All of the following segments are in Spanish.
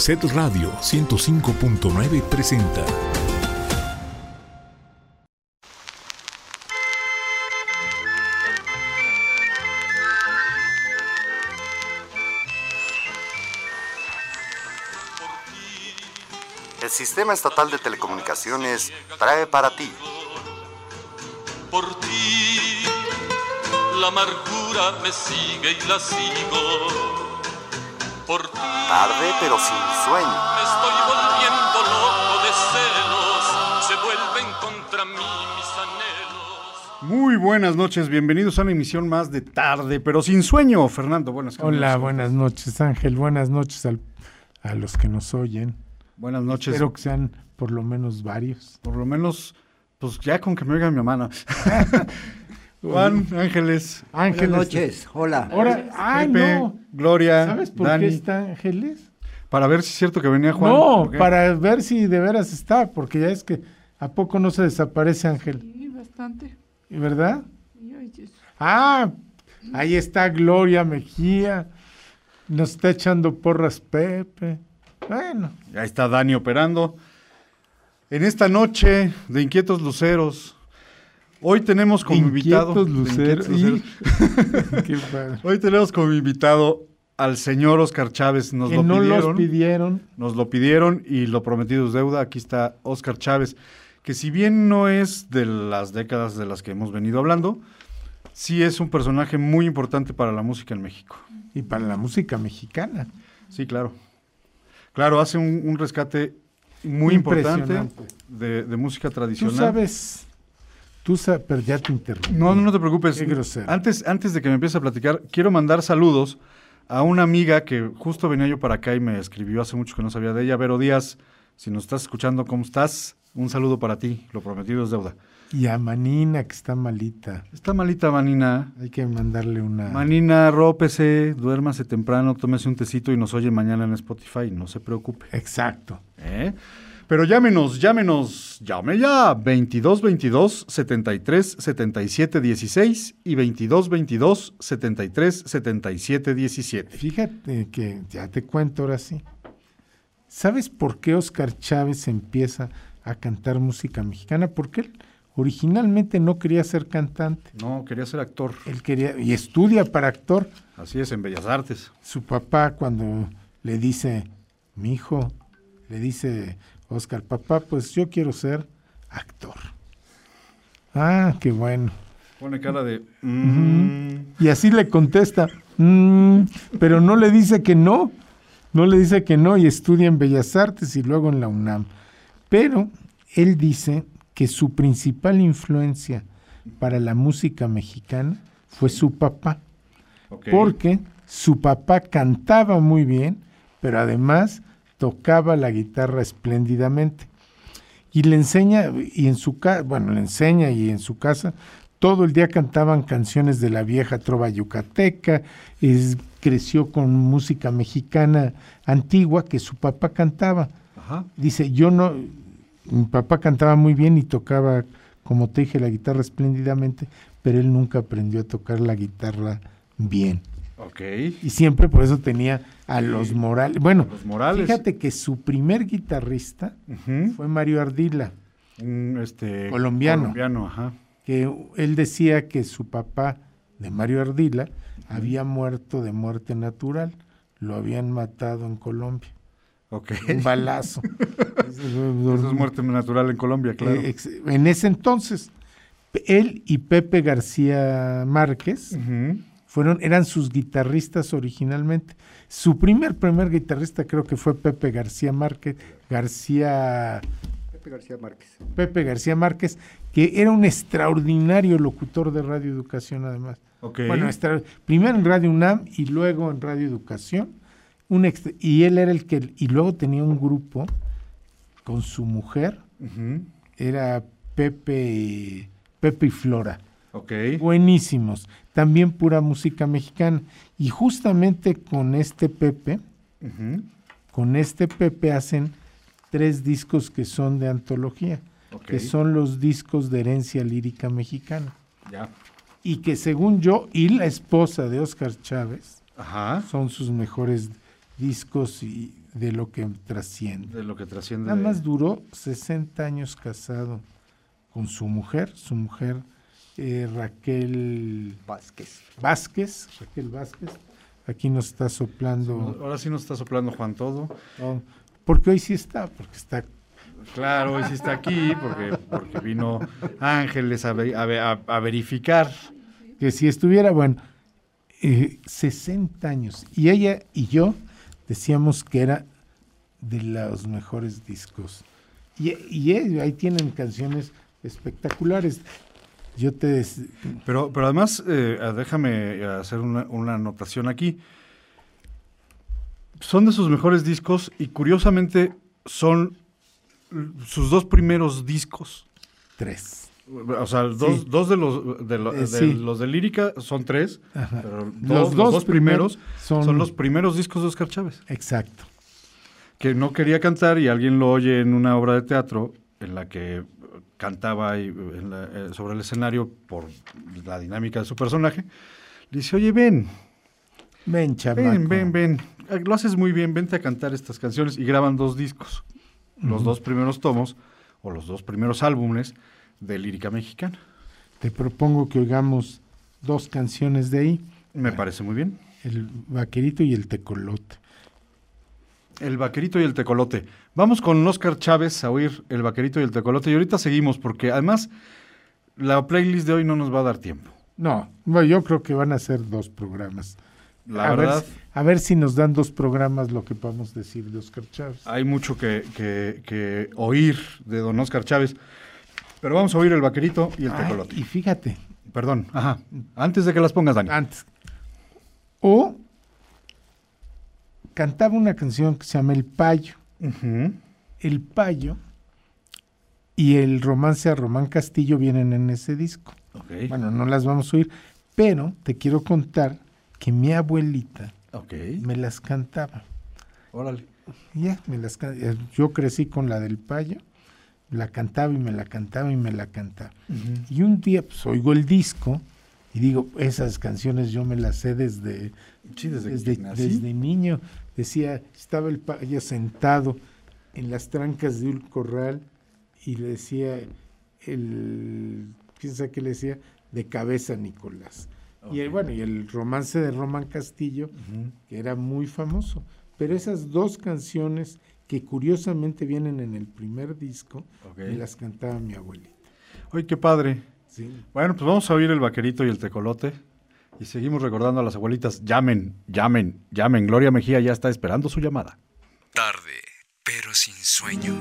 Set Radio 105.9 presenta. El Sistema Estatal de Telecomunicaciones trae para ti. Por ti, la amargura me sigue y la sigo. Por ti, Tarde pero sin sueño. me estoy volviendo loco de celos. Se vuelven contra mí mis anhelos. Muy buenas noches, bienvenidos a una emisión más de tarde, pero sin sueño. Fernando, buenas Hola, noches. buenas noches Ángel, buenas noches al- a los que nos oyen. Buenas noches. Espero que sean por lo menos varios. Por lo menos, pues ya con que me oiga mi mamá. Juan, Ángeles, Ángeles. Buenas noches, hola. Ahora, ay Pepe, no. Gloria, ¿Sabes por Dani, qué está Ángeles? para ver si es cierto que venía Juan. no, para ver si de veras está, porque ya es que a poco no se desaparece Ángel, Sí, bastante. ¿verdad? Y, Jesús. Ah, ahí está Gloria Mejía. Nos está echando porras Pepe. Bueno, Ahí está Dani operando. En esta noche de Inquietos Luceros, hoy tenemos como invitado... Inquietos Luceros. Qué padre. Hoy tenemos como invitado al señor Oscar Chávez. Nos que lo no pidieron. los pidieron. Nos lo pidieron y lo prometido es deuda. Aquí está Oscar Chávez, que si bien no es de las décadas de las que hemos venido hablando, sí es un personaje muy importante para la música en México. Y para la música mexicana. Sí, claro. Claro, hace un, un rescate muy importante de, de música tradicional. tú sabes, pero ya te interrumpí. No, no, no te preocupes. Qué grosero. Antes, antes de que me empieces a platicar, quiero mandar saludos a una amiga que justo venía yo para acá y me escribió hace mucho que no sabía de ella. Vero Díaz, si nos estás escuchando, ¿cómo estás? Un saludo para ti. Lo prometido es deuda. Y a Manina, que está malita. Está malita, Manina. Hay que mandarle una... Manina, rópese, duérmase temprano, tómese un tecito y nos oye mañana en Spotify. No se preocupe. Exacto. ¿eh? Pero llámenos, llámenos, llame ya. 22 22 73 77 16 y 22 22 73 77 17. Fíjate que ya te cuento ahora sí. ¿Sabes por qué Oscar Chávez empieza a cantar música mexicana? Porque él originalmente no quería ser cantante. No, quería ser actor. Él quería, y estudia para actor. Así es, en Bellas Artes. su papá cuando le dice, mi hijo, le dice Oscar, papá, pues yo quiero ser actor. Ah, qué bueno. Pone cara de... mm, Y así le contesta, "Mm", pero no le dice que no, no le dice que no y estudia en Bellas Artes y luego en la UNAM. Pero él dice que su principal influencia para la música mexicana fue su papá porque su papá cantaba muy bien, pero además tocaba la guitarra espléndidamente. Y le enseña, y en su casa, bueno, le enseña y en su casa, todo el día cantaban canciones de la vieja trova yucateca, es- creció con música mexicana antigua que su papá cantaba. Ajá. Dice, yo no, mi papá cantaba muy bien y tocaba, como te dije, la guitarra espléndidamente, pero él nunca aprendió a tocar la guitarra bien. Ok. Y siempre por eso tenía a los Morales. Bueno, Los Morales. fíjate que su primer guitarrista fue Mario Ardila, Un, este, Colombiano. Colombiano, ajá. que él decía que su papá de Mario Ardila había muerto de muerte natural. Lo habían matado en Colombia. Un balazo. Eso es muerte natural en Colombia, claro. Eh, en ese entonces, él y Pepe García Márquez Ujú. Fueron, eran sus guitarristas originalmente. Su primer, primer guitarrista creo que fue Pepe García Márquez, García, Pepe García Márquez. Pepe García Márquez, que era un extraordinario locutor de Radio Educación además. Ok. Bueno, extra- primero en Radio UNAM y luego en Radio Educación. Un y él era el que, y luego tenía un grupo con su mujer, era Pepe, Pepe y Flora. Ok. Buenísimos. También pura música mexicana. Y justamente con este Pepe, con este Pepe hacen tres discos que son de antología, que son los discos de herencia lírica mexicana. Ya. Y que según yo y la esposa de Oscar Chávez Ajá. son sus mejores discos y de lo que trasciende. De lo que trasciende. Nada más duró 60 años casado con su mujer, su mujer eh, Raquel Vázquez. Vázquez, Raquel Vázquez. Aquí nos está soplando, Ahora sí nos está soplando Juan todo. oh, porque hoy sí está, porque está Claro, hoy sí está aquí porque, porque vino Ángeles a, a ve- a- a verificar. que si estuviera, bueno, eh, 60 años. Y ella y yo decíamos que era de los mejores discos. Y, y ahí tienen canciones espectaculares. Yo te... Pero, pero además, eh, ah, déjame hacer una, una anotación aquí. Son de sus mejores discos y curiosamente son sus dos primeros discos. Tres. O sea, dos, Sí. dos de, los, de, lo- Eh, de sí. los de lírica son tres, Ajá. pero Los dos- los, dos dos primeros son- son... los primeros discos de Oscar Chávez. Exacto. Que no quería cantar y alguien lo oye en una obra de teatro en la que cantaba ahí, en la- eh, sobre el escenario por la dinámica de su personaje. Le dice, oye, ven, Ven, chamaco. ven, ven, ven. Ah, Lo haces muy bien, vente a cantar estas canciones. Y graban dos discos. Los dos primeros tomos, o los dos primeros álbumes de lírica mexicana. Te propongo que oigamos dos canciones de ahí, Me parece muy bien. El Vaquerito y el Tecolote. El vaquerito y el tecolote. Vamos con Oscar Chávez a oír el vaquerito y el tecolote. Y ahorita seguimos, porque además la playlist de hoy no nos va a dar tiempo. No, yo creo que van a ser dos programas. La a verdad, Ver, a ver si nos dan dos programas lo que podemos decir de Oscar Chávez. hay mucho que, que- que oír de don Oscar Chávez. Pero vamos a oír el vaquerito y el Ay, tecolote. y fíjate, Perdón, ajá. Antes de que las pongas, Dani. antes. O cantaba una canción que se llama El Payo. El Payo y el romance a Román Castillo vienen en ese disco. Bueno, no las vamos a oír, pero te quiero contar que mi abuelita me las cantaba. Órale. Ya, me las eh, yo crecí con la del payo, la cantaba y me la cantaba y me la cantaba. Y un día pues oigo el disco y digo, esas canciones yo me las sé desde, Sí, desde, desde, desde niño. Decía, estaba el payo sentado en las trancas de un corral y le decía, el, quién sabe qué le decía, de cabeza Nicolás. Y el, bueno, y el romance de Román Castillo, que era muy famoso. Pero esas dos canciones que curiosamente vienen en el primer disco, me las cantaba mi abuelita. Ay, qué padre. Sí. Bueno, pues vamos a oír el vaquerito y el tecolote. Y seguimos recordando a las abuelitas. Llamen, llamen, llamen. Gloria Mejía ya está esperando su llamada. Tarde, pero sin sueño.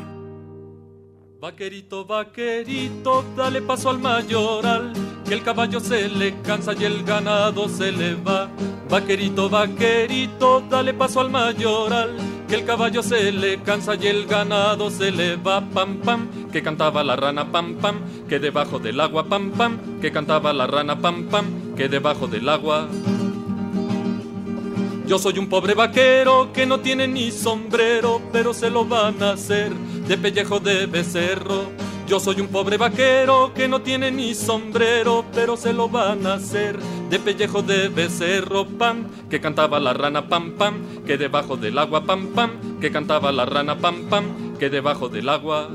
Vaquerito, vaquerito, dale paso al mayoral, que el caballo se le cansa y el ganado se le va. Vaquerito, vaquerito, dale paso al mayoral, que el caballo se le cansa y el ganado se le va. Pam, pam, que cantaba la rana, pam, pam, que debajo del agua, pam, pam, que cantaba la rana, pam, pam, que debajo del agua. Yo soy un pobre vaquero que no tiene ni sombrero, pero se lo van a hacer de pellejo de becerro. Yo soy un pobre vaquero que no tiene ni sombrero, pero se lo van a hacer de pellejo de becerro. Pam, que cantaba la rana, pam, pam, que debajo del agua, pam, pam, que cantaba la rana, pam, pam, que debajo del agua.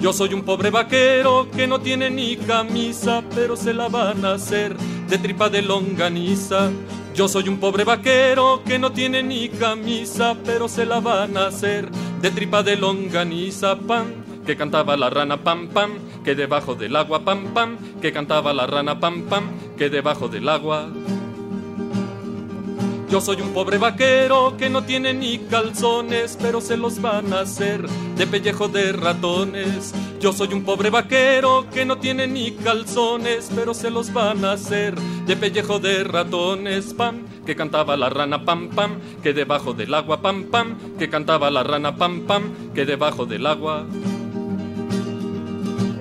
Yo soy un pobre vaquero que no tiene ni camisa, pero se la van a hacer de tripa de longaniza. Yo soy un pobre vaquero que no tiene ni camisa, pero se la van a hacer de tripa de longaniza. Pam, que cantaba la rana, pam, pam, que debajo del agua, pam, pam, que cantaba la rana, pam, pam, que debajo del agua. Yo soy un pobre vaquero que no tiene ni calzones, pero se los van a hacer de pellejo de ratones. Yo soy un pobre vaquero que no tiene ni calzones, pero se los van a hacer de pellejo de ratones. Pam, que cantaba la rana, pam, pam, que debajo del agua, pam, pam, que cantaba la rana, pam, pam, que debajo del agua.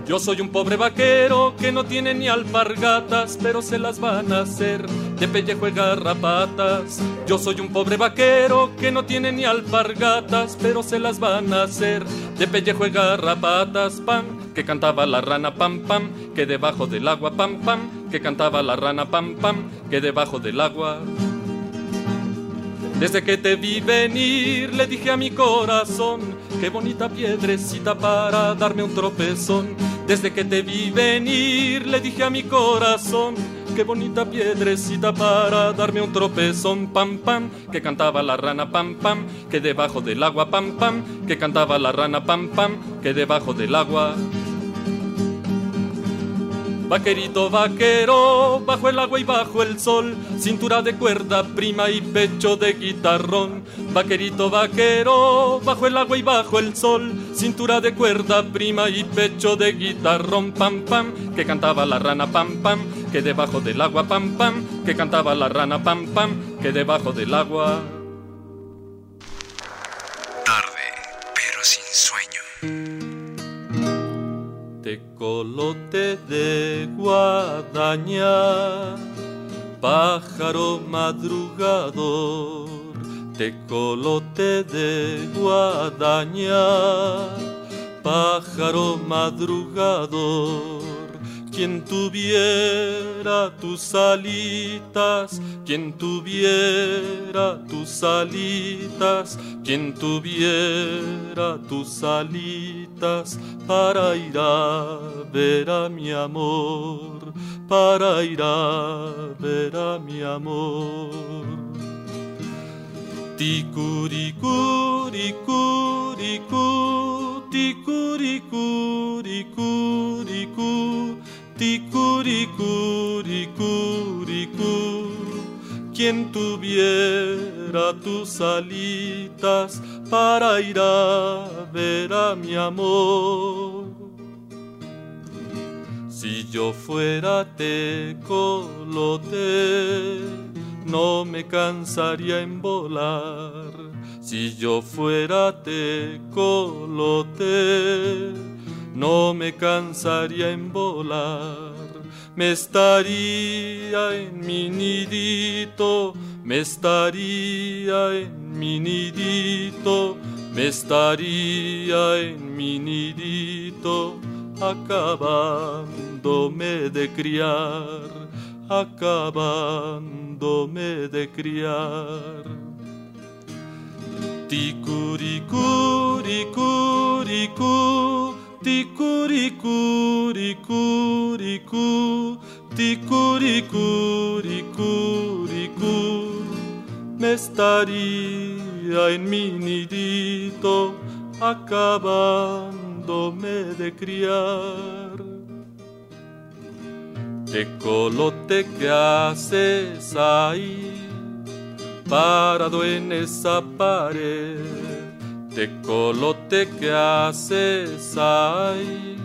Yo soy un pobre vaquero que no tiene ni alpargatas, pero se las van a hacer de pellejo y garrapatas. Yo soy un pobre vaquero que no tiene ni alpargatas, pero se las van a hacer de pellejo y garrapatas. Pam, que cantaba la rana, pam, pam, que debajo del agua, pam, pam, que cantaba la rana, pam, pam, que debajo del agua. Desde que te vi venir le dije a mi corazón, qué bonita piedrecita para darme un tropezón. Desde que te vi venir le dije a mi corazón, qué bonita piedrecita para darme un tropezón. Pam pam, que cantaba la rana pam pam, que debajo del agua pam pam, que cantaba la rana pam pam, que debajo del agua Vaquerito vaquero, bajo el agua y bajo el sol, cintura de cuerda prima y pecho de guitarrón. Vaquerito vaquero, bajo el agua y bajo el sol, cintura de cuerda prima y pecho de guitarrón. Pam pam, que cantaba la rana pam pam, que debajo del agua pam pam, que cantaba la rana pam pam, que debajo del agua. Tarde, pero sin sueño. Tecolote de guadaña, pájaro madrugador. Tecolote de guadaña, pájaro madrugador. Quien tuviera tus alitas, quien tuviera tus alitas, quien tuviera tus alitas para ir a ver a mi amor, para ir a ver a mi amor. Ticuricuricuricu, ticuricuricuricu, ticuricuricuricu. Quien tuviera tus alitas para ir a ver a mi amor. Si yo fuera tecolote, no me cansaría en volar. Si yo fuera tecolote, no me cansaría en volar. Me estaría en mi nidito, me estaría en mi nidito, me estaría en mi nidito, acabándome de criar, acabándome de criar. Ticuricuricuricu, ticuricuricuricu, ticuricuricuricu. Me estaría en mi nidito, acabándome de criar. Tecolote que haces ahí, parado en esa pared. Tecolote que haces ahí,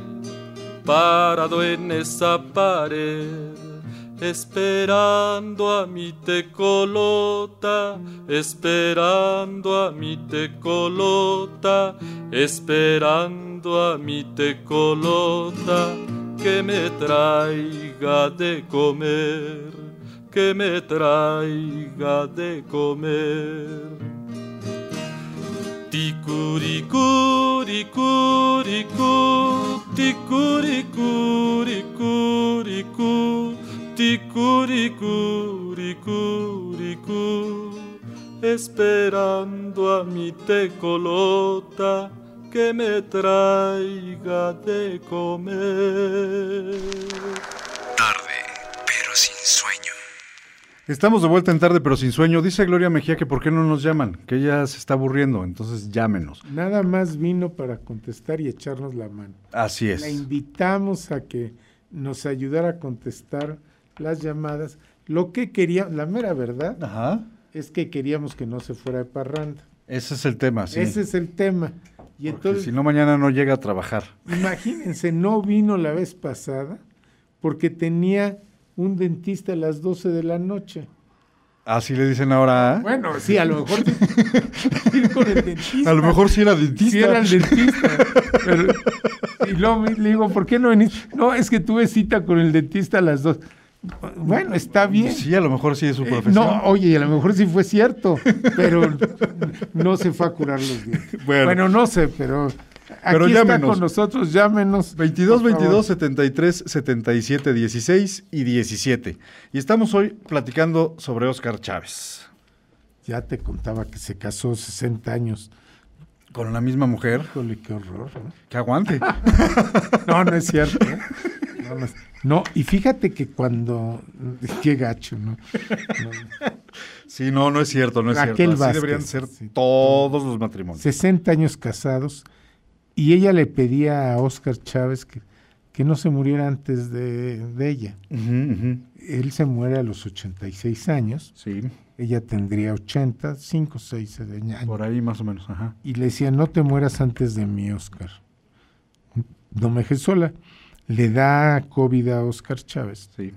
parado en esa pared. Esperando a mi tecolota, esperando a mi tecolota, esperando a mi tecolota que me traiga de comer, que me traiga de comer. Ticuricuricuricu, ticuricuricuricu, ticuricuricuricu, esperando a mi tecolota que me traiga de comer. Estamos de vuelta en tarde, pero sin sueño. Dice Gloria Mejía que por qué no nos llaman, que ella se está aburriendo, entonces llámenos. Nada más vino para contestar y echarnos la mano. Así La es. invitamos a que nos ayudara a contestar las llamadas. Lo que quería, la mera verdad, Ajá. es que queríamos que no se fuera de parranda. Ese es el tema, sí. Ese es el tema. Y Porque entonces, si no, mañana no llega a trabajar. imagínense, no vino la vez pasada porque tenía un dentista a las 12 de la noche. Así le dicen ahora. ¿eh? Bueno, sí, a lo mejor ir con el dentista. A lo mejor sí era dentista. Sí era el dentista. Pero- y luego le digo, ¿por qué no venís? No, es que tuve cita con el dentista a las dos. Bueno, está bien. Sí, a lo mejor sí es su Eh, profesión. no, oye, a lo mejor sí fue cierto, pero no se fue a curar los dientes. Bueno. Bueno, no sé, pero aquí está con nosotros, llámenos. 22 por favor. 22 73 77 16 y 17. Y estamos hoy platicando sobre Oscar Chávez. ya te contaba que se casó 60 años. Con la misma mujer. Híjole, qué horror. ¿no? Que aguante. No, no es cierto. ¿eh? No, no, es- no, y fíjate que cuando. Qué gacho, ¿no? No, Sí, no, no es cierto, no es Raquel cierto. Así Vázquez, deberían ser sí. todos los matrimonios. 60 años casados y ella le pedía a Oscar Chávez que, que no se muriera antes de, de ella. Él se muere a los 86 años, Sí, ella tendría 80, 5, 6 años. por ahí más o menos, ajá. Y le decía, no te mueras antes de mí, Oscar. Don Mejesola le da COVID a Oscar Chávez Sí.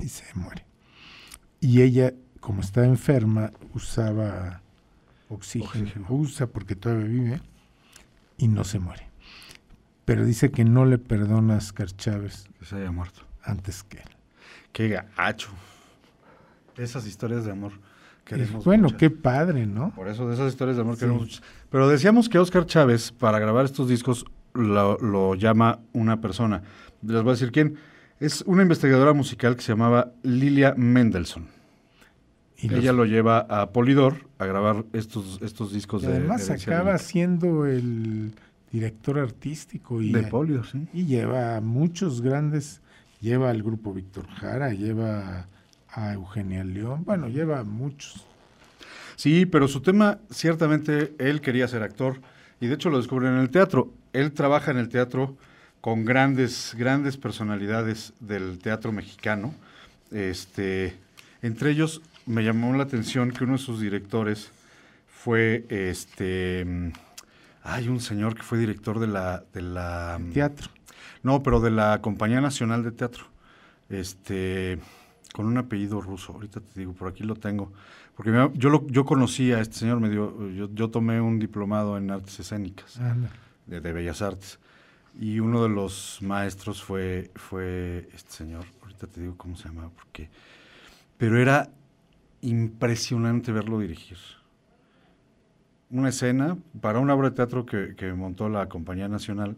y se muere. Y ella, como estaba enferma, usaba oxígeno. Oxígeno. Usa porque todavía vive y no se muere. Pero dice que no le perdona a Oscar Chávez Que se haya muerto. antes que él. Qué gacho. Esas historias de amor queremos bueno, muchas. qué padre, ¿no? Por eso, de esas historias de amor Sí. queremos muchas. Pero decíamos que Oscar Chávez, para grabar estos discos, lo, lo llama una persona. Les voy a decir quién. Es una investigadora musical que se llamaba Lilia Mendelssohn. Y los- Ella lo lleva a Polidor a grabar estos, estos discos y de además acaba siendo el director artístico y, de Polidor, sí. y lleva a muchos grandes, lleva al grupo Víctor Jara, lleva a Eugenia León, bueno, lleva a muchos. Sí, pero su tema, ciertamente, él quería ser actor y de hecho lo descubre en el teatro. Él trabaja en el teatro con grandes, grandes personalidades del teatro mexicano. Este, entre ellos me llamó la atención que uno de sus directores fue este hay un señor que fue director de la de la Teatro. no, pero de la Compañía Nacional de Teatro. Este, con un apellido ruso. Ahorita te digo, por aquí lo tengo. Porque me- yo lo, yo conocí a este señor, me dio, yo, yo tomé un diplomado en artes escénicas, de, de Bellas Artes. Y uno de los maestros fue, fue este señor. Ahorita te digo cómo se llamaba, porque. Pero era impresionante verlo dirigir. Una escena para una obra de teatro que, que montó la Compañía Nacional,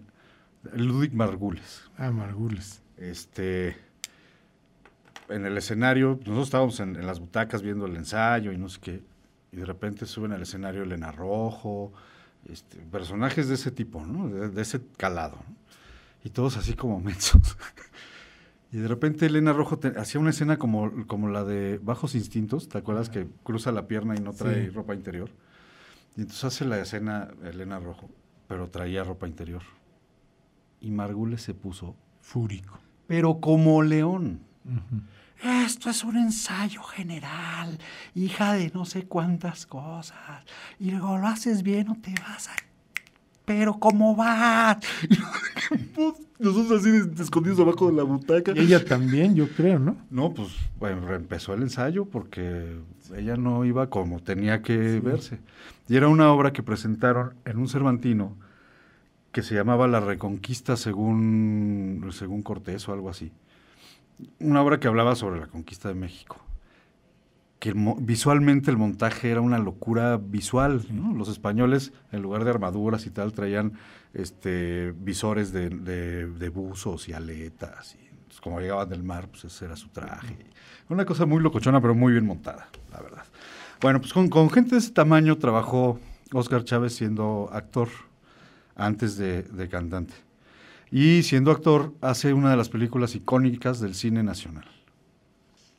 Ludwig Margules. Ah, Margules. Este, en el escenario, nosotros estábamos en, en las butacas viendo el ensayo y no sé qué, y de repente suben al escenario Elena Rojo, este, personajes de ese tipo, ¿no? De, de ese calado, ¿no? Y todos así como mensos. Y de repente Elena Rojo hacía una escena como, como la de Bajos Instintos, ¿te acuerdas que cruza la pierna y no trae Sí. ropa interior? Y entonces hace la escena Elena Rojo, pero traía ropa interior. Y Margules se puso Fúrico. pero como león. Esto es un ensayo general, hija de no sé cuántas cosas. Y luego lo haces bien o te vas a... Pero ¿cómo vas? Nosotros así escondidos abajo de la butaca. Y ella también, yo creo, ¿no? No, pues bueno, empezó el ensayo porque ella no iba como tenía que verse. Y era una obra que presentaron en un Cervantino que se llamaba La Reconquista según, según Cortés o algo así. Una obra que hablaba sobre la conquista de México. Que visualmente el montaje era una locura visual. ¿no? Los españoles, en lugar de armaduras y tal, traían este, visores de, buzos y aletas. Y, pues, como llegaban del mar, pues ese era su traje. Una cosa muy locochona, pero muy bien montada, la verdad. Bueno, pues con, gente de ese tamaño trabajó Oscar Chávez siendo actor antes de cantante. Y siendo actor, hace una de las películas icónicas del cine nacional,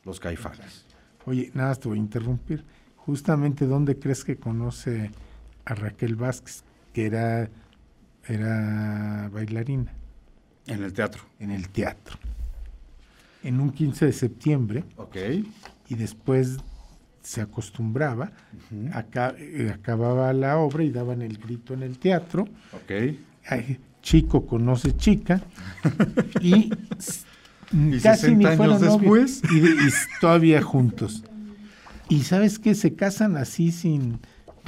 Los Caifanes. Oye, nada, te voy a interrumpir. Justamente, ¿dónde crees que conoce a Raquel Vázquez, que era, era bailarina? En el teatro. En el teatro. En un 15 de septiembre, Ok. y después se acostumbraba, eh, acababa la obra y daban el grito en el teatro. Ok. Ay, chico conoce chica y, ¿Y casi 60 ni años fueron novios después? y, todavía juntos. Y sabes qué, se casan así sin,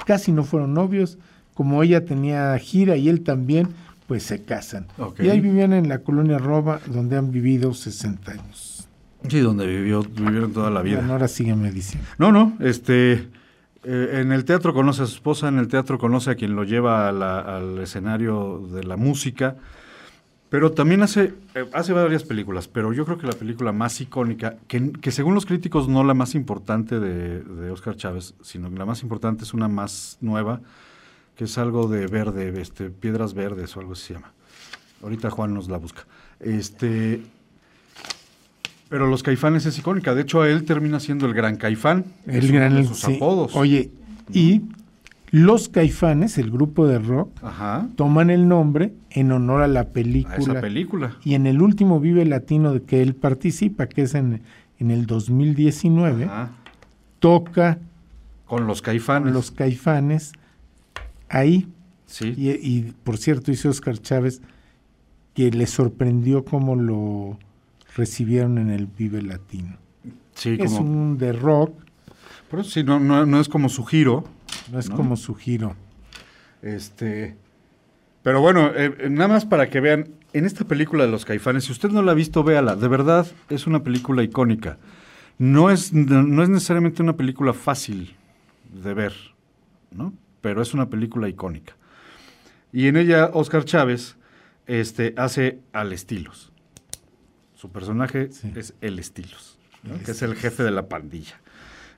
casi no fueron novios, como ella tenía gira y él también, pues se casan. Y ahí vivían en la colonia Roba, donde han vivido 60 años. Sí, donde vivió, vivieron toda la vida. Bueno, ahora sígueme diciendo. No, no, este, eh, en el teatro conoce a su esposa, en el teatro conoce a quien lo lleva a la- al escenario de la música. Pero también hace, eh, hace varias películas, pero yo creo que la película más icónica, que, que según los críticos no la más importante de, de Oscar Chávez, sino que la más importante es una más nueva, que es algo de verde, este, piedras verdes o algo así se llama. Ahorita Juan nos la busca. Este, pero Los Caifanes es icónica. De hecho, él termina siendo el gran Caifán. El gran de sus sí. apodos. Oye, y los Caifanes, el grupo de rock, Ajá. toman el nombre en honor a la A película. esa película. Y en el último Vive Latino de que él participa, que es en, en el 2019, Ajá. toca Con los Caifanes. con los Caifanes ahí. Sí. Y, y, por cierto, dice Oscar Chávez que le sorprendió cómo lo recibieron en el Vive Latino. sí, Es como, un de rock, Por eso sí, no, no, no es como su giro. No es ¿No? como su giro. Este. Pero bueno, eh, eh, nada más para que vean, en esta película de los caifanes, si usted no la ha visto, véala. De verdad, es una película icónica. No es, no es necesariamente una película fácil de ver, ¿no? Pero es una película icónica. Y en ella, Oscar Chávez este, hace al Estilos. Su personaje Sí. es el Estilos, ¿no? que es el jefe de la pandilla.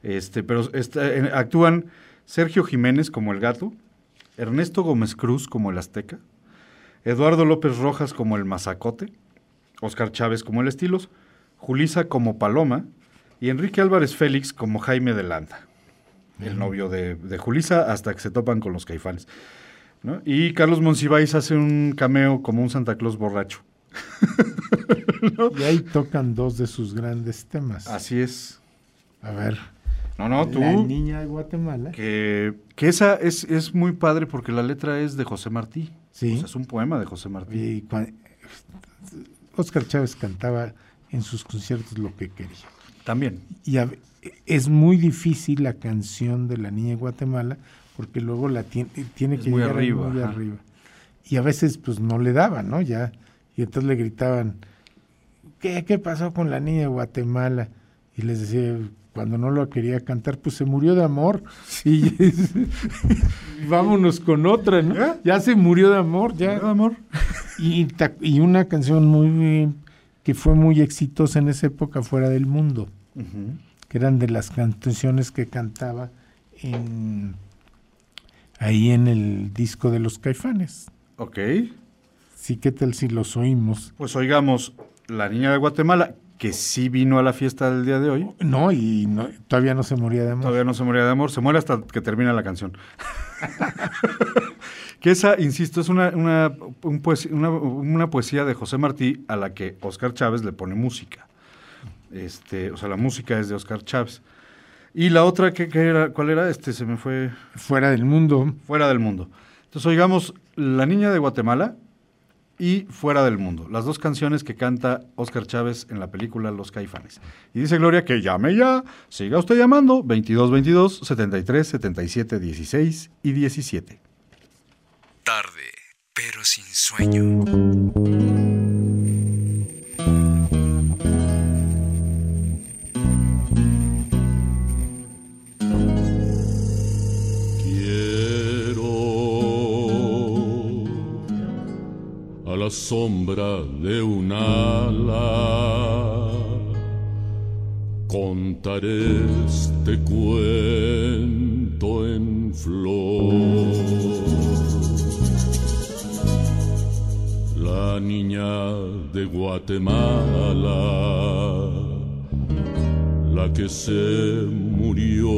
Este, pero en- actúan Sergio Jiménez como el gato, Ernesto Gómez Cruz como el azteca, Eduardo López Rojas como el mazacote, Oscar Chávez como el Estilos, Julisa como Paloma y Enrique Álvarez Félix como Jaime de Landa, el novio de, de Julisa hasta que se topan con los caifanes. ¿no? Y Carlos Monsiváis hace un cameo como un Santa Claus borracho. Y ahí tocan dos de sus grandes temas. Así es. A ver, No, no, tú. La Niña de Guatemala. Que, que esa es, es muy padre porque la letra es de José Martí. Sí. O sea, es un poema de José Martí. Y Oscar Chávez cantaba en sus conciertos lo que quería. También. Y a- es muy difícil la canción de la niña de Guatemala porque luego la tiene, tiene Es que muy llegar arriba, muy ajá. arriba. Y a veces pues no le daban, ¿no? Ya. Y entonces le gritaban, ¿qué, qué pasó con la niña de Guatemala? Y les decía, cuando no lo quería cantar, pues se murió de amor. Y vámonos con otra, ¿no? ¿Ya? Ya se murió de amor, ya. ¿Verdad, amor? Y, una canción muy que fue muy exitosa en esa época fuera del mundo, que eran de las canciones que cantaba en ahí en el disco de los Caifanes. Ok. Sí, ¿qué tal si los oímos? Pues oigamos La Niña de Guatemala, que sí vino a la fiesta del día de hoy. No, y no- todavía no se moría de amor. Todavía no se moría de amor, se muere hasta que termina la canción. que esa, insisto, es una, una, un poesi- una- una poesía de José Martí a la que Oscar Chávez le pone música. Este, o sea, la música es de Oscar Chávez. Y la otra, ¿qué, qué era? ¿cuál era? Este se me fue Fuera del mundo. Fuera del Mundo. Entonces, oigamos La Niña de Guatemala y Fuera del Mundo, las dos canciones que canta Oscar Chávez en la película Los Caifanes. Y dice Gloria que llame ya, siga usted llamando 22 22 73 77 16 y 17. Tarde, pero sin sueño. Sombra de un ala contar este cuento en flor. La niña de Guatemala, la que se murió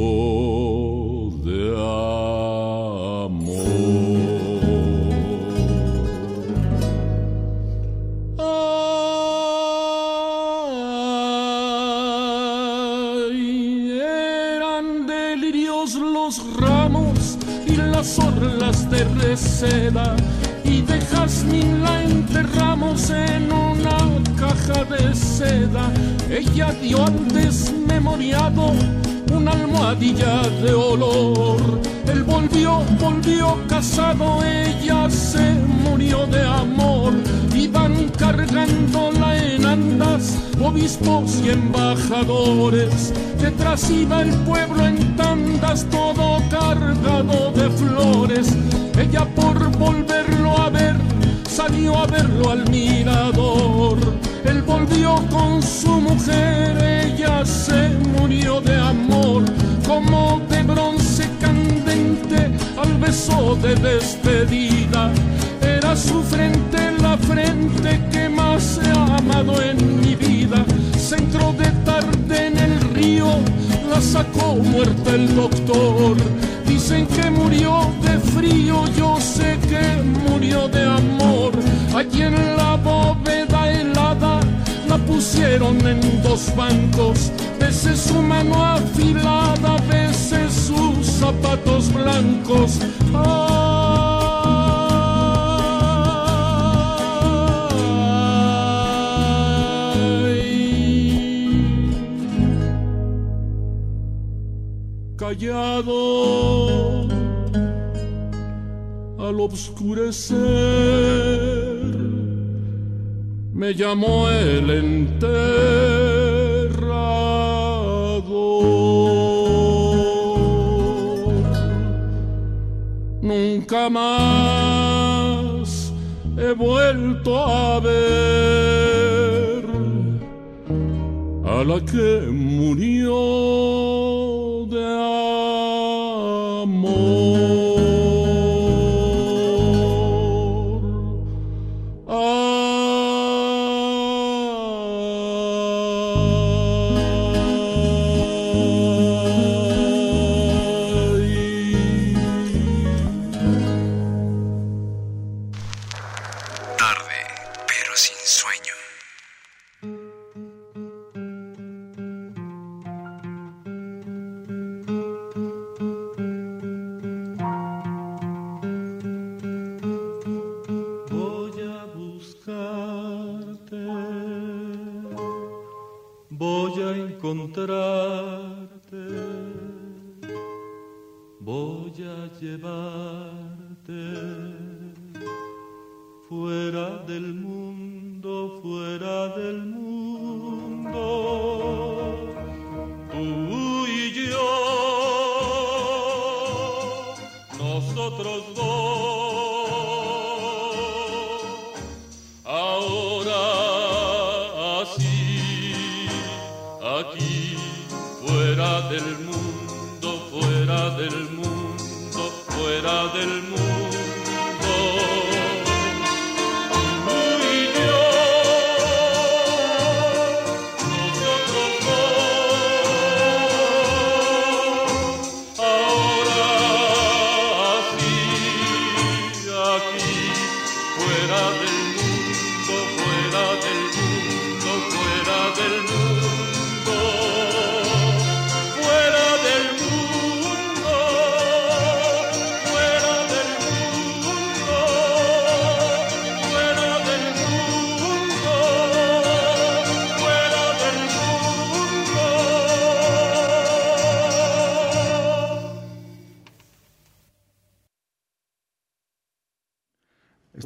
de. Las orlas de reseda y de jazmín la enterramos en una caja de seda. Ella dio desmemoriado una almohadilla de olor. Él volvió, volvió casado, ella se murió de amor. Iban cargándola en andas, obispos y embajadores. Detrás iba el pueblo en tandas, todo cargado de flores. Ella por volverlo a ver salió a verlo al mirador. Él volvió con su mujer, ella se murió de amor, como de bronce candente al beso de despedida. Era su frente la frente que más he amado en mi vida. Se entró de tarde en el la sacó muerta el doctor. Dicen que murió de frío, yo sé que murió de amor. Allí en la bóveda helada la pusieron en dos bancos. Veces su mano afilada, veces sus zapatos blancos. Callado al obscurecer me llamó el enterrador. Nunca más he vuelto a ver a la que murió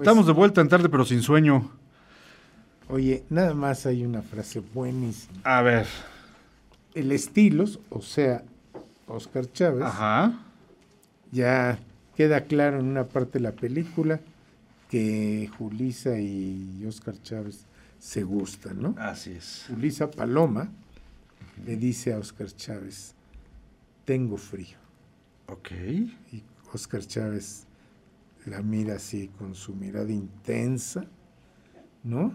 Estamos de vuelta en tarde, pero sin sueño. Oye, nada más hay una frase buenísima. A ver. El estilos, o sea, Oscar Chávez, Ajá. ya queda claro en una parte de la película que Julisa y Oscar Chávez se gustan, ¿no? Así es. Julisa Paloma le dice a Oscar Chávez, tengo frío. Ok. Y Oscar Chávez la mira así con su mirada intensa, ¿no?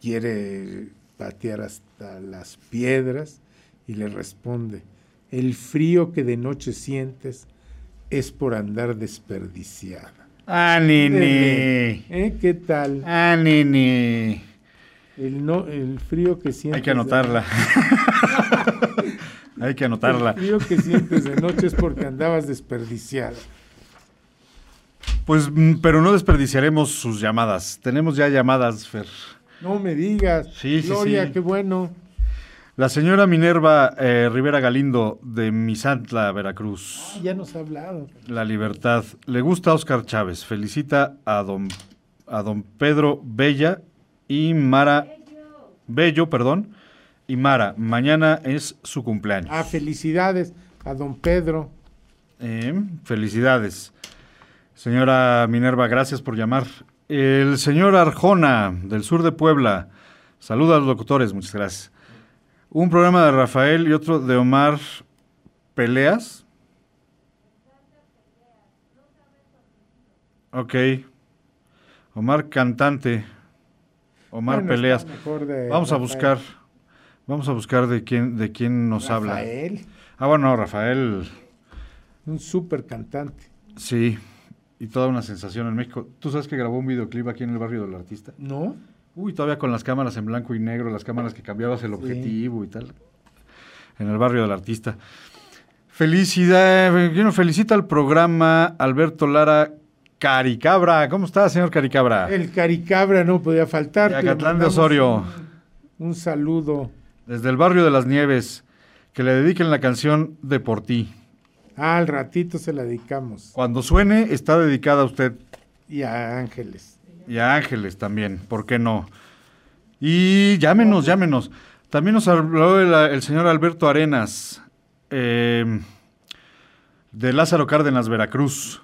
Quiere patear hasta las piedras y le responde, el frío que de noche sientes es por andar desperdiciada. Ah, nene. ¿Eh? ¿Qué tal? Ah, nene. El, no, el frío que sientes... Hay que anotarla. Hay que anotarla. El frío que sientes de noche es porque andabas desperdiciada. Pues, mm, pero no desperdiciaremos sus llamadas. Tenemos ya llamadas, Fer. No me digas. Sí, sí, Gloria, sí. qué bueno. La señora Minerva eh, Rivera Galindo de Misantla, Veracruz. Ya nos ha hablado. La Libertad. Le gusta a Oscar Chávez. Felicita a don, a don Pedro Bella y Mara. Bello, perdón. Y Mara. Mañana es su cumpleaños. Ah, felicidades a don Pedro. Eh, felicidades. Señora Minerva, gracias por llamar. El señor Arjona, del sur de Puebla. Saluda a los locutores, muchas gracias. Un programa de Rafael y otro de Omar Peleas. Ok. Omar Cantante. Omar Bueno, Peleas. Vamos a Rafael. buscar. Vamos a buscar de quién, de quién nos habla. Rafael, Ah, bueno, Rafael. un súper cantante. Sí. Y toda una sensación en México. ¿Tú sabes que grabó un videoclip aquí en el barrio del artista? ¿No? Uy, todavía con las cámaras en blanco y negro, las cámaras que cambiabas el objetivo y tal. En el barrio del artista. Felicidad, bueno, felicita al programa Alberto Lara Caricabra. ¿Cómo está, señor Caricabra? El Caricabra no podía faltar. De Acatlán de Osorio. Un, un saludo. Desde el barrio de las Nieves. Que le dediquen la canción de por ti. Ah, al ratito se la dedicamos. Cuando suene, está dedicada a usted Y a Ángeles. y a Ángeles también. ¿Por qué no? Y llámenos, llámenos. También nos habló el, el señor Alberto Arenas. eh, de Lázaro Cárdenas, Veracruz.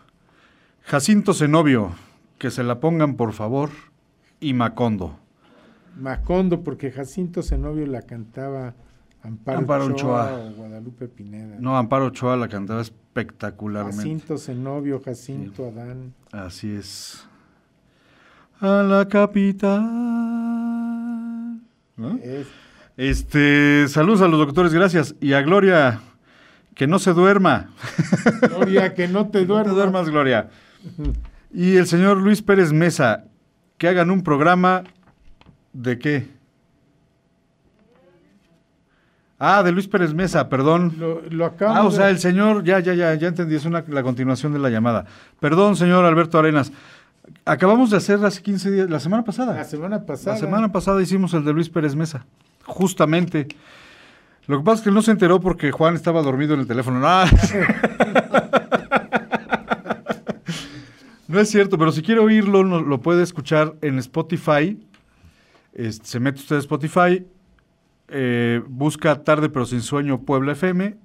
Jacinto Zenobio, que se la pongan por favor. Y Macondo. Macondo, porque Jacinto Zenobio la cantaba Amparo, Amparo Ochoa, Guadalupe Pineda. No, Amparo Ochoa la cantaba espectacularmente. Jacinto Zenobio, Jacinto Adán. Así es. A la capital. ¿No? Es- Este, saludos a los doctores, gracias. Y a Gloria, que no se duerma. Gloria, que no te No te duermas. duermas, Gloria. Y el señor Luis Pérez Mesa, que hagan un programa de qué? Ah, de Luis Pérez Mesa, perdón. Lo, lo acabamos Ah, o de- sea, el señor, ya, ya, ya, ya entendí, es una, la continuación de la llamada. Perdón, señor Alberto Arenas. Acabamos de hacer hace 15 días, la semana pasada. la semana pasada. La semana pasada hicimos el de Luis Pérez Mesa, justamente. Lo que pasa es que él no se enteró porque Juan estaba dormido en el teléfono. Ah. no es cierto, pero si quiere oírlo, no- lo puede escuchar en Spotify. Este, se mete usted a Spotify, eh, busca Tarde pero sin sueño Puebla FM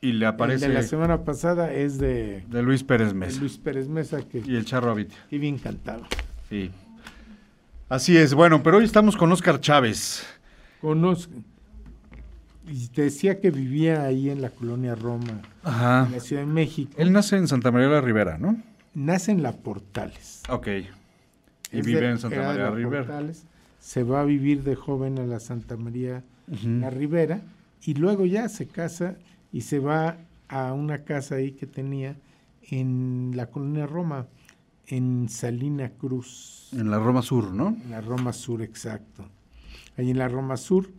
y le El aparece de la semana pasada es de, de Luis Pérez Mesa Luis Pérez Mesa, que y el Charro Avitia. y bien cantado. Sí. Así es, bueno, pero hoy estamos con Oscar Chávez. Conozco. Y te decía que vivía ahí en la colonia Roma, Ajá. en la Ciudad de México. Él nace en Santa María de la Ribera, ¿no? Nace en La Portales. Ok. Y Es vive de- en Santa María de la La Ribera. Portales. Se va a vivir de joven a la Santa María La Ribera y luego ya se casa y se va a una casa ahí que tenía en la colonia Roma, en Salina Cruz, En la Roma Sur, ¿no? en la Roma Sur, exacto. Ahí en la Roma Sur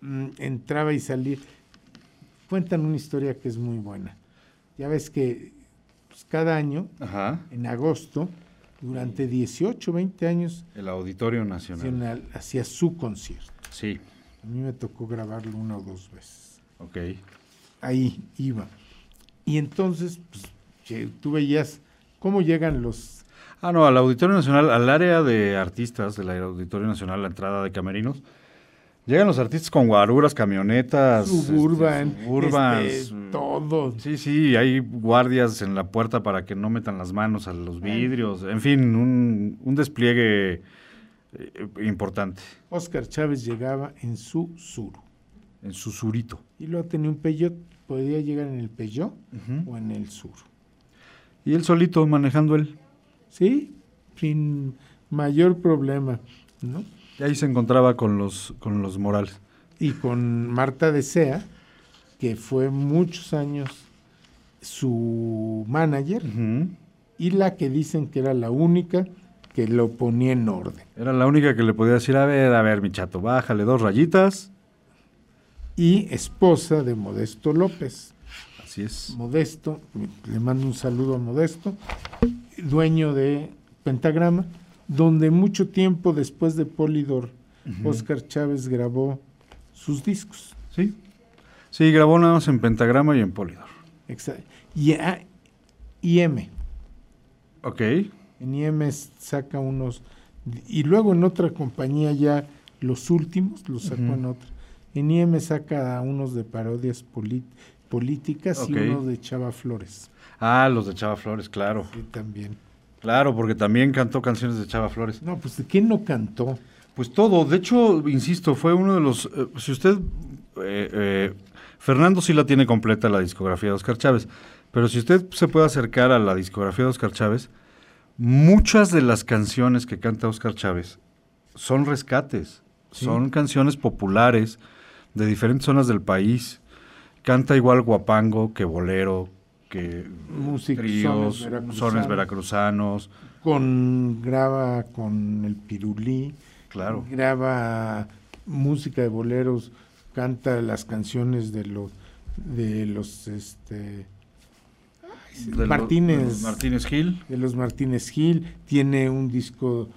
mm, entraba y salía. Cuentan una historia que es muy buena. Ya ves que pues, cada año, Ajá. en agosto, durante 18, 20 años, El Auditorio Nacional. Nacional hacía su concierto. Sí. A mí me tocó grabarlo una o dos veces. Ok. Ahí iba. Y entonces, pues, tú veías cómo llegan los... Ah, no, al Auditorio Nacional, al área de artistas del Auditorio Nacional, la entrada de camerinos. Llegan los artistas con guaruras, camionetas. Suburban, este, suburbans, este, todo. Sí, sí, hay guardias en la puerta para que no metan las manos a los vidrios. En fin, un, un despliegue eh, importante Oscar Chávez llegaba en su sur. en su surito. Y luego tenía un Peugeot, podía llegar en el Peugeot o en el sur. Y él solito manejando él. ¿Sí? Sin mayor problema, ¿no? Y ahí se encontraba con los, con los Morales. Y con Marta Desea, que fue muchos años su manager y la que dicen que era la única que lo ponía en orden. Era la única que le podía decir, a ver, a ver, mi chato, bájale dos rayitas. Y esposa de Modesto López. Así es. Modesto, le mando un saludo a Modesto, dueño de Pentagrama, donde mucho tiempo después de Polidor, Oscar Chávez grabó sus discos. Sí. Sí, grabó nada más en pentagrama y en polidor. Exa- Y a IM. Ok. En IM saca unos. Y luego en otra compañía ya los últimos los sacó en otra. En IM saca unos de parodias políticas y unos de Chava Flores. Ah, los de Chava Flores, claro. Sí, también. Claro, porque también cantó canciones de Chava Flores. No, pues ¿de quién no cantó? Pues todo, de hecho, insisto, fue uno de los... eh, si usted... eh, eh, Fernando sí la tiene completa la discografía de Oscar Chávez, pero si usted se puede acercar a la discografía de Oscar Chávez, muchas de las canciones que canta Oscar Chávez son rescates, Sí. son canciones populares de diferentes zonas del país. Canta igual guapango que bolero, que Música, tríos, sones veracruzanos. sones veracruzanos. Con graba con el pirulí, Claro. graba música de boleros, canta las canciones de los de los este de Martínez. de los Martínez Gil. de los Martínez Gil, tiene un disco,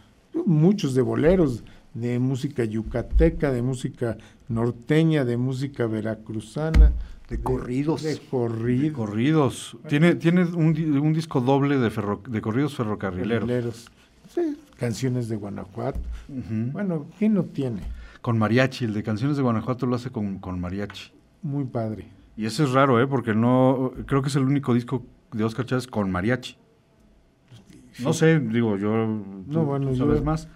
muchos de boleros, de música yucateca, de música norteña, de música veracruzana, De corridos. de corrido, Corridos. Tiene, tiene un, di- un disco doble de, ferro- de corridos ferrocarrileros. Sí, canciones de Guanajuato. Bueno, ¿quién no tiene? Con mariachi. El de canciones de Guanajuato lo hace con, con mariachi. Muy padre. Y eso es raro, ¿eh? Porque no... Creo que es el único disco de Oscar Chávez con mariachi. No sé, digo, yo... tú- No, bueno, tú yo- sabes más.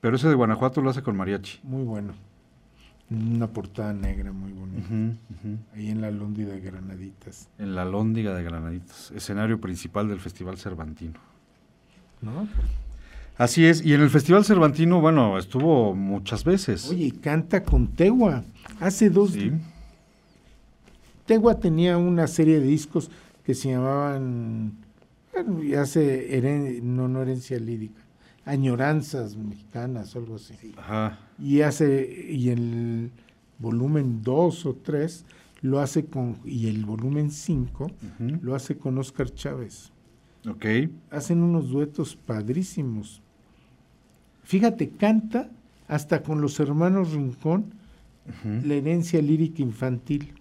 Pero ese de Guanajuato lo hace con mariachi. Muy bueno. Una portada negra muy bonita. Ahí en la Londi de Granaditas. En la Lóndiga de Granaditas, escenario principal del Festival Cervantino. ¿No? Así es, y en el Festival Cervantino, bueno, estuvo muchas veces. Oye, canta con Tegua. Hace dos, Sí, Tegua tenía una serie de discos que se llamaban, bueno, ya se, heren- no, no herencia lírica, añoranzas mexicanas o algo así. ajá. Y hace, y el volumen 2 o 3 lo hace con, y el volumen 5 ujú, lo hace con Oscar Chávez. Ok, Hacen unos duetos padrísimos. Fíjate, canta hasta con los hermanos Rincón la herencia lírica infantil.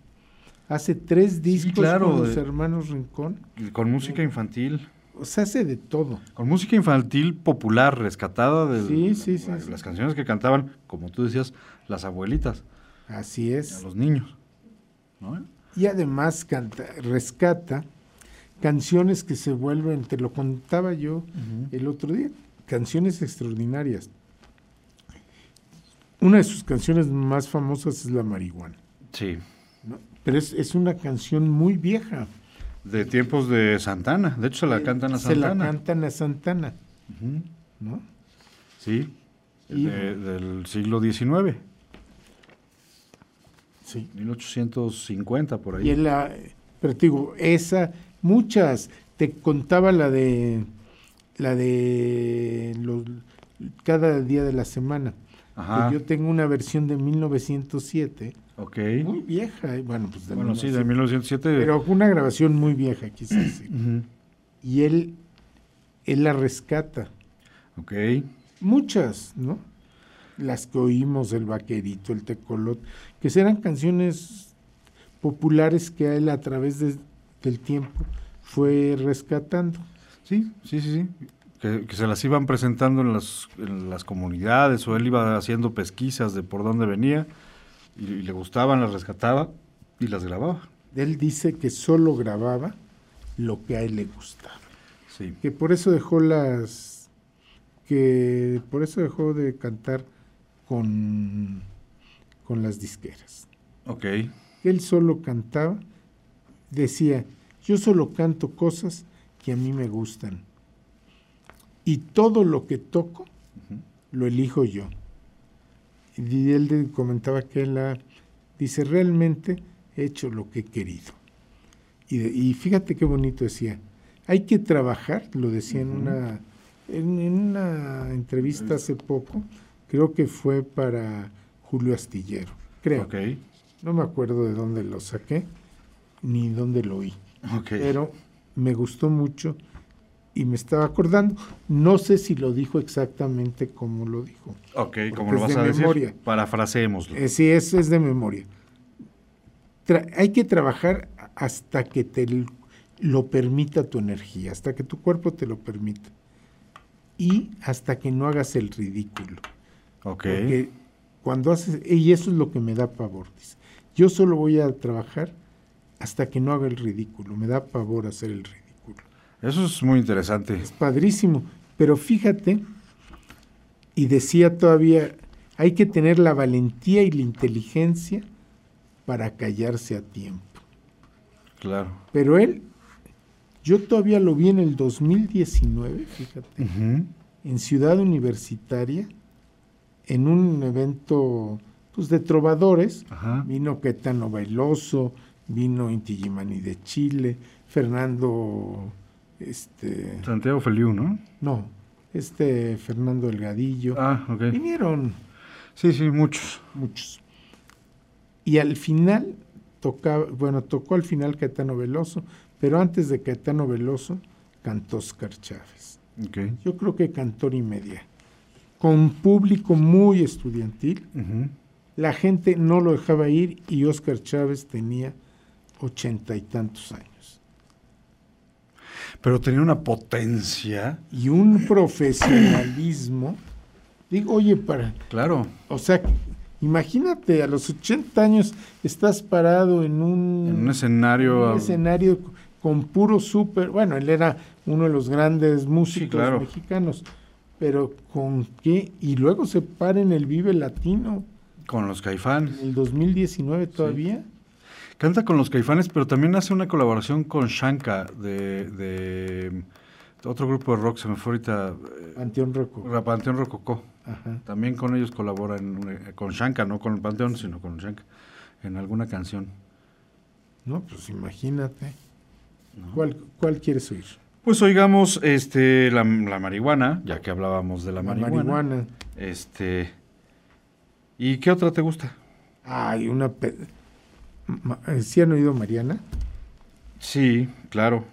Hace tres discos claro, con los de- hermanos Rincón. Con música infantil. O sea, hace de todo. Con música infantil popular, rescatada de Sí, sí, sí, las, canciones que cantaban, como tú decías, las abuelitas, Así a es. los niños. ¿no? Y además canta, rescata canciones que se vuelven, te lo contaba yo el otro día, canciones extraordinarias. Una de sus canciones más famosas es La Marihuana. Sí. Pero es, es una canción muy vieja. de tiempos de Santana. De hecho, se la cantan a Se la Santana. cantan a Santana. Ujú. ¿no? Sí, Y- de- del siglo XIX, Sí. 1850 por ahí. Y la, pero te digo, esa, muchas, te contaba la de, la de los, cada día de la semana. Ajá, Que yo tengo una versión de 1907, ok. muy vieja, y bueno, pues de Bueno, sí, 1907, de 1907. pero una grabación muy vieja, quise decir. Y él, él la rescata, Ok, muchas, ¿no? Las que oímos, el vaquerito, el tecolot, que eran canciones populares que él a través de- del tiempo fue rescatando. sí, sí, sí, sí. Que, que se las iban presentando en las, en las comunidades o él iba haciendo pesquisas de por dónde venía y, y le gustaban, las rescataba y las grababa. Él dice que solo grababa lo que a él le gustaba. Sí, Que por eso dejó las. que por eso dejó de cantar con, con las disqueras. ok, Él solo cantaba, decía, yo solo canto cosas que a mí me gustan. Y todo lo que toco, lo elijo yo. Y él comentaba que él ha- dice, realmente he hecho lo que he querido. Y, de- y fíjate qué bonito decía, hay que trabajar, lo decía en, una, en, en una entrevista hace poco, creo que fue para Julio Astillero, creo. No me acuerdo de dónde lo saqué, ni dónde lo oí, pero me gustó mucho y me estaba acordando. No sé si lo dijo exactamente como lo dijo. Ok, como lo vas de a decir, parafraseémoslo. Eh, sí, eso es de memoria. Tra- hay que trabajar hasta que te lo permita tu energía, hasta que tu cuerpo te lo permita. Y hasta que no hagas el ridículo. ok, Porque cuando haces, y eso es lo que me da pavor, dice. Yo solo voy a trabajar hasta que no haga el ridículo, me da pavor hacer el ridículo. Eso es muy interesante. Es padrísimo. Pero fíjate, y decía todavía, hay que tener la valentía y la inteligencia para callarse a tiempo. Claro. Pero él, yo todavía lo vi en el 2019, fíjate, en Ciudad Universitaria, en un evento pues, de trovadores. Ajá. Vino Caetano Bailoso, vino Inti Illimani de Chile, Fernando, este, Santiago Feliu, ¿no? no, este Fernando Delgadillo. Ah, ok. Vinieron Sí, sí, muchos. muchos. Y al final tocaba, bueno, tocó al final Caetano Veloso, pero antes de Caetano Veloso cantó Oscar Chávez. Ok. Yo creo que cantor y media. Con público muy estudiantil, la gente no lo dejaba ir y Oscar Chávez tenía ochenta y tantos años. Pero tenía una potencia. Y un profesionalismo. Digo, oye, para, Claro. o sea, imagínate, a los 80 años estás parado en un, En un escenario. un escenario con puro súper, bueno, él era uno de los grandes músicos claro. mexicanos, pero con qué, y luego se para en el Vive Latino, Con los caifanes. en el 2019 todavía. Canta con los caifanes, pero también hace una colaboración con Shanka de, de otro grupo de rock, se me fue ahorita, eh, Panteón Roco. Panteón Rococó. Ajá. También con ellos colabora en una- con Shanka, no con el Panteón, sino con Shanka, en alguna canción. No, pues imagínate. ¿Cuál, ¿Cuál quieres oír? Pues oigamos este la, la marihuana, ya que hablábamos de la, La marihuana. marihuana. Este ¿Y qué otra te gusta? Ay, una... pe- eh, ¿Sí han oído Mariana? Sí, claro.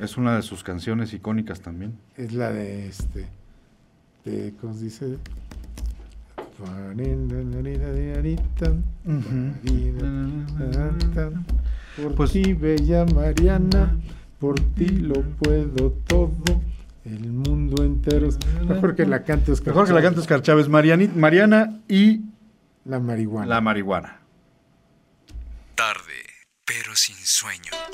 Es una de sus canciones icónicas también. Es la de este. De, ¿Cómo se dice? Por Pues- ti, bella Mariana, por ti lo puedo todo. El mundo entero. es- Mejor que la cante Oscar Mejor que la cante Oscar Chávez, Mariana y La marihuana. la marihuana. Tarde, pero sin sueño.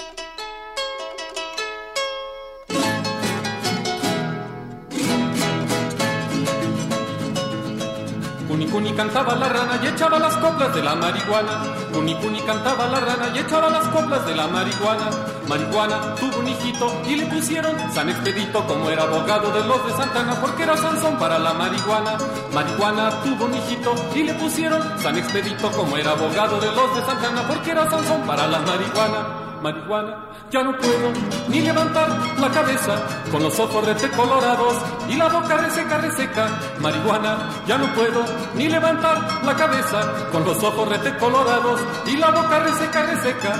Cuni Cuni cantaba la rana y echaba las coplas de la marihuana. Cuni Cuni cantaba la rana y echaba las coplas de la marihuana. Marihuana tuvo un hijito y le pusieron San Expedito como era abogado de los de Santana porque era Sansón para la marihuana. Marihuana tuvo un hijito y le pusieron San Expedito como era abogado de los de Santana porque era Sansón para la marihuana. Marihuana, ya no puedo ni levantar la cabeza con los ojos rete colorados y la boca reseca, reseca. Marihuana, ya no puedo ni levantar la cabeza con los ojos rete colorados y la boca reseca, reseca.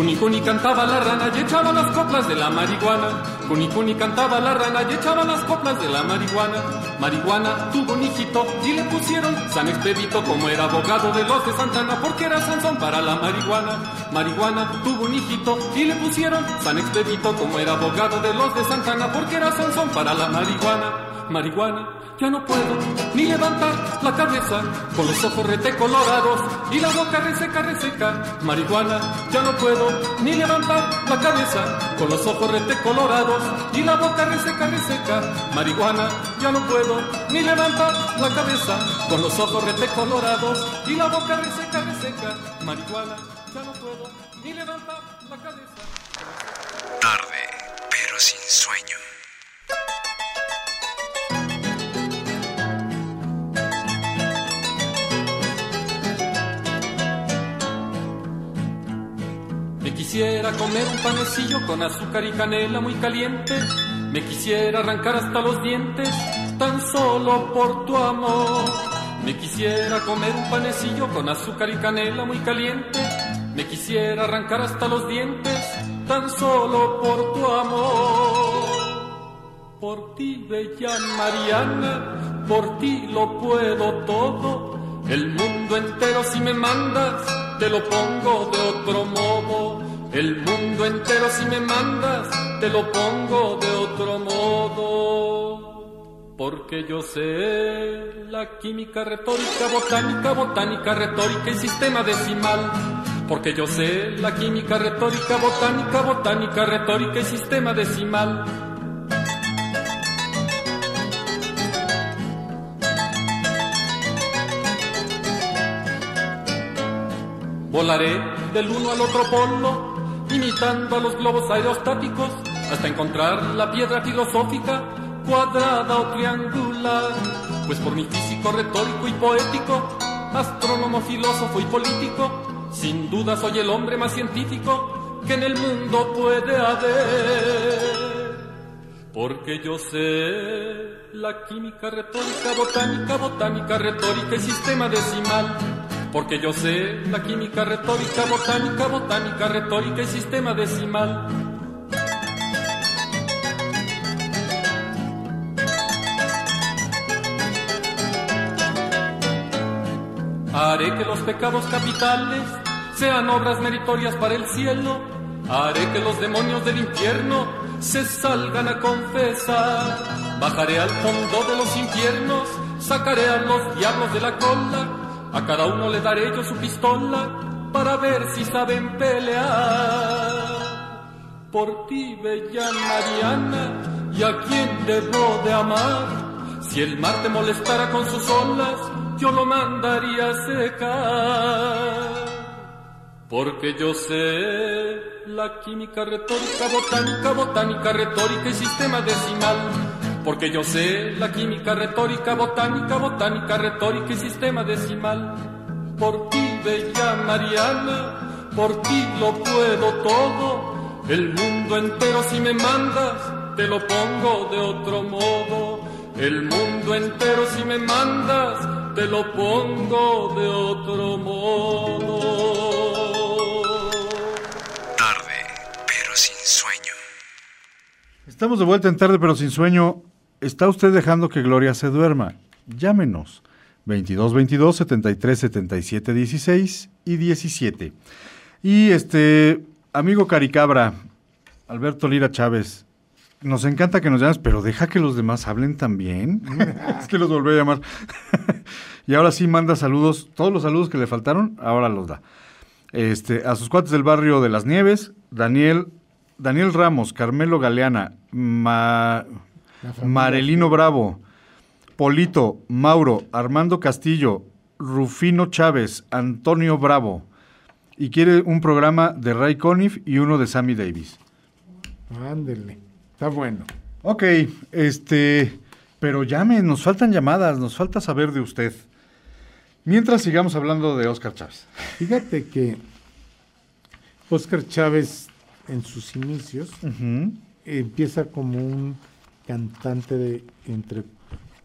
Cuni Cuni cantaba la rana y echaba las coplas de la marihuana. Cuni cantaba la rana y echaba las coplas de la marihuana. Marihuana tuvo un hijito y le pusieron San Expedito como era abogado de los de Santana porque era Sansón para la marihuana. Marihuana tuvo un hijito y le pusieron San Expedito como era abogado de los de Santana porque era Sansón para la marihuana. Marihuana, ya no puedo ni levantar la cabeza con los ojos rete colorados y la boca reseca, reseca. Marihuana, ya no puedo ni levantar la cabeza con los ojos rete colorados y la boca reseca, reseca. Marihuana, ya no puedo ni levantar la cabeza con los ojos rete colorados y la boca reseca, reseca. Marihuana, ya no puedo ni levantar la cabeza. Tarde, pero sin sueño. Quisiera comer un panecillo con azúcar y canela muy caliente. Me quisiera arrancar hasta los dientes, tan solo por tu amor. Me quisiera comer un panecillo con azúcar y canela muy caliente. Me quisiera arrancar hasta los dientes, tan solo por tu amor. Por ti, bella Mariana, por ti lo puedo todo. El mundo entero si me mandas, te lo pongo de otro modo. El mundo entero si me mandas, te lo pongo de otro modo. Porque yo sé la química retórica, botánica, botánica, retórica y sistema decimal. Porque yo sé la química retórica, botánica, botánica, retórica y sistema decimal. Volaré del uno al otro polo, imitando a los globos aerostáticos, hasta encontrar la piedra filosófica, cuadrada o triangular. Pues por mi físico retórico y poético, astrónomo, filósofo y político, sin duda soy el hombre más científico que en el mundo puede haber. Porque yo sé la química retórica, botánica, botánica, retórica y sistema decimal. Porque yo sé la química retórica, botánica, botánica, retórica y sistema decimal. Haré que los pecados capitales sean obras meritorias para el cielo. Haré que los demonios del infierno se salgan a confesar. Bajaré al fondo de los infiernos, sacaré a los diablos de la cola. A cada uno le daré yo su pistola para ver si saben pelear. Por ti, bella Mariana, y a quien debo de amar. Si el mar te molestara con sus olas, yo lo mandaría a secar. Porque yo sé la química retórica, botánica, botánica, retórica y sistema decimal. Porque yo sé la química retórica, botánica, botánica, retórica y sistema decimal. Por ti, bella Mariana, por ti lo puedo todo. El mundo entero si me mandas, te lo pongo de otro modo. El mundo entero si me mandas, te lo pongo de otro modo. Estamos de vuelta en tarde, pero sin sueño. ¿Está usted dejando que Gloria se duerma? Llámenos. 22 22 73 77 16 y 17. Y este, amigo Caricabra, Alberto Lira Chávez, nos encanta que nos llames, pero deja que los demás hablen también. es que los volví a llamar. y ahora sí manda saludos, todos los saludos que le faltaron, ahora los da. Este, a sus cuates del barrio de Las Nieves, Daniel, Daniel Ramos, Carmelo Galeana, Ma- Marelino Bravo, Polito, Mauro, Armando Castillo, Rufino Chávez, Antonio Bravo. Y quiere un programa de Ray Conniff y uno de Sammy Davis. Ándele. Está bueno. Ok, este, pero llame, nos faltan llamadas, nos falta saber de usted. Mientras sigamos hablando de Oscar Chávez. Fíjate que Oscar Chávez en sus inicios empieza como un cantante de, entre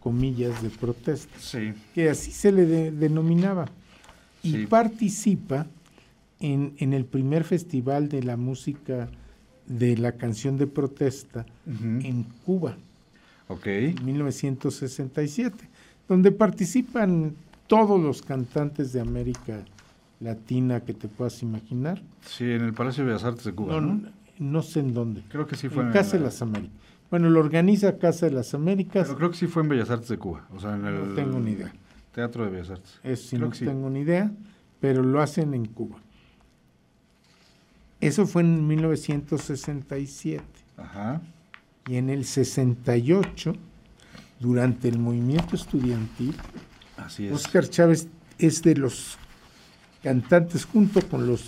comillas, de protesta, Sí. que así se le de- denominaba. Y Sí. participa en, en el primer festival de la música de la canción de protesta en Cuba, en 1967, donde participan todos los cantantes de América Latina que te puedas imaginar. Sí, en el Palacio de Bellas Artes de Cuba. No, ¿no? no, sé en dónde. Creo que sí fue en en Casa de la- las Américas. Bueno, lo organiza Casa de las Américas. Pero creo que sí fue en Bellas Artes de Cuba. O sea, en el No tengo ni idea. Teatro de Bellas Artes. Eso sí, Creo no que sí. tengo ni idea, pero lo hacen en Cuba. Eso fue en 1967. Ajá. Y en el 68, durante el movimiento estudiantil, Así es. Oscar Chávez es de los cantantes junto con los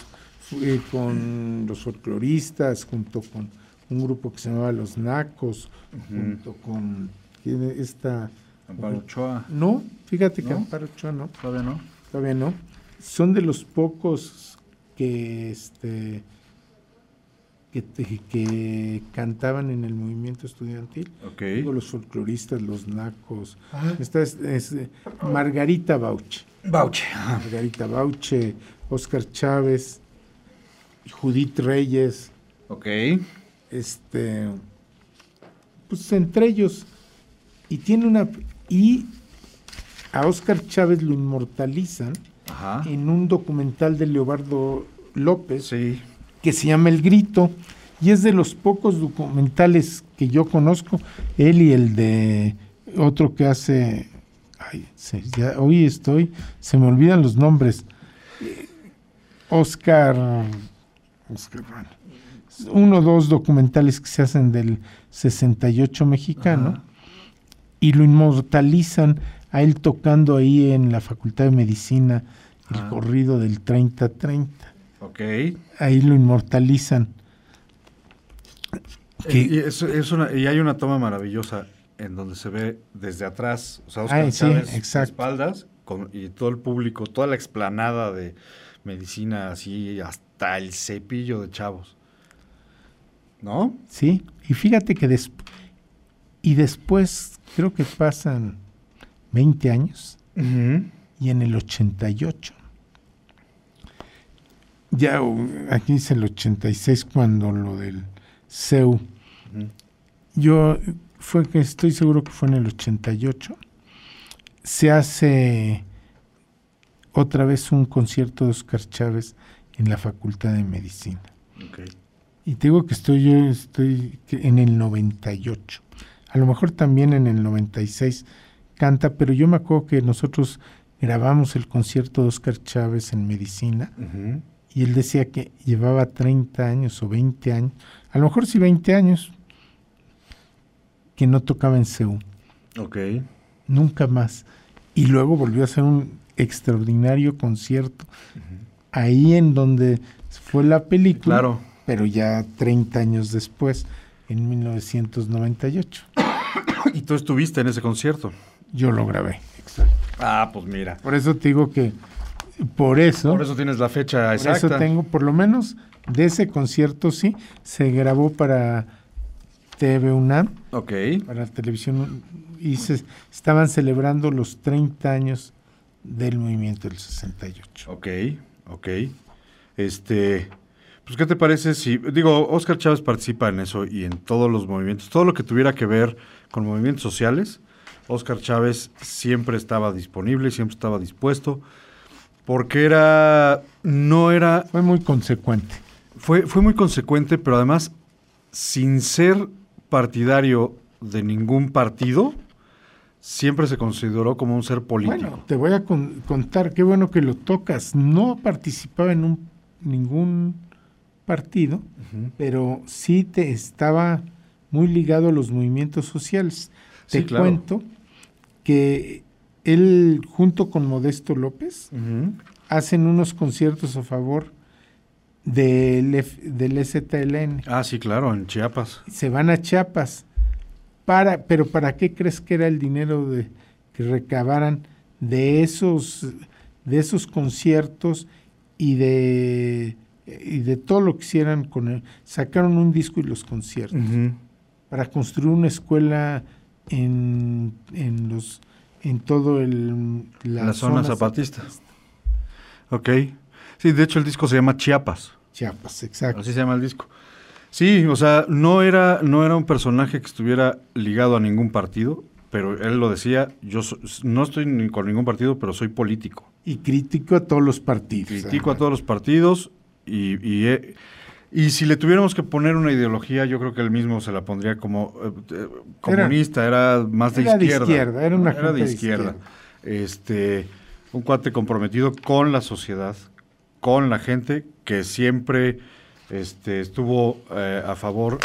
eh, con los folcloristas, junto con un grupo que se llamaba Los Nacos, junto con ¿quién es esta Amparo Ochoa. no, fíjate que ¿No? Amparo Ochoa no, Todavía no. todavía no. Son de los pocos que este que, te- que cantaban en el movimiento estudiantil. Ok. Digo, los folcloristas, los nacos. Esta es, es, eh, Margarita Bauche. Bauche. Margarita Bauche, Oscar Chávez, Judith Reyes, Ok. este, pues entre ellos. Y tiene una. Y a Oscar Chávez lo inmortalizan Ajá. en un documental de Leobardo López Sí. Que se llama El Grito, y es de los pocos documentales que yo conozco, él y el de otro que hace, ay, se- ya, hoy estoy, se me olvidan los nombres, Oscar, Oscar, bueno, uno o dos documentales que se hacen del 68 mexicano y lo inmortalizan a él tocando ahí en la Facultad de Medicina el Ah. corrido del 30-30. Ok. Ahí lo inmortalizan. Que- Y, es- es una- y hay una toma maravillosa en donde se ve desde atrás, o sea, Oscar Ah, sí, Chávez espaldas con- y todo el público, toda la explanada de medicina así hasta el cepillo de chavos. ¿No? Sí, y fíjate que des- y después creo que pasan 20 años y en el 88. Ya uh, aquí dice el 86 cuando lo del CEU. Yo fue que estoy seguro que fue en el 88. Se hace otra vez un concierto de Oscar Chávez en la Facultad de Medicina. Y te digo que estoy yo estoy en el 98. A lo mejor también en el 96 canta, pero yo me acuerdo que nosotros grabamos el concierto de Oscar Chávez en medicina Ujú. Y él decía que llevaba 30 años o 20 años, a lo mejor sí 20 años, que no tocaba en Seúl, Ok. nunca más. Y luego volvió a hacer un extraordinario concierto ahí en donde fue la película Claro. pero ya 30 años después, en 1998. Y tú estuviste en ese concierto. Yo lo grabé. Exacto. Ah, pues mira. Por eso te digo que, por eso, Por eso tienes la fecha por exacta. eso tengo, por lo menos de ese concierto sí, se grabó para TV UNAM, Ok. para televisión, y se estaban celebrando los 30 años del movimiento del 68. Ok, ok. Este, pues, ¿qué te parece si, digo, Oscar Chávez participa en eso y en todos los movimientos, todo lo que tuviera que ver con movimientos sociales, Oscar Chávez siempre estaba disponible, siempre estaba dispuesto, porque era, no era, Fue muy consecuente. fue, fue muy consecuente, pero además, sin ser partidario de ningún partido, siempre se consideró como un ser político. Bueno, te voy a con- contar, qué bueno que lo tocas. No participaba en un, ningún partido, pero sí te estaba muy ligado a los movimientos sociales. Sí, Te claro. cuento que él, junto con Modesto López, hacen unos conciertos a favor del, F- del STLN. Ah, sí, claro, en Chiapas. Se van a Chiapas. Para, pero ¿para qué crees que era el dinero de, que recabaran de esos, de esos conciertos y de, y de todo lo que hicieran con él? Sacaron un disco y los conciertos para construir una escuela en, en los en todo el La, zona, zapatista. Ok. Sí, de hecho el disco se llama Chiapas. Chiapas, exacto. Así se llama el disco. Sí, o sea, no era, no era un personaje que estuviera ligado a ningún partido, pero él lo decía, yo so- no estoy ni con ningún partido, pero soy político. Y crítico a todos los partidos. Critico a todos los partidos y, y, he- y si le tuviéramos que poner una ideología, yo creo que él mismo se la pondría como eh, eh, comunista, era, más de era de izquierda. izquierda, era una de gente de izquierda. Este, un cuate comprometido con la sociedad, con la gente, que siempre este, estuvo eh, a favor.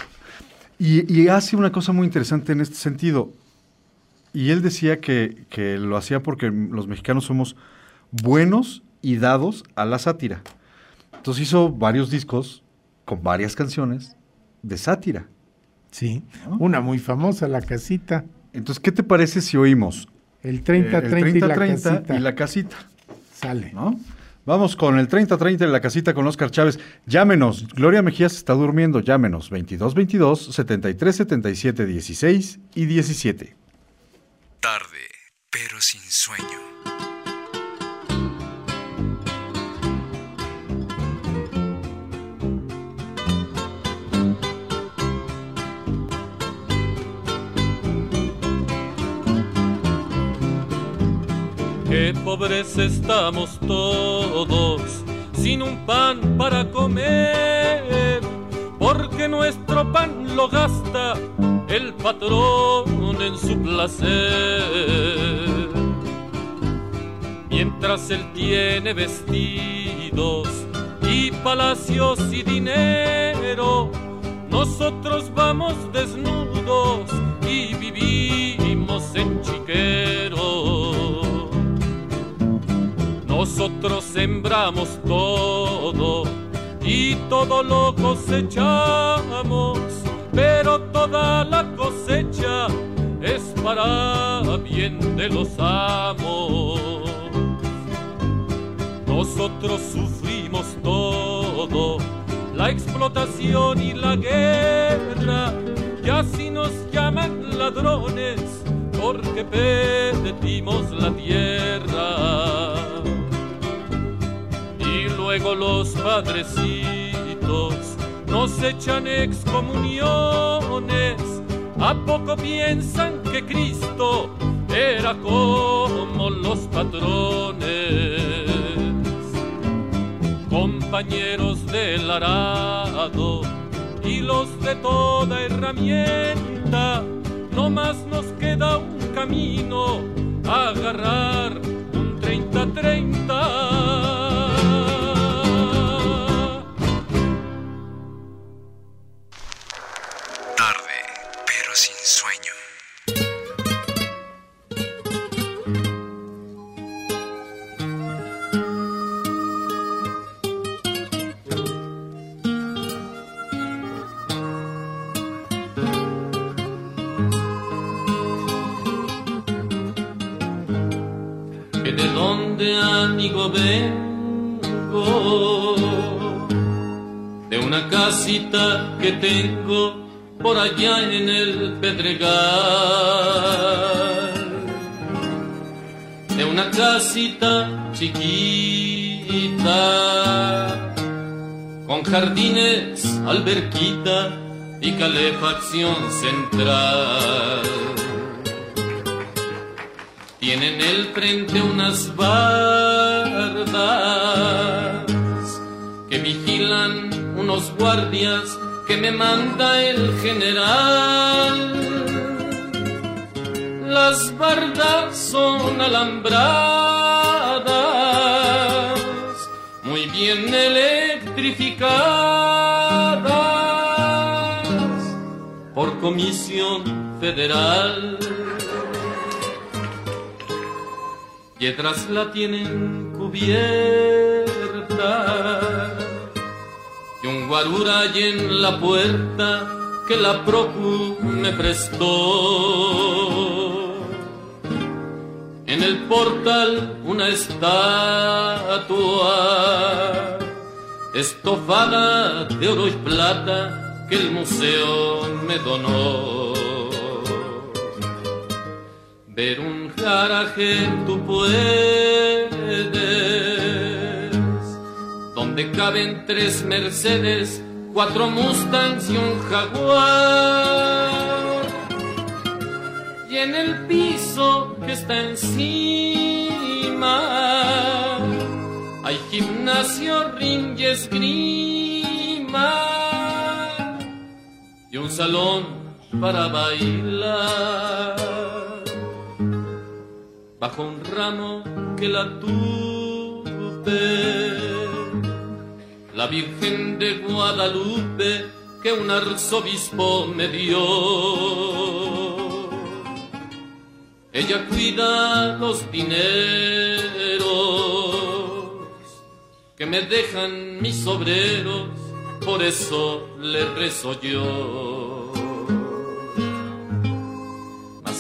Y, y hace una cosa muy interesante en este sentido. Y él decía que, que lo hacía porque los mexicanos somos buenos y dados a la sátira. Entonces hizo varios discos con varias canciones de sátira. Sí, ¿no? una muy famosa, La Casita. Entonces, ¿qué te parece si oímos El eh, 30-30 el y La 30-30 Casita. y la casita? Sale. ¿no? Vamos con el 30-30 en la casita con Oscar Chávez. Llámenos. Gloria Mejías está durmiendo. Llámenos. 2222-7377-16 y 17. Tarde, pero sin sueño. Qué pobres estamos todos, sin un pan para comer. que nuestro pan lo gasta el patrón en su placer. Mientras él tiene vestidos y palacios y dinero, nosotros vamos desnudos y vivimos en chiquero. Nosotros sembramos todo y todo lo cosechamos, pero toda la cosecha es para bien de los amos. Nosotros sufrimos todo, la explotación y la guerra, y así nos llaman ladrones, porque pedimos la tierra. Y luego los padrecitos nos echan excomuniones, ¿a poco piensan que Cristo era como los patrones? compañeros del arado y los de toda herramienta, no más nos queda un camino, agarrar un 30-30. Vengo, de una casita que tengo por allá en el Pedregal, de una casita chiquita, con jardines, alberquita y calefacción central. Tiene en el frente unas bardas que vigilan unos guardias que me manda el general. Las bardas son alambradas, muy bien electrificadas por comisión federal. Atrás la tienen cubierta y un guarura hay en la puerta que la procu me prestó. En el portal una estatua estofada de oro y plata que el museo me donó ver un garaje tú puedes, donde caben tres Mercedes, cuatro Mustangs y un Jaguar. Y en el piso que está encima hay gimnasio, ring y esgrima. Y un salón para bailar bajo un ramo que la tuve. La Virgen de Guadalupe que un arzobispo me dio. Ella cuida los dineros que me dejan mis obreros, por eso le rezo yo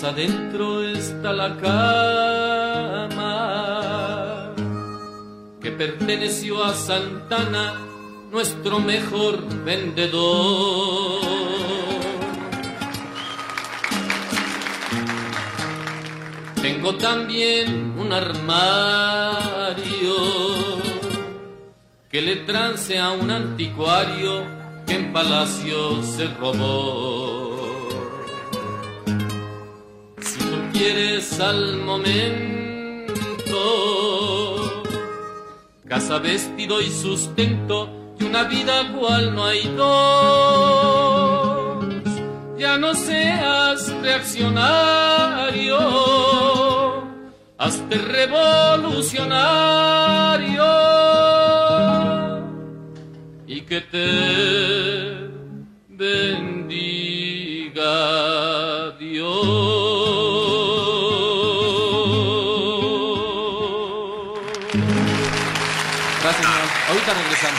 más adentro está la cama que perteneció a Santana, nuestro mejor vendedor. Tengo también un armario que le trance a un anticuario que en palacio se robó. Quieres al momento. Casa, vestido y sustento y una vida cual no hay dos. ya no seas reaccionario, hazte revolucionario y que te bendiga Dios.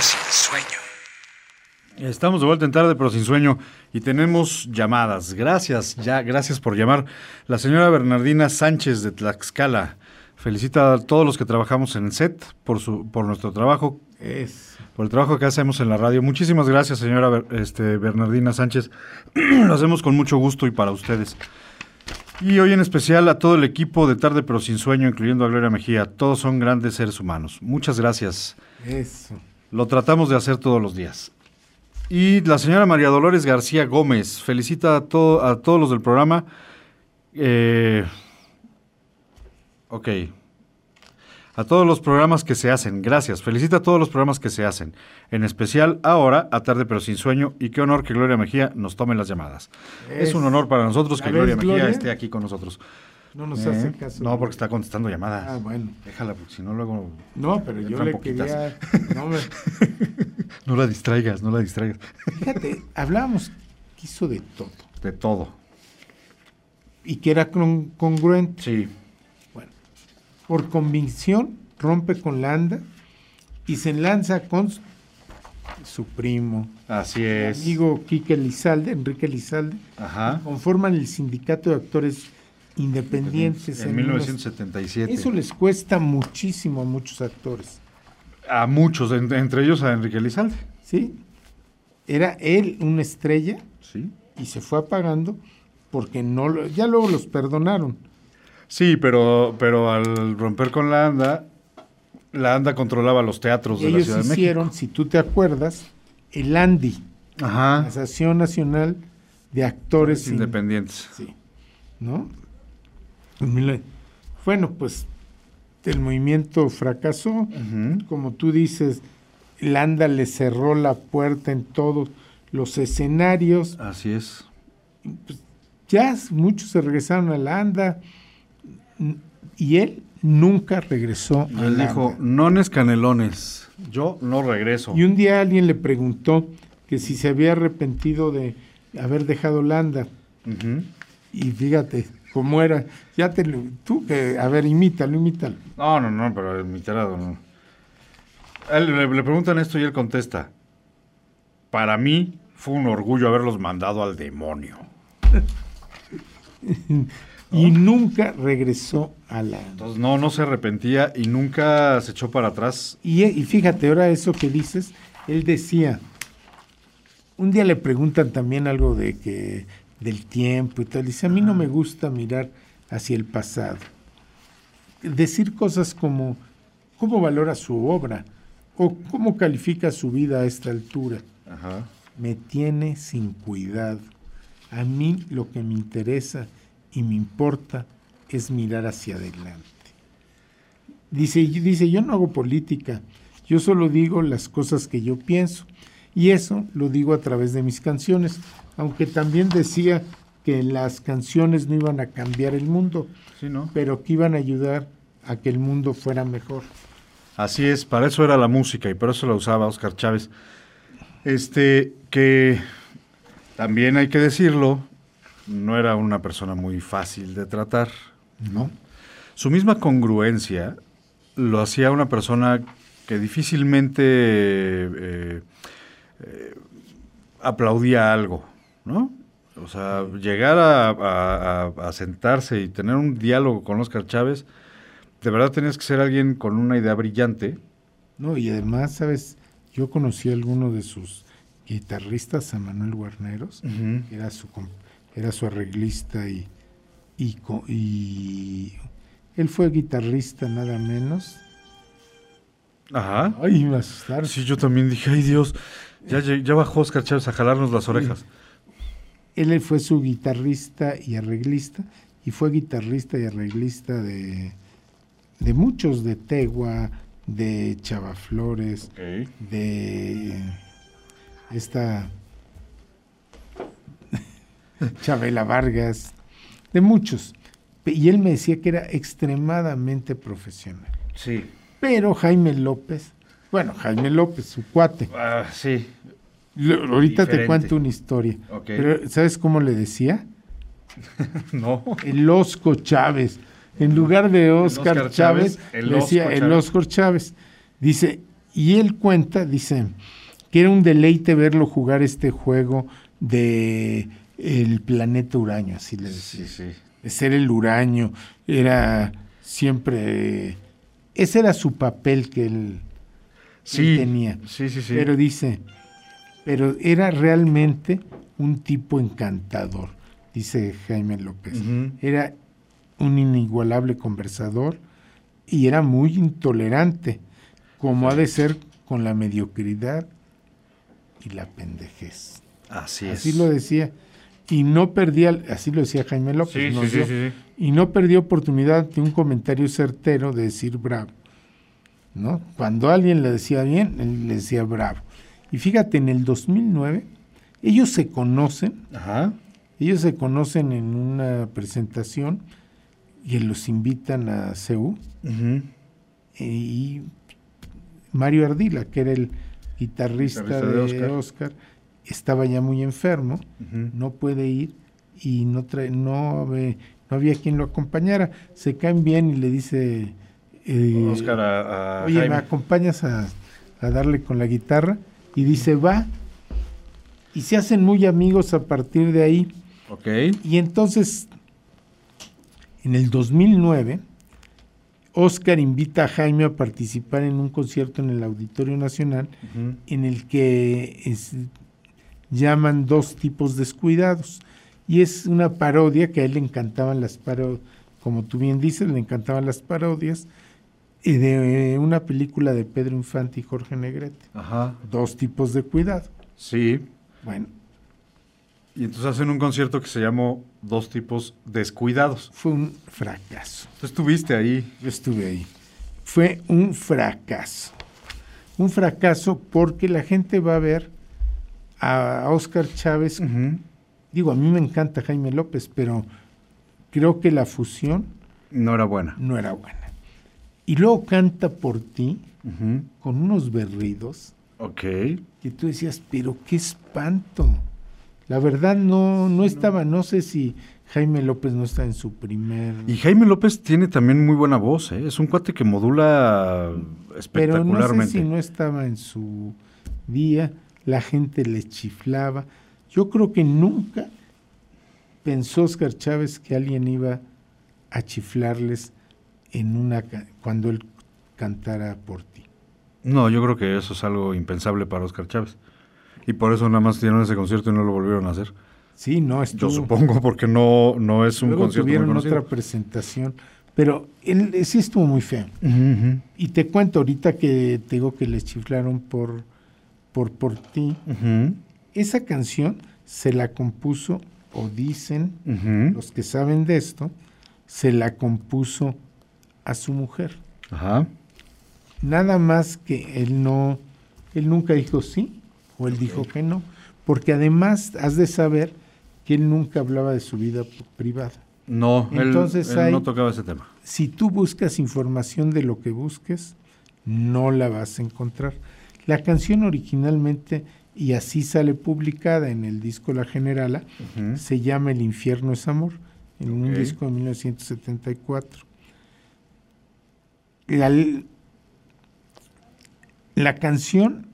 Sin sueño. Estamos de vuelta en tarde, pero sin sueño, y tenemos llamadas. Gracias, ya, gracias por llamar. La señora Bernardina Sánchez de Tlaxcala felicita a todos los que trabajamos en el set por su, por nuestro trabajo, Es. por el trabajo que hacemos en la radio. Muchísimas gracias, señora Ber- este, Bernardina Sánchez. Lo hacemos con mucho gusto y para ustedes. Y hoy en especial a todo el equipo de Tarde pero sin sueño, incluyendo a Gloria Mejía. Todos son grandes seres humanos. Muchas gracias. Eso. Lo tratamos de hacer todos los días. Y la señora María Dolores García Gómez felicita a, to- a todos los del programa. Eh, ok. A todos los programas que se hacen. Gracias. Felicita a todos los programas que se hacen. En especial ahora, a tarde pero sin sueño. Y qué honor que Gloria Mejía nos tome las llamadas. Es, Es- un honor para nosotros que ¿Ya ves, Gloria Mejía esté aquí con nosotros. No nos Eh, hace caso. No, porque está contestando llamadas. Ah, bueno. Déjala, porque si no luego... No, pero yo le poquitas. quería. No, me- No la distraigas, no la distraigas. fíjate, hablábamos que hizo de todo. De todo. Y que era con- congruente. Sí. Por convicción, rompe con la anda y se lanza con su- su primo, Así es. amigo Quique Lizalde, Enrique Lizalde. Ajá. Conforman el sindicato de actores independientes. En unos- 1977. Eso les cuesta muchísimo a muchos actores. A muchos, en- entre ellos a Enrique Lizalde. ¿Sí? Era él una estrella Sí. y se fue apagando porque no lo- ya luego los perdonaron. Sí, pero, pero al romper con la ANDA, la ANDA controlaba los teatros de la Ciudad de México. hicieron, si tú te acuerdas, el ANDI, Ajá. Asociación Nacional de Actores In- Independientes. Sí. ¿No? Mil- Bueno, pues el movimiento fracasó. Como tú dices, el ANDA le cerró la puerta en todos los escenarios. Así es. Ya muchos se regresaron a la ANDA n- y él nunca regresó a él la dijo, nones canelones, yo no regreso. Y un día alguien le preguntó que si se había arrepentido de haber dejado la ANDA. Ujú. Y fíjate cómo era. Ya te lo, tú que, a ver, imítalo, imítalo. No, no, no, pero imitar a don- Él, le, le preguntan esto y él contesta, para mí fue un orgullo haberlos mandado al demonio. Y nunca regresó a la. Entonces no, no se arrepentía y nunca se echó para atrás. Y, y fíjate, ahora eso que dices, él decía, un día le preguntan también algo de que del tiempo y tal, dice, a mí no me gusta mirar hacia el pasado. Decir cosas como, ¿cómo valora su obra? O ¿cómo califica su vida a esta altura? Ajá. Me tiene sin cuidado. A mí lo que me interesa y me importa es mirar hacia adelante. Dice, dice, yo no hago política, yo solo digo las cosas que yo pienso. Y eso lo digo a través de mis canciones, aunque también decía que las canciones no iban a cambiar el mundo, Sí, ¿no? pero que iban a ayudar a que el mundo fuera mejor. Así es, para eso era la música y por eso la usaba Oscar Chávez. Este, que también hay que decirlo, no era una persona muy fácil de tratar, ¿no? Su misma congruencia lo hacía una persona que difícilmente eh, eh, aplaudía algo, ¿no? O sea, llegar a, a- a- sentarse y tener un diálogo con Oscar Chávez, de verdad tenías que ser alguien con una idea brillante. No, y además, ¿sabes? Yo conocí a alguno de sus guitarristas, a Manuel Guarneros, que era su, era su arreglista y, y, y él fue guitarrista nada menos. Ajá. Ay, me asustaron. Sí, yo también dije, ay Dios, ya, ya bajó Oscar Chávez a jalarnos las orejas. Él fue su guitarrista y arreglista, y fue guitarrista y arreglista de, de muchos, de Tegua, de Chavaflores, de esta Chabela Vargas, de muchos. Y él me decía que era extremadamente profesional. Sí. Pero Jaime López, bueno, Jaime López, su cuate. Ah, sí. Ahorita te cuento una historia. Pero ¿sabes cómo le decía? No. El Osco Chávez. En lugar de Oscar, Oscar Chávez, le decía el. Oscar Chávez. Dice, y él cuenta, dice, que era un deleite verlo jugar este juego de el planeta Uraño, así le decía. Sí, sí. De ser el Uraño, era siempre, ese era su papel que él, Sí. tenía. Sí, sí, sí. Pero dice, pero era realmente un tipo encantador, dice Jaime López. Era un inigualable conversador y era muy intolerante, como ha de ser con la mediocridad y la pendejez. Así es. Así lo decía. Y no perdía, así lo decía Jaime López, sí. y no perdió oportunidad de un comentario certero de decir bravo. ¿no? Cuando alguien le decía bien, él le decía bravo. Y fíjate, en el 2009, ellos se conocen, Ajá. ellos se conocen en una presentación y los invitan a CEU Ujú. y Mario Ardila, que era el guitarrista, Guitarrista de, de Oscar. Oscar. estaba ya muy enfermo, no puede ir y no trae, no, no había quien lo acompañara. Se caen bien y le dice, eh, Oscar a, a oye, ¿me acompañas a, a darle con la guitarra? Y dice, va. Y se hacen muy amigos a partir de ahí. Ok. Y entonces, en el 2009, Oscar invita a Jaime a participar en un concierto en el Auditorio Nacional en el que es- llaman dos tipos descuidados. Y es una parodia que a él le encantaban las parodias, como tú bien dices, le encantaban las parodias, y de una película de Pedro Infante y Jorge Negrete. Ajá. Dos tipos de cuidado. Sí. Bueno, Y entonces hacen un concierto que se llamó Dos tipos descuidados. fue un fracaso. Tú estuviste ahí. Yo estuve ahí. Fue un fracaso. Un fracaso porque la gente va a ver a Oscar Chávez. Digo, a mí me encanta Jaime López, pero creo que la fusión No era buena. no era buena. Y luego canta por ti con unos berridos Ok. que tú decías, pero qué espanto. La verdad no, no estaba, no sé si Jaime López no está en su primer... Y Jaime López tiene también muy buena voz, ¿eh? Es un cuate que modula Pero no sé espectacularmente. si no estaba en su día, la gente le chiflaba. Yo creo que nunca pensó Oscar Chávez que alguien iba a chiflarles en una cuando él cantara por ti. No, yo creo que eso es algo impensable para Oscar Chávez. Y por eso nada más dieron ese concierto y no lo volvieron a hacer. Sí, no Yo estuvo. supongo, porque no, no es un Luego concierto muy tuvieron conocido. otra presentación, pero él sí estuvo muy feo. Y te cuento ahorita que te digo que les chiflaron por por por ti. Esa canción se la compuso o dicen los que saben de esto, se la compuso a su mujer. Ajá. Nada más que él no, él nunca dijo sí o él dijo que no, porque además has de saber que él nunca hablaba de su vida privada. No, Entonces él, hay- no tocaba ese tema. Si tú buscas información de lo que busques, no la vas a encontrar. La canción originalmente, y así sale publicada en el disco La Generala, se llama El infierno es amor, en un disco de 1974. La, la canción,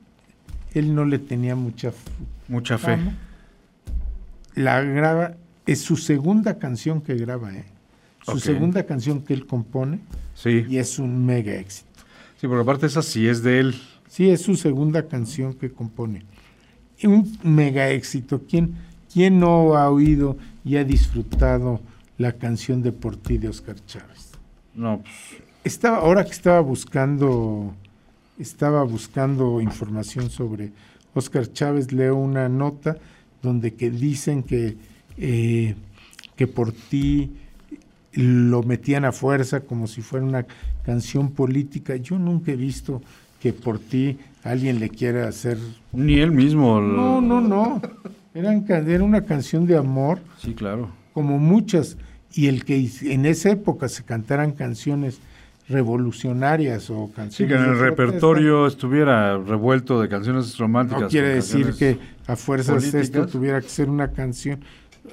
él no le tenía mucha Mucha fe. fama. La graba, es su segunda canción que graba, ¿eh? Su segunda canción que él compone Sí. y es un mega éxito. Sí, porque aparte esa sí es de él. Sí, es su segunda canción que compone. Y un mega éxito. ¿Quién, ¿Quién no ha oído y ha disfrutado la canción de Por ti de Oscar Chávez? No, pues, Estaba, ahora que estaba buscando, estaba buscando información sobre Oscar Chávez, leo una nota donde que dicen que, eh, que por ti lo metían a fuerza como si fuera una canción política. Yo nunca he visto que por ti alguien le quiera hacer ni él mismo. no, no, no. Eran, era una canción de amor, Sí, claro. como muchas, y el que en esa época se cantaran canciones revolucionarias o Sí, canciones que en el repertorio estuviera revuelto de canciones románticas. no quiere decir que a fuerzas esto políticas. tuviera que ser una canción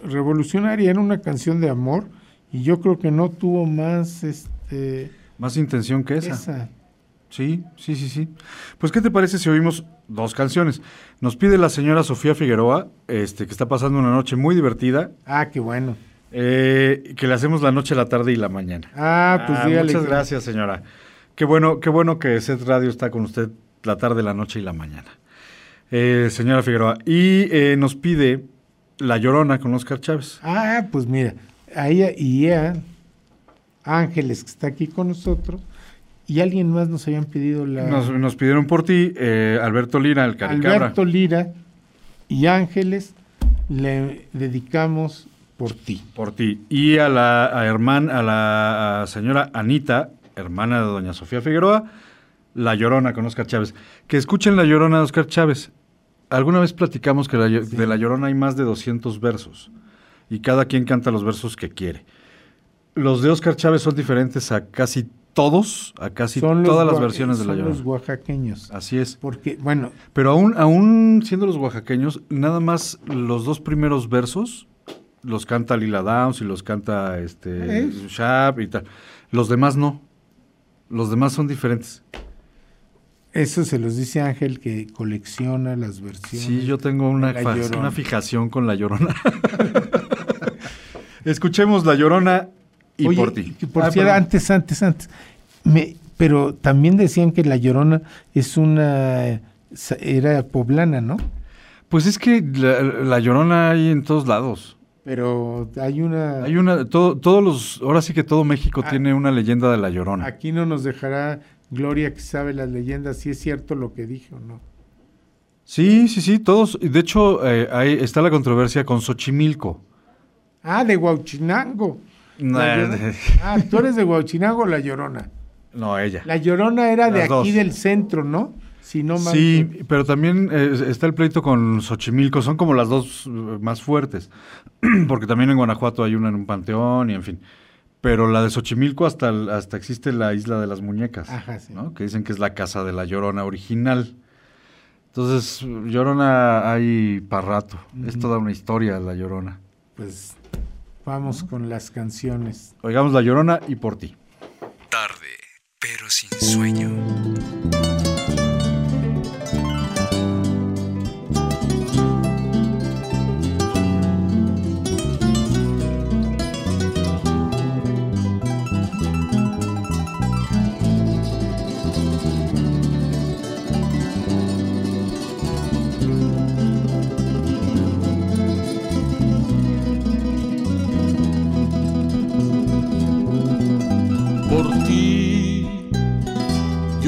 revolucionaria, era una canción de amor, y yo creo que no tuvo más este Más intención que esa. esa. Sí, sí, sí, sí. Pues, ¿qué te parece si oímos dos canciones? Nos pide la señora Sofía Figueroa, este, que está pasando una noche muy divertida, Ah, qué bueno. Eh, que le hacemos la noche, la tarde y la mañana. Ah, pues Ah, dígale. muchas gracias, señora. Qué bueno, qué bueno que Set Radio está con usted la tarde, la noche y la mañana. Eh, señora Figueroa. Y eh, nos pide La Llorona con Oscar Chávez. Ah, pues mira, a ella y a Ángeles, que está aquí con nosotros, y alguien más nos habían pedido la... Nos, nos pidieron por ti, eh, Alberto Lira, el Caricabra. Alberto Lira y Ángeles le dedicamos por ti. Por ti. Y a la a herman- a la a señora Anita, hermana de doña Sofía Figueroa, La Llorona con Oscar Chávez. Que escuchen La Llorona de Oscar Chávez. Alguna vez platicamos que la de La Llorona hay más de 200 versos. Y cada quien canta los versos que quiere. Los de Oscar Chávez son diferentes a casi todos, a casi Son todas las versiones de La son Llorona. los oaxaqueños. Así es. Porque, bueno, Pero aún, aún siendo los oaxaqueños, nada más los dos primeros versos los canta Lila Downs y los canta este ¿Eh? Shap y tal. Los demás no. Los demás son diferentes. eso se los dice Ángel que colecciona las versiones. Sí, yo tengo una, una fijación con La Llorona. Escuchemos La Llorona y Oye, por ti. por Ah, antes, antes, antes. Me, pero también decían que La Llorona es una... Era poblana, ¿no? Pues es que la, la Llorona hay en todos lados. Pero hay una... Hay una, todo, todos los, ahora sí que todo México Ah. tiene una leyenda de La Llorona. Aquí no nos dejará Gloria que sabe las leyendas si es cierto lo que dije o no. Sí, sí, sí, todos. De hecho, eh, ahí está la controversia con Xochimilco. Ah, de. No, Llorona. Ah, tú eres de Huauchinango o La Llorona. no, ella. La Llorona era de aquí dos. del centro, ¿no? Si no Sí, pero también eh, está el pleito con Xochimilco. Son como las dos eh, más fuertes. Porque también en Guanajuato hay una en un panteón y en fin. Pero la de Xochimilco hasta, hasta existe la isla de las muñecas. Ajá, sí. ¿no? Que dicen que es la casa de la Llorona original. Entonces, Llorona hay para rato. Es toda una historia la Llorona. Pues vamos con las canciones. Oigamos la Llorona y por ti. Tarde, pero sin sueño.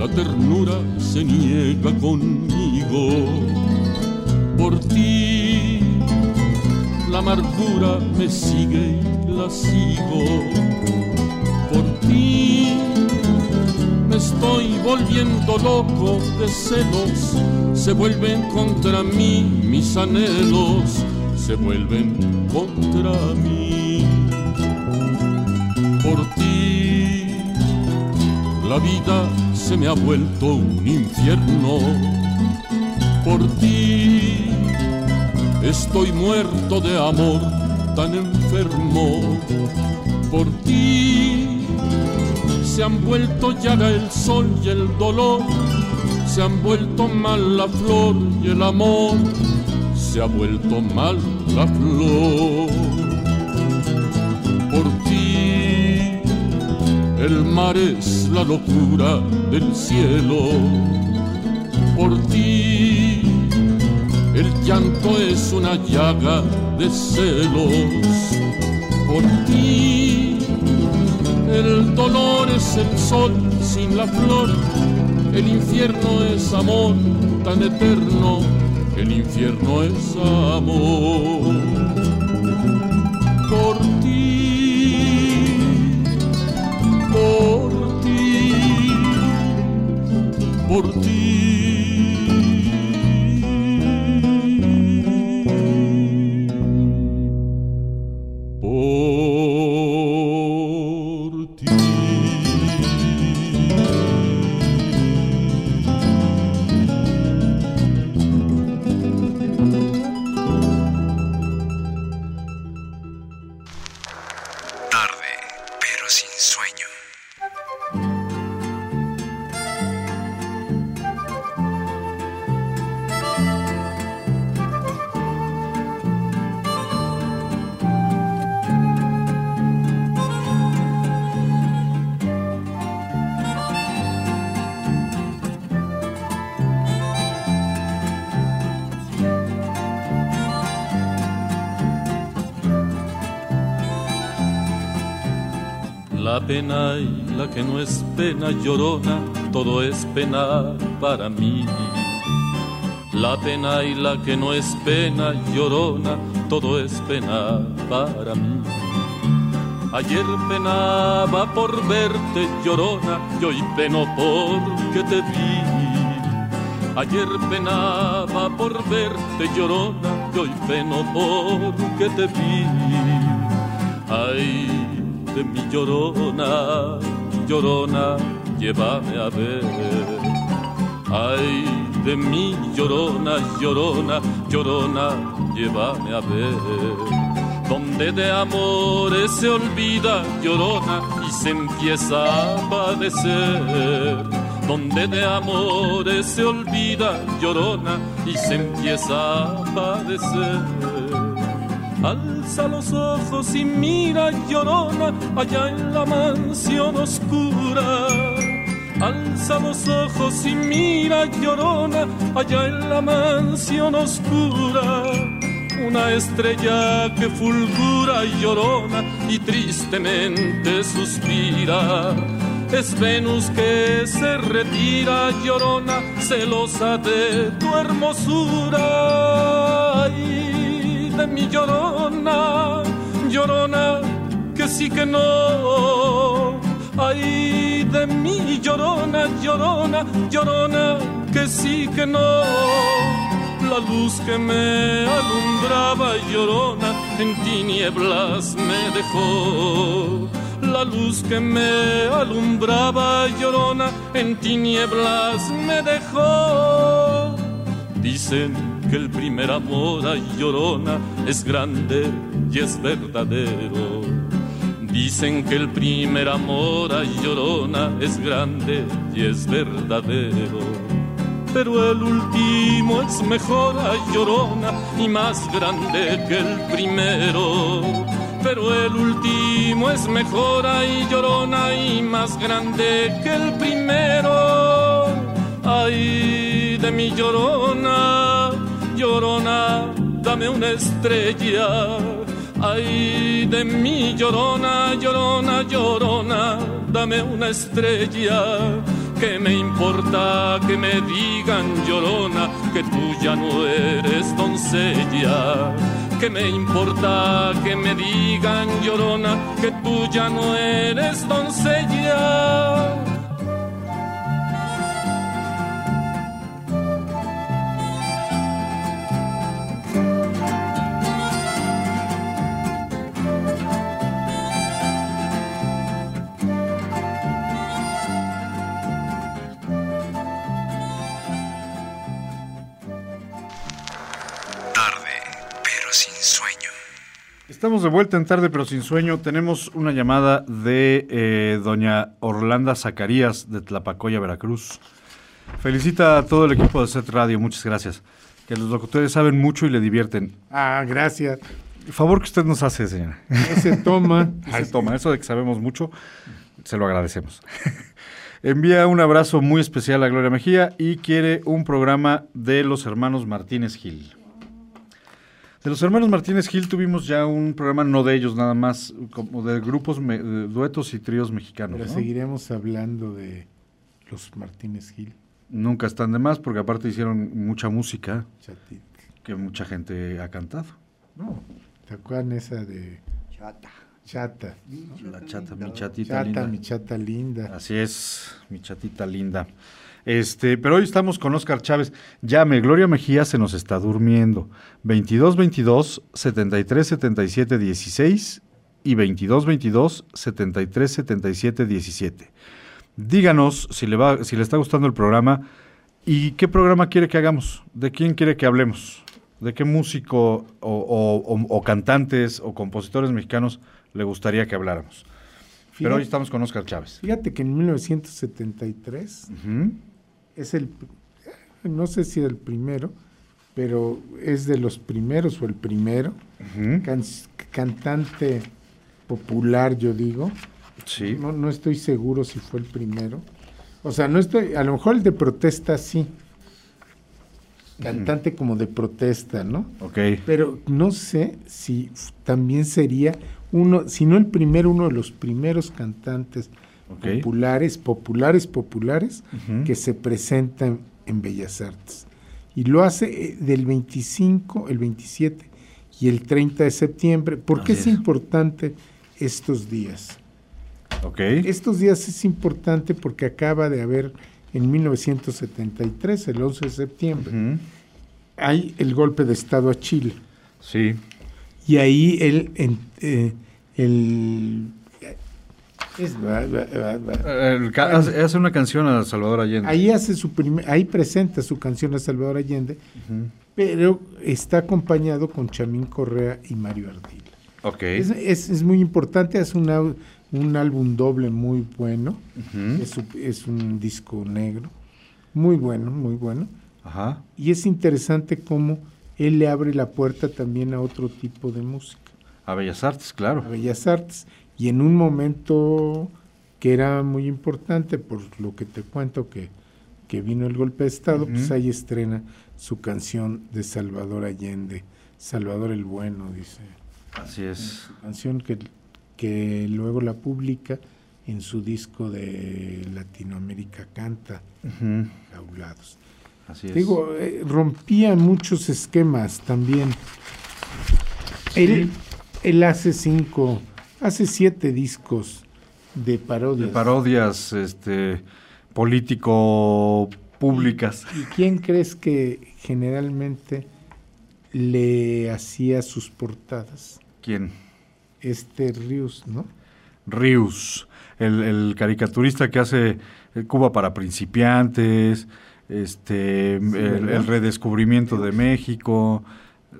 La ternura se niega conmigo. Por ti. La amargura me sigue y la sigo. Por ti. Me estoy volviendo loco de celos. Se vuelven contra mí mis anhelos. Se vuelven contra mí La vida se me ha vuelto un infierno por ti. Estoy muerto de amor, tan enfermo por ti. Se han vuelto llaga el sol y el dolor, se han vuelto mal la flor y el amor, se ha vuelto mal la flor El mar es la locura del cielo. Por ti El llanto es una llaga de celos por ti. El dolor es el sol sin la flor. El infierno es amor tan eterno. El infierno es amor. Por ti. Pena llorona, todo es pena para mí. La pena y la que no es pena llorona, todo es pena para mí. Ayer penaba por verte llorona y hoy peno porque te vi. Ayer penaba por verte llorona y hoy peno porque te vi. Ay, de mi llorona, llorona, llévame a ver. Ay, de mi llorona, llorona, llorona, llévame a ver. Donde de amores se olvida llorona y se empieza a padecer. Donde de amores se olvida llorona y se empieza a padecer. Alza los ojos y mira llorona allá en la mansión oscura. Alza los ojos y mira llorona allá en la mansión oscura. Una estrella que fulgura llorona y tristemente suspira. Es Venus que se retira llorona, celosa de tu hermosura. Ay, de mi llorona, llorona, que sí que no. Ay, de mi llorona, llorona, llorona, que sí que no. La luz que me alumbraba llorona en tinieblas me dejó. La luz que me alumbraba llorona en tinieblas me dejó. Dicen que el primer amor a llorona es grande y es verdadero. Dicen que el primer amor a llorona es grande y es verdadero. Pero el último es mejor a llorona y más grande que el primero. Pero el último es mejor a llorona y más grande que el primero. Ay, de mi llorona, llorona, dame una estrella. Ay, de mi llorona, llorona, llorona, dame una estrella. ¿Qué me importa que me digan llorona que tú ya no eres doncella? ¿Qué me importa que me digan llorona que tú ya no eres doncella? Estamos de vuelta en tarde, pero sin sueño. Tenemos una llamada de eh, doña Orlanda Zacarías de Tlapacoya, Veracruz. Felicita a todo el equipo de Set Radio, muchas gracias. Que los locutores saben mucho y le divierten. Ah, gracias. Favor que usted nos hace, señora. Ese toma. Se toma, eso de que sabemos mucho, se lo agradecemos. Envía un abrazo muy especial a Gloria Mejía y quiere un programa de los hermanos Martínez Gil. De los hermanos Martínez Gil tuvimos ya un programa, no de ellos nada más, como de grupos, me- de duetos y tríos mexicanos. Pero ¿no? seguiremos hablando de los Martínez Gil, Nunca están de más porque aparte hicieron mucha música Chatit. que mucha gente ha cantado. No, ¿te acuerdan esa de Chata. Chata? La chata, mi chatita Chata, linda. mi chata linda. Así es, mi chatita linda. Este, pero hoy estamos con Oscar Chávez. Llame, Gloria Mejía se nos está durmiendo. 22 22 73 77 16 y 22 22 73 77 17. Díganos si le va si le está gustando el programa y qué programa quiere que hagamos, de quién quiere que hablemos, de qué músico o, o- o- o cantantes o compositores mexicanos le gustaría que habláramos. Pero hoy estamos con Oscar Chávez. fíjate que en 1973 Ujú. Es el, no sé si el primero, pero es de los primeros o el primero, can- cantante popular, yo digo. Sí. No, no estoy seguro si fue el primero. O sea, no estoy, a lo mejor el de protesta sí. Cantante como de protesta, ¿no? Ok. Pero no sé si también sería uno, si no el primero, uno de los primeros cantantes Populares, populares, populares, que se presentan en Bellas Artes. Y lo hace eh, del 25, el 27 y el 30 de septiembre. ¿Por qué es importante estos días? Ok. Estos días es importante porque acaba de haber en 1973, el 11 de septiembre, hay el golpe de Estado a Chile. Sí. Y ahí él, en- eh, el... es- hace, una canción a Salvador Allende. Ahí hace su primer, ahí presenta su canción a Salvador Allende, pero está acompañado con Chamín Correa y Mario Ardila. Ok. Es, es- es muy importante, es un, au- un álbum doble muy bueno, Ujú. es, un- es un disco negro, muy bueno, muy bueno. Ajá. Y es interesante cómo él le abre la puerta también a otro tipo de música. A Bellas Artes, claro. a Bellas Artes y en un momento que era muy importante por lo que te cuento que, que vino el golpe de Estado, pues ahí estrena su canción de Salvador Allende, Salvador el Bueno, dice. Así es. Su canción que, que luego la publica en su disco de Latinoamérica Canta. Jaulados. Así es. Digo, eh, rompía muchos esquemas también. Él, él hace cinco, hace siete discos de de parodias. parodias este, político públicas. ¿Y quién crees que generalmente le hacía sus portadas? ¿Quién? Este Rius, ¿no? Rius, el, el caricaturista que hace eh, Cuba para principiantes, este, el redescubrimiento de México.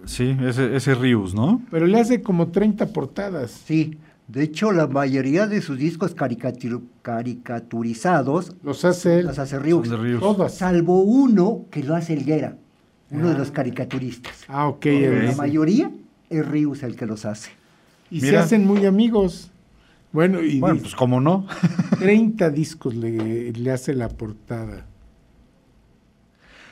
Sí, ese, ese Rius, ¿no? Pero le hace como 30 portadas. Sí, de hecho la mayoría de sus discos caricatur- caricaturizados Los hace las hace Rius. Todas. salvo uno que lo hace Helguera, uno de Ah. los caricaturistas. Ah, ok. Pero La mayoría es Rius el que los hace. Y se hacen muy amigos. Bueno, y Bueno, pues cómo no. 30 discos le, le hace la portada.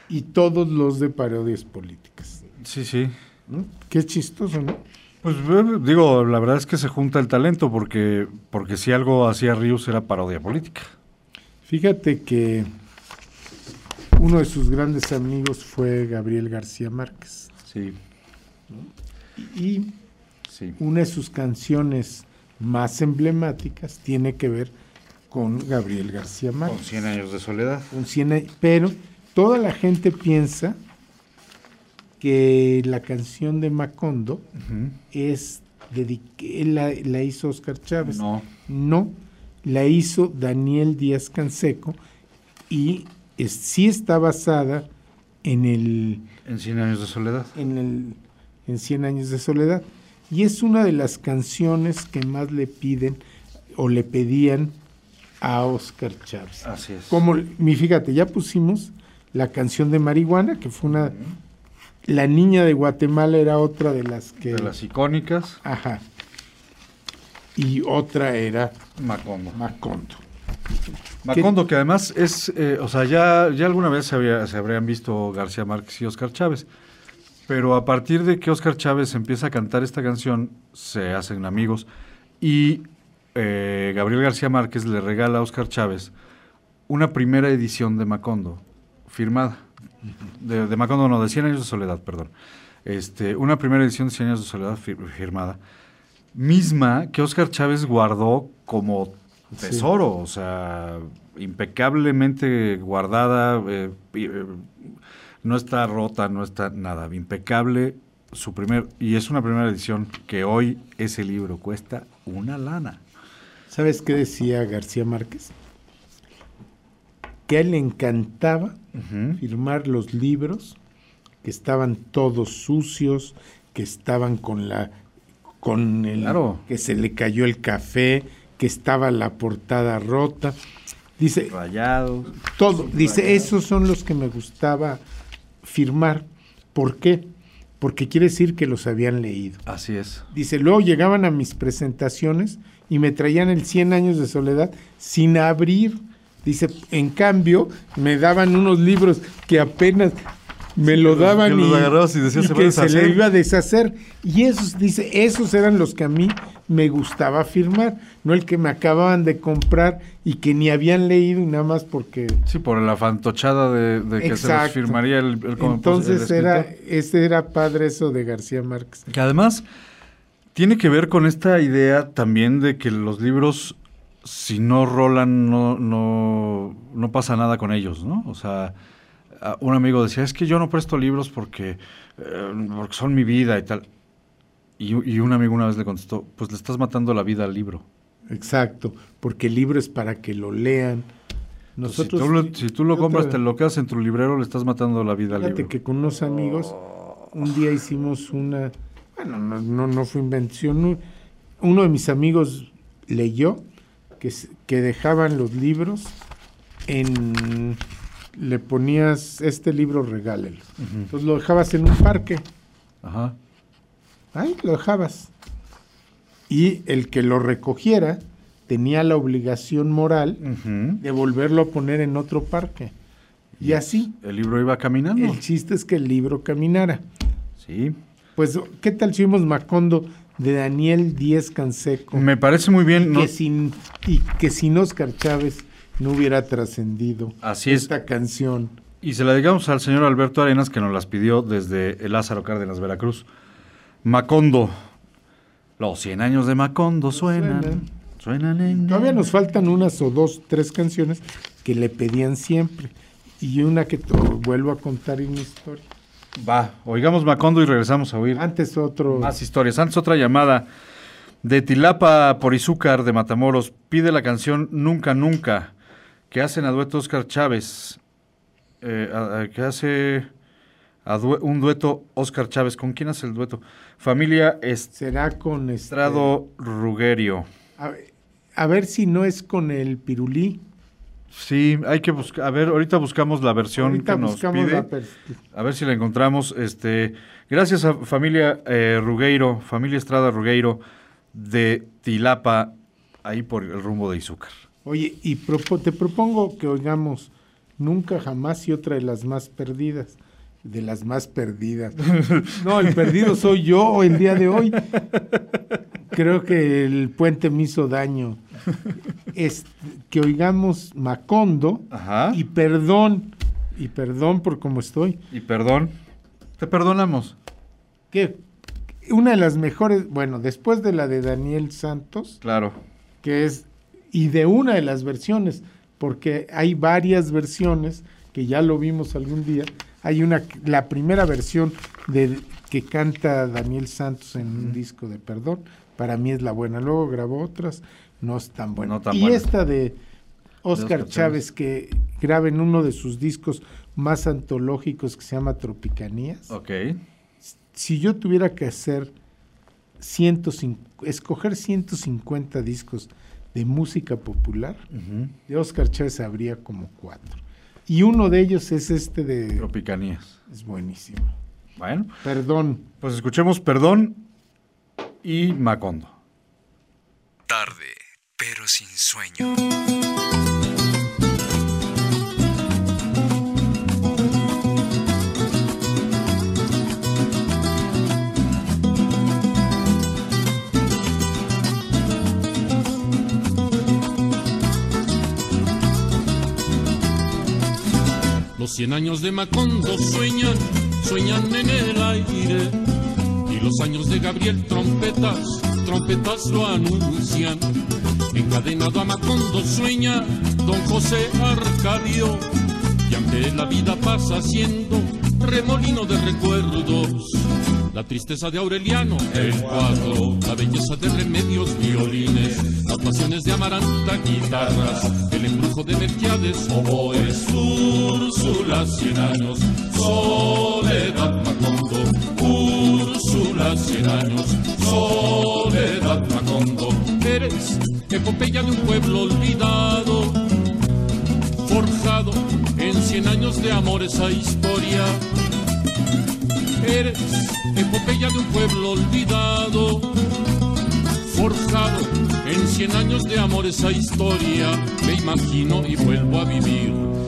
Y todos los de parodias políticas. Sí, sí. ¿no? Qué chistoso, ¿no? Pues eh, digo, la verdad es que se junta el talento porque, porque si algo hacía Rius era parodia política. Fíjate que uno de sus grandes amigos fue Gabriel García Márquez. Sí, Y sí. una de sus canciones más emblemáticas tiene que ver con Gabriel García Con Márquez. 100 años de soledad. Con 100 años, pero toda la gente piensa que la canción de Macondo es dedi- él la, la hizo Oscar Chávez. No. No, la hizo Daniel Díaz Canseco y es- sí está basada en el En 100 años de soledad. en el en Cien años de soledad y es una de las canciones que más le piden o le pedían a Oscar Chávez. Así es. Como mi fíjate, ya pusimos la canción de marihuana que fue una la niña de Guatemala era otra de las que De las icónicas, ajá. Y otra era Macondo. Macondo. Macondo, que además es, eh, o sea, ya, ya alguna vez se, había- se habrían visto García Márquez y Oscar Chávez, Pero a partir de que Oscar Chávez empieza a cantar esta canción, se hacen amigos. Y eh, Gabriel García Márquez le regala a Oscar Chávez una primera edición de Macondo, firmada. De, de Macondo, no, de Cien años de soledad, perdón. Este, una primera edición de Cien años de soledad fir- firmada. Misma que Oscar Chávez guardó como tesoro, o sea, impecablemente guardada, eh, eh, no está rota, no está nada, impecable su primer, y es una primera edición que hoy ese libro cuesta una lana. ¿Sabes qué decía García Márquez? Que a él le encantaba firmar los libros que estaban todos sucios, que estaban con la con el Claro. que se le cayó el café, que estaba la portada rota. Dice, Rayados. todo, dice, esos son los que me gustaba firmar. ¿Por qué? Porque quiere decir que los habían leído. Así es. Dice, luego llegaban a mis presentaciones y me traían el 100 años de soledad sin abrir. Dice, en cambio, me daban unos libros que apenas me lo daban y, y "Se que se deshacer". le iba a deshacer. Y esos, dice, esos eran los que a mí me gustaba firmar, no el que me acababan de comprar y que ni habían leído y nada más porque... Sí, por la fantochada de, de que se los firmaría el, el como- Entonces el era, ese era padre eso de García Márquez. Que además tiene que ver con esta idea también de que los libros, si no rolan, no, no, no pasa nada con ellos, ¿no? O sea, un amigo decía, es que yo no presto libros porque, eh, porque son mi vida y tal. Y, y un amigo una vez le contestó, pues le estás matando la vida al libro. Exacto, porque el libro es para que lo lean. Nosotros, si tú lo, si tú lo otra compras, te lo quedas en tu librero, le estás matando la vida al Fíjate libro. que con unos amigos un día hicimos una, bueno, no, no, no fue invención, un- uno de mis amigos leyó que, dejaban los libros en, le ponías, este libro regálelo. Entonces lo dejabas en un parque, Ajá. ahí lo dejabas. Y el que lo recogiera tenía la obligación moral de volverlo a poner en otro parque. Y así, El libro iba caminando. el chiste es que el libro caminara. Sí. Pues, ¿qué tal si vimos Macondo de Daniel Díez Canseco? Me parece muy bien. ¿no? que sin, y que sin Oscar Chávez no hubiera trascendido Así es. esta canción. Y se la dedicamos al señor Alberto Arenas, que nos las pidió desde el Lázaro Cárdenas, Veracruz. Macondo. Los 100 años de Macondo suenan. Suenan. Suenan en... Todavía nos faltan unas o dos, tres canciones que le pedían siempre. Y una que te vuelvo a contar en mi historia. Va, oigamos Macondo y regresamos a oír Antes otro. más historias. Antes otra llamada de Tilapa por Izúcar de Matamoros. Pide la canción Nunca Nunca, que hacen a dueto Oscar Chávez. eh, a- a- que hace a due- un dueto Oscar Chávez. ¿Con quién hace el dueto? Familia Será con este, Estrado Rugerio. A, a ver si no es con el pirulí. Sí, hay que buscar. A ver, ahorita buscamos la versión Ahorita que nos pide. A ver si la encontramos. Este, gracias a familia eh, Rugueiro, familia Estrada Rugueiro de Tilapa, ahí por el rumbo de Izúcar. Oye, y propo- te propongo que oigamos Nunca Jamás y otra de las más perdidas. De las más perdidas. No, el perdido soy yo el día de hoy. Creo que el puente me hizo daño. Es que oigamos Macondo Ajá. y perdón, y perdón por cómo estoy. Y perdón, te perdonamos. Que una de las mejores, bueno, después de la de Daniel Santos, Claro. que es, y de una de las versiones, porque hay varias versiones que ya lo vimos algún día. Hay una, la primera versión de que canta Daniel Santos en un disco de Perdón, para mí es la buena. Luego grabó otras, no es tan buena. No tan y buena. esta de Oscar, Oscar Chávez, que graba en uno de sus discos más antológicos que se llama Tropicanías. Ok. Si yo tuviera que hacer 105, escoger 150 discos de música popular, de Oscar Chávez habría como cuatro. Y uno de ellos es este de... Tropicanías. Es buenísimo. Bueno, Perdón. pues escuchemos Perdón y Macondo. Tarde, pero sin sueño. Los cien años de Macondo sueñan, sueñan en el aire los años de Gabriel trompetas, trompetas lo anuncian. Encadenado a Macondo sueña don José Arcadio. Y aunque la vida pasa siendo remolino de recuerdos, la tristeza de Aureliano, el cuadro, la belleza de remedios, violines, las pasiones de Amaranta, guitarras, el embrujo de Melquiades, oboes, Úrsula, cien años, soledad Macondo, Úrsula, cien años, soledad Macondo, eres epopeya de un pueblo olvidado, forjado en cien años de amor esa historia. Eres epopeya de un pueblo olvidado, forjado en cien años de amor esa historia. Me imagino y vuelvo a vivir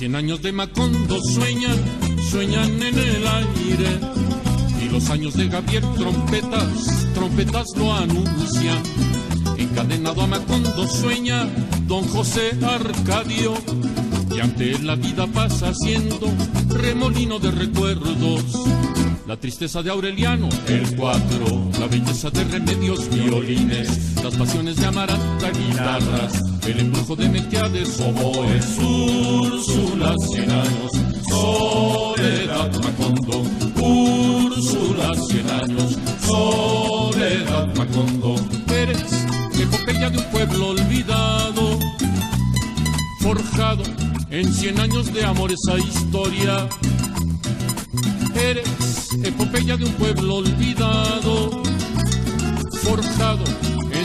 Cien años de Macondo sueñan, sueñan en el aire. Y los años de Gabriel trompetas, trompetas lo anuncian. Encadenado a Macondo sueña don José Arcadio. Y ante él la vida pasa siendo remolino de recuerdos. La tristeza de Aureliano, el cuatro, la belleza de remedios, violines, las pasiones de Amaranta, guitarras, el embrujo de Melquiades, oboes, Úrsula, cien años, soledad Macondo, Úrsula, cien años, soledad Macondo, eres epopeya de un pueblo olvidado, forjado en cien años de amor esa historia. Eres epopeya de un pueblo olvidado, forjado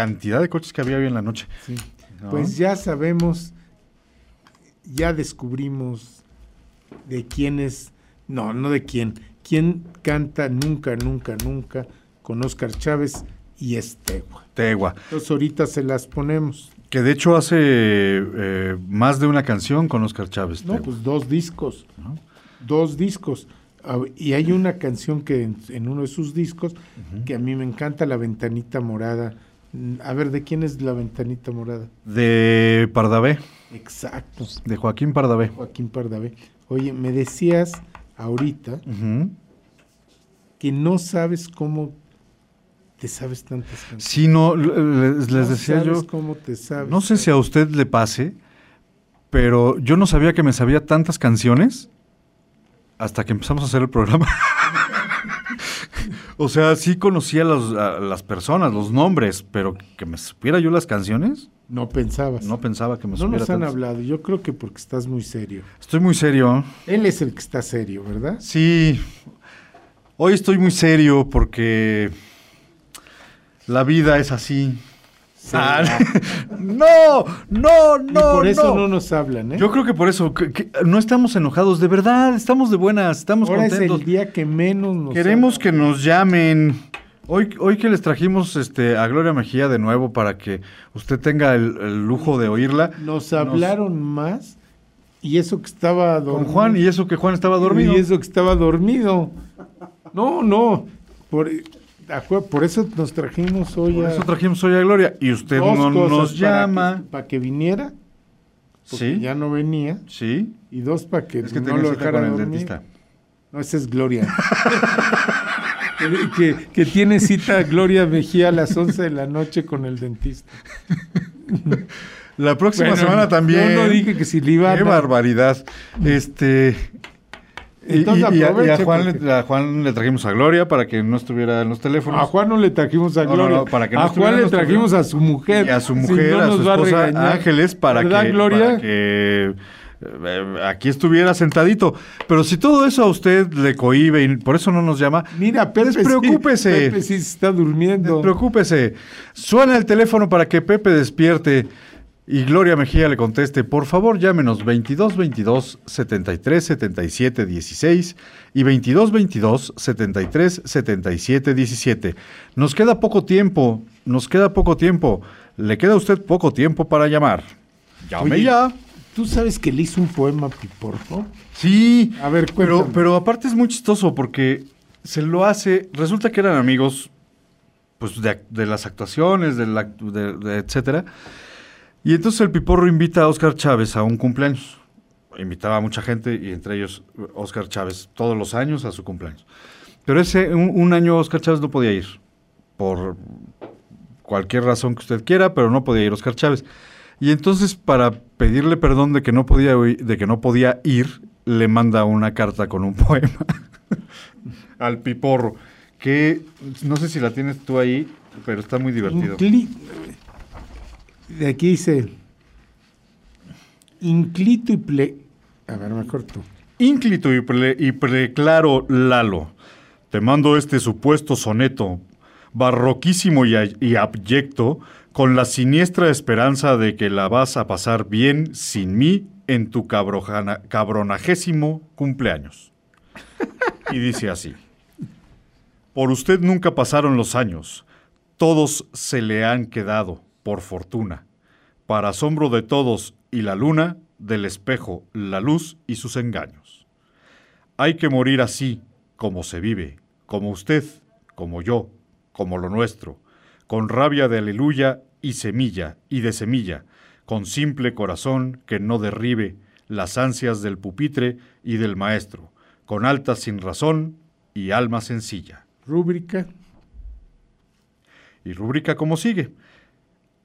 Cantidad de coches que había hoy en la noche. Pues ya sabemos, ya descubrimos de quién es, no, no de quién, quién canta nunca, nunca, nunca con Oscar Chávez y es Tegua. Tegua. Entonces ahorita se las ponemos. Que de hecho hace eh, más de una canción con Oscar Chávez. No, pues dos discos. Dos discos. Y hay una canción que en, uno de sus discos que a mí me encanta, La Ventanita Morada a ver, ¿de quién es la ventanita morada? De Pardavé. Exacto. De Joaquín Pardavé. Joaquín Pardavé. Oye, me decías ahorita que no sabes cómo te sabes tantas canciones. Sí, no, les, decía sabes yo. cómo te sabes. No sé si a usted le pase, pero yo no sabía que me sabía tantas canciones hasta que empezamos a hacer el programa. O sea, sí conocía a las personas, los nombres, pero que me supiera yo las canciones. No pensabas. No pensaba que me. No nos han hablado, yo creo que porque estás muy serio. Estoy muy serio. Él es el que está serio, ¿verdad? Sí. Hoy estoy muy serio porque la vida es así. Ah, no, no, no. Y por eso no. nos hablan, ¿eh? Yo creo que por eso no estamos enojados, de verdad, estamos de buenas, estamos Ahora contentos. es el día que menos nos Queremos que nos llamen. Hoy, hoy que les trajimos este, a Gloria Mejía de nuevo para que usted tenga el, lujo de oírla. Nos hablaron más y eso que estaba dormido. Con Juan y eso que Juan estaba dormido. Y eso que estaba dormido. No, no. Por, por eso nos trajimos hoy Por eso trajimos hoy a Gloria. Y usted no nos llama. Para que, viniera. sí. ya no venía. Sí. Y dos, para que, es que no lo dejara el dentista. No, esa es Gloria. que, tiene cita Gloria Mejía a las 11 de la noche con el dentista. La próxima semana también. Yo no dije que si le iba Qué barbaridad. Este, y, a, Juan, le, trajimos a Gloria para que no estuviera en los teléfonos. A Juan no le trajimos a Gloria. a Juan le trajimos a su mujer. Y a su mujer, a su esposa Ángeles, para que, Gloria? que eh, aquí estuviera sentadito. Pero si todo eso a usted le cohibe y por eso no nos llama, mira, Pepe, despreocúpese. Pepe sí está durmiendo. Despreocúpese. Suena el teléfono para que Pepe despierte. Y Gloria Mejía le conteste, por favor llámenos 22 22 73 77 16 y 22 22 73 77 17. Nos queda poco tiempo, nos queda poco tiempo. Le queda a usted poco tiempo para llamar. Llame ya. ¿Tú sabes que le hizo un poema a Piporro? Sí. A ver, pero, pero aparte es muy chistoso porque se lo hace, resulta que eran amigos pues de, las actuaciones, de la, de, etcétera. Y entonces el Piporro invita a Oscar Chávez a un cumpleaños. Invitaba a mucha gente y entre ellos Oscar Chávez todos los años a su cumpleaños. Pero ese un, año Oscar Chávez no podía ir por cualquier razón que usted quiera, pero no podía ir Oscar Chávez. Y entonces para pedirle perdón de que no podía de que no podía ir, le manda una carta con un poema al Piporro que no sé si la tienes tú ahí, pero está muy divertido de aquí dice, Inclito y ple... A ver, mejor tú. Ínclito y, ple- y preclaro Lalo, te mando este supuesto soneto, barroquísimo y abyecto, con la siniestra esperanza de que la vas a pasar bien sin mí en tu cabrojana- cabronagésimo cumpleaños. Y dice así, por usted nunca pasaron los años, todos se le han quedado, por fortuna, para asombro de todos y la luna, del espejo, la luz y sus engaños. Hay que morir así, como se vive, como usted, como yo, como lo nuestro, con rabia de aleluya y semilla y de semilla, con simple corazón que no derribe las ansias del pupitre y del maestro, con alta sin razón y alma sencilla. Rúbrica. Y rúbrica como sigue.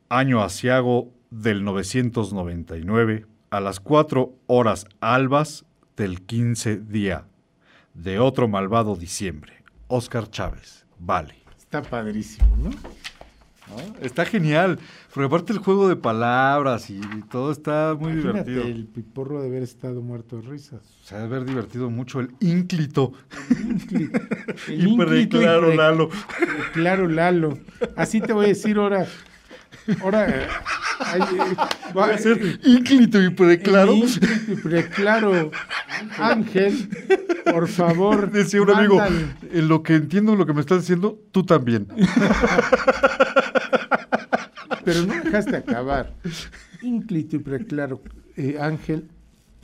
Año asiago del 999 a las 4 horas albas del 15 día de otro malvado diciembre. Oscar Chávez. Vale. Está padrísimo, ¿no? Está genial. Porque aparte el juego de palabras y todo está muy Imagínate divertido. el piporro de haber estado muerto de risas. Se ha de haber divertido mucho el ínclito. El Y ínclito claro, Lalo. Claro, Lalo. Así te voy a decir ahora. Ahora. Va a ser ínclito y preclaro. ínclito y preclaro. Ángel, por favor. Decía un amigo, en lo que entiendo lo que me estás diciendo, tú también. Pero no dejaste acabar. Ínclito y preclaro. Eh, Ángel,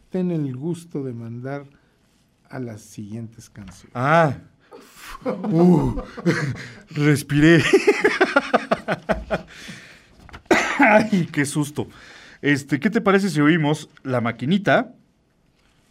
ten el gusto de mandar a las siguientes canciones. Ah. Uh, respiré. Ay, qué susto. Este, ¿qué te parece si oímos la maquinita?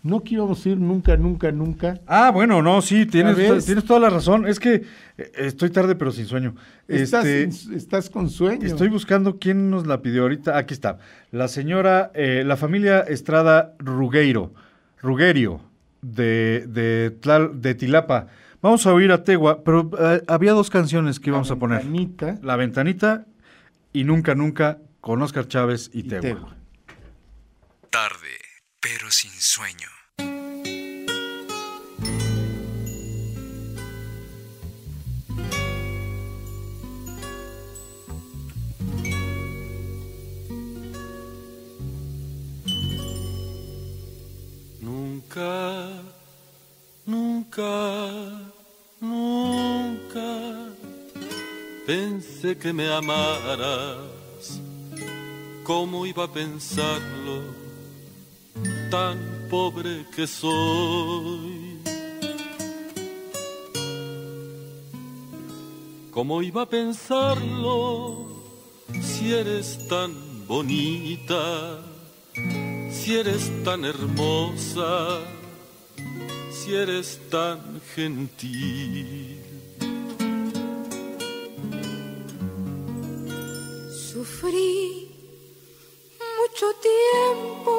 No que íbamos a ir nunca, nunca, nunca. Ah, bueno, no, sí, tienes, tienes toda la razón. Es que eh, estoy tarde pero sin sueño. Estás, Este, estás con sueño. Estoy buscando quién nos la pidió ahorita. Aquí está. La señora, eh, la familia Estrada Rugueiro, Rugerio, de, de, Tlal- de Tilapa. Vamos a oír a Tegua, pero eh, había dos canciones que íbamos a poner. Ventanita La Ventanita y Nunca Nunca con Oscar Chávez y, y Tegua. Tegua. Tarde, pero sin sueño. Nunca, nunca, nunca pensé que me amaras. ¿Cómo iba a pensarlo? Tan pobre que soy. ¿Cómo iba a pensarlo si eres tan bonita? si eres tan hermosa, si eres tan gentil. Sufrí mucho tiempo,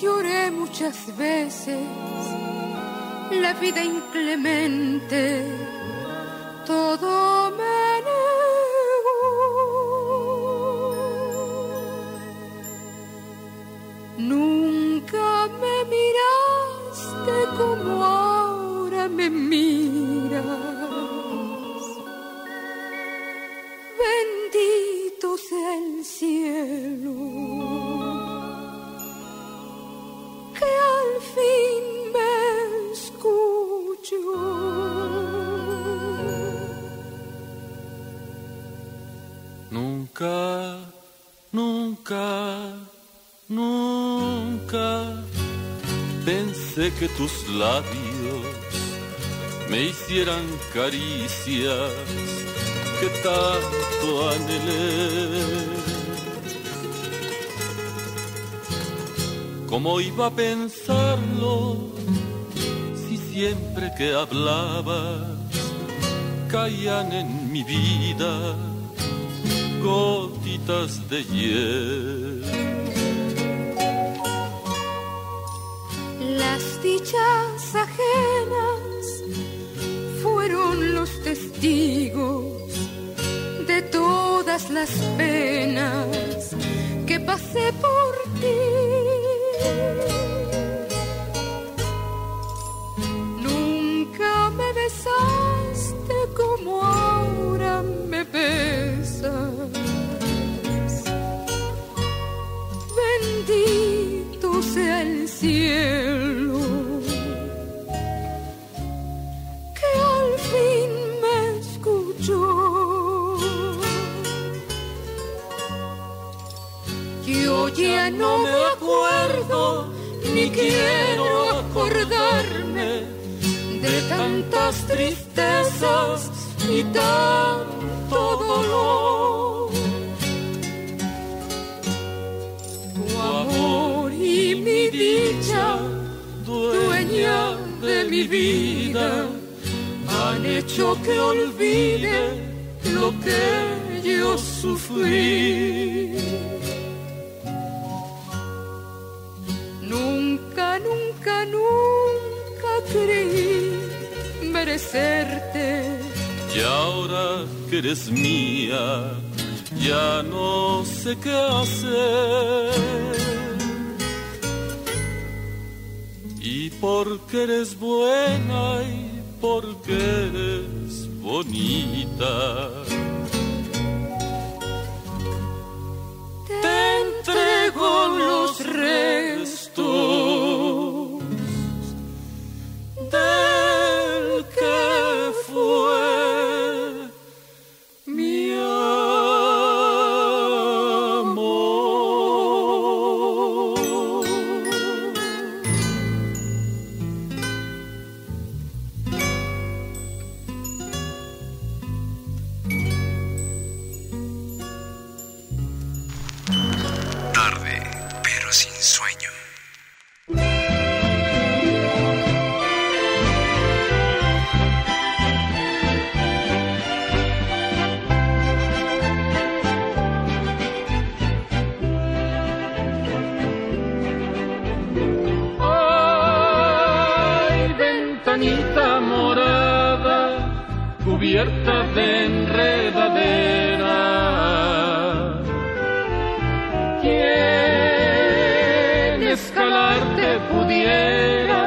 lloré muchas veces, la vida inclemente, todo me negó. Nunca me miraste como ahora me miras. Sea el cielo, que al fin me escuchó. Nunca, nunca, nunca pensé que tus labios me hicieran caricias que tanto anhelé. ¿Cómo iba a pensarlo si siempre que hablabas caían en mi vida gotitas de hiel? Las dichas ajenas fueron los testigos de todas las penas que pasé por Nunca me besaste como ahora me besas. Bendito sea el cielo que al fin me escuchó. Yo ya no me acuerdo ni quiero acordarme de tantas tristezas y tanto dolor. Tu amor y mi dicha, dueña de mi vida, han hecho que olvide lo que yo sufrí. Nunca, nunca, nunca creí merecerte. Y ahora que eres mía, ya no sé qué hacer. Y porque eres buena y porque eres bonita. Te entrego los restos del de enredadera. ¿Quién escalarte pudiera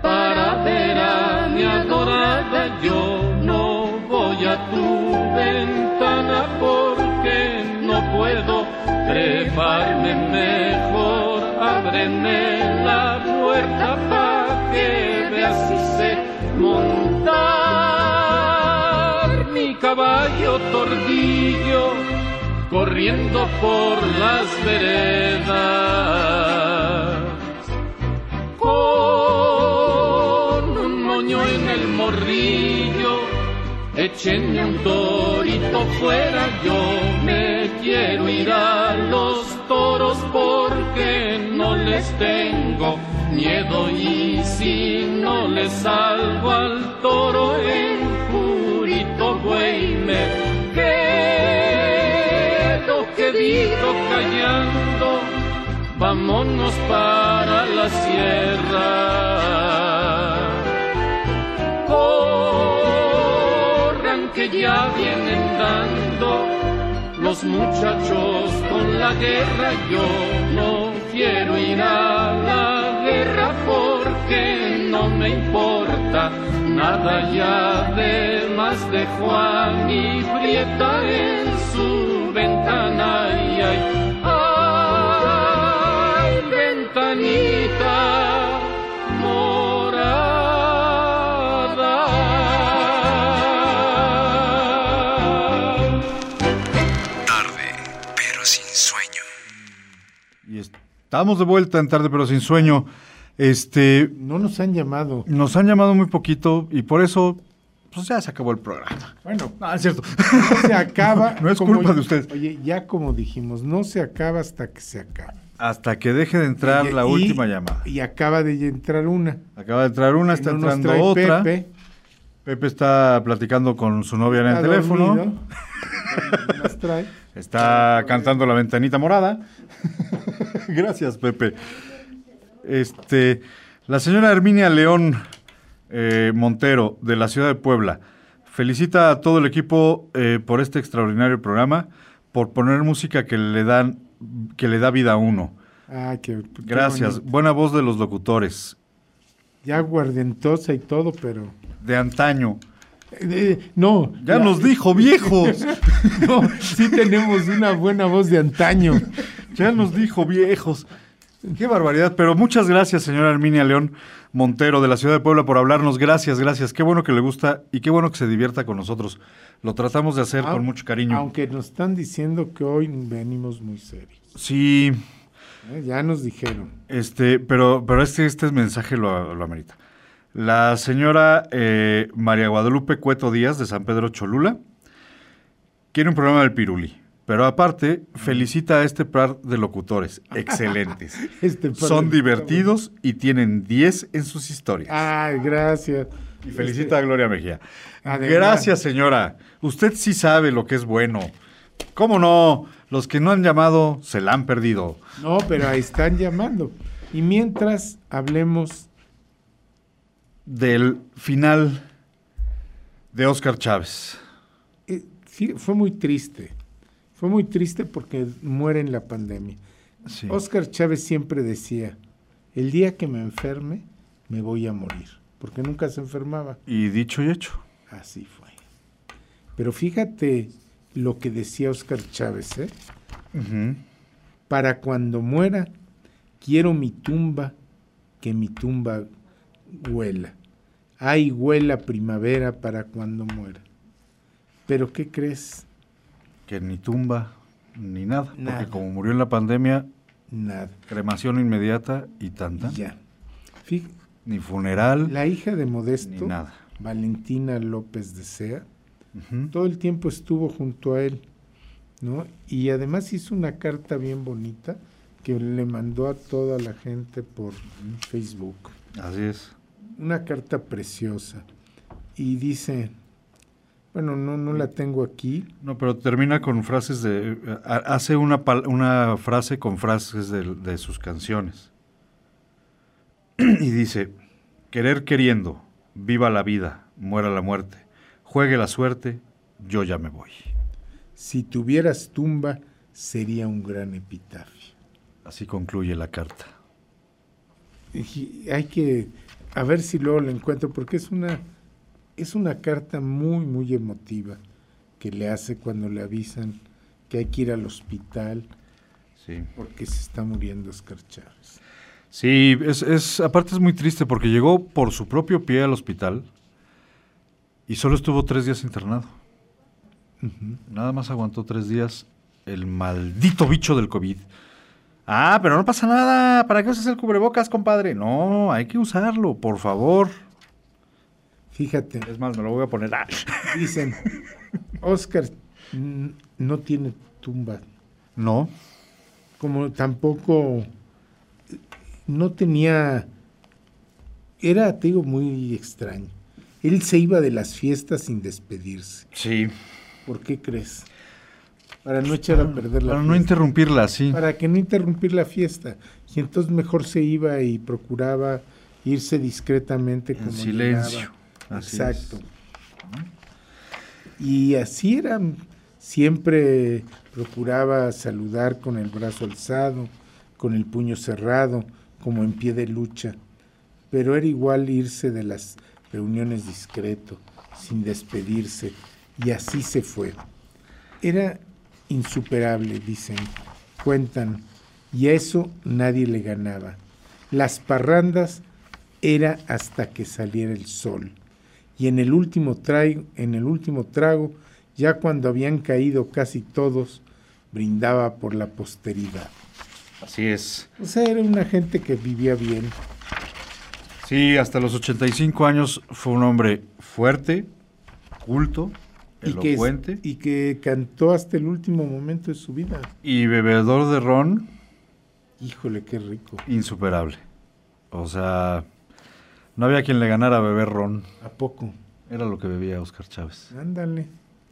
para ver a mi adorada? Yo no voy a tu ventana porque no puedo treparme mejor. Ábreme la puerta pa' que veas si sé montar caballo tordillo corriendo por las veredas. Con un moño en el morrillo échenme un torito fuera yo me quiero ir a los toros porque no les tengo miedo y si no les salgo al toro buey me quedo quedito callando vámonos para la sierra corran que ya vienen dando los muchachos con la guerra. Yo no quiero ir a la guerra porque no me importa nada ya de más de Juan y Prieta en su ventana. Ay, ay, ay, ventanita morada. Tarde, pero sin sueño. Y estamos de vuelta en tarde pero sin sueño. Este, No nos han llamado. nos han llamado muy poquito y por eso pues ya se acabó el programa. Bueno, Ah, es cierto. no se acaba. No es culpa de ustedes. Oye, ya como dijimos, no se acaba hasta que se acaba. Hasta que deje de entrar Y- la y- última llamada. Y acaba de entrar una. Acaba de entrar una, está No entrando otra. Pepe. Pepe. está platicando con su novia en el teléfono. No trae. Está cantando la ventanita morada. Gracias, Pepe. Este, la señora Herminia León eh, Montero, de la ciudad de Puebla, felicita a todo el equipo eh, por este extraordinario programa, por poner música que le dan, que le da vida a uno. Ah, qué, qué Gracias. bonito. Buena voz de los locutores. Ya guardentosa y todo, pero... De antaño. Eh, no. Ya la- nos dijo viejos. No, sí tenemos una buena voz de antaño. Ya nos dijo viejos. Qué barbaridad. Pero muchas gracias, señora Herminia León Montero de la ciudad de Puebla, por hablarnos. Gracias, gracias. Qué bueno que le gusta y qué bueno que se divierta con nosotros. Lo tratamos de hacer con mucho cariño. Aunque nos están diciendo que hoy venimos muy serios. Sí, ¿eh? Ya nos dijeron. este, pero, pero este, este mensaje lo, lo amerita. La señora eh, María Guadalupe Cueto Díaz de San Pedro Cholula quiere un programa del Piruli. Pero aparte, felicita a este par de locutores. Excelentes. Este par Son de- divertidos y tienen 10 en sus historias. Ay, gracias. Y felicita a Gloria Mejía. Además- Gracias, señora. Usted sí sabe lo que es bueno. ¿Cómo no? Los que no han llamado se la han perdido. No, pero ahí están llamando. Y mientras hablemos, Del final de Oscar Chávez. eh, sí, fue muy triste. Fue muy triste porque muere en la pandemia. Sí. Oscar Chávez siempre decía, el día que me enferme, me voy a morir. Porque nunca se enfermaba. Y dicho y hecho. Así fue. Pero fíjate lo que decía Oscar Chávez, ¿eh? Para cuando muera, quiero mi tumba, que mi tumba huela. Ay, huela primavera para cuando muera. Pero ¿qué crees? Que ni tumba ni nada. Nada. Porque como murió en la pandemia, Nada. cremación inmediata y tanta. Ya. Fí- Ni funeral, La hija de ni Modesto, nada. Valentina López de Sea, todo el tiempo estuvo junto a él, ¿no? Y además hizo una carta bien bonita que le mandó a toda la gente por Facebook. Así es. Una carta preciosa. Y dice, bueno, no, no la tengo aquí. No, pero termina con frases de... eh, ha- Hace una, una frase con frases de, de sus canciones. y dice, querer queriendo, viva la vida, muera la muerte, juegue la suerte, yo ya me voy. Si tuvieras tumba, sería un gran epitafio. Así concluye la carta. Y hay que, a ver si luego la encuentro, porque es una, es una carta muy, muy emotiva que le hace cuando le avisan que hay que ir al hospital Sí. porque se está muriendo Oscar Chávez. Sí, es, es, aparte es muy triste porque llegó por su propio pie al hospital y solo estuvo tres días internado. Nada más aguantó tres días el maldito bicho del COVID. Ah, pero no pasa nada. ¿Para qué usas el cubrebocas, compadre? No, hay que usarlo, por favor. Fíjate, Es más, me lo voy a poner. Ah. dicen, Oscar no tiene tumba, No, como tampoco no tenía, era, te digo, muy extraño. Él se iba de las fiestas sin despedirse. sí. ¿Por qué crees? Para no echar a perder la Para no interrumpirla así. Para que no interrumpir la fiesta. Y entonces mejor se iba y procuraba irse discretamente En como silencio. llegaba. Así Exacto. Y así era. Siempre procuraba saludar con el brazo alzado, con el puño cerrado, como en pie de lucha. Pero era igual irse de las reuniones discreto, sin despedirse. Y así se fue. Era insuperable, dicen, cuentan, y a eso nadie le ganaba. Las parrandas era hasta que saliera el sol. Y en el último trago, en el último trago, ya cuando habían caído casi todos, brindaba por la posteridad. Así es. O sea, era una gente que vivía bien. Sí, hasta los 85 años fue un hombre fuerte, culto, Y que, elocuente y que cantó hasta el último momento de su vida. y bebedor de ron Híjole, qué rico. insuperable. O sea, no había quien le ganara a beber ron. ¿A poco? Era lo que bebía Oscar Chávez. Ándale.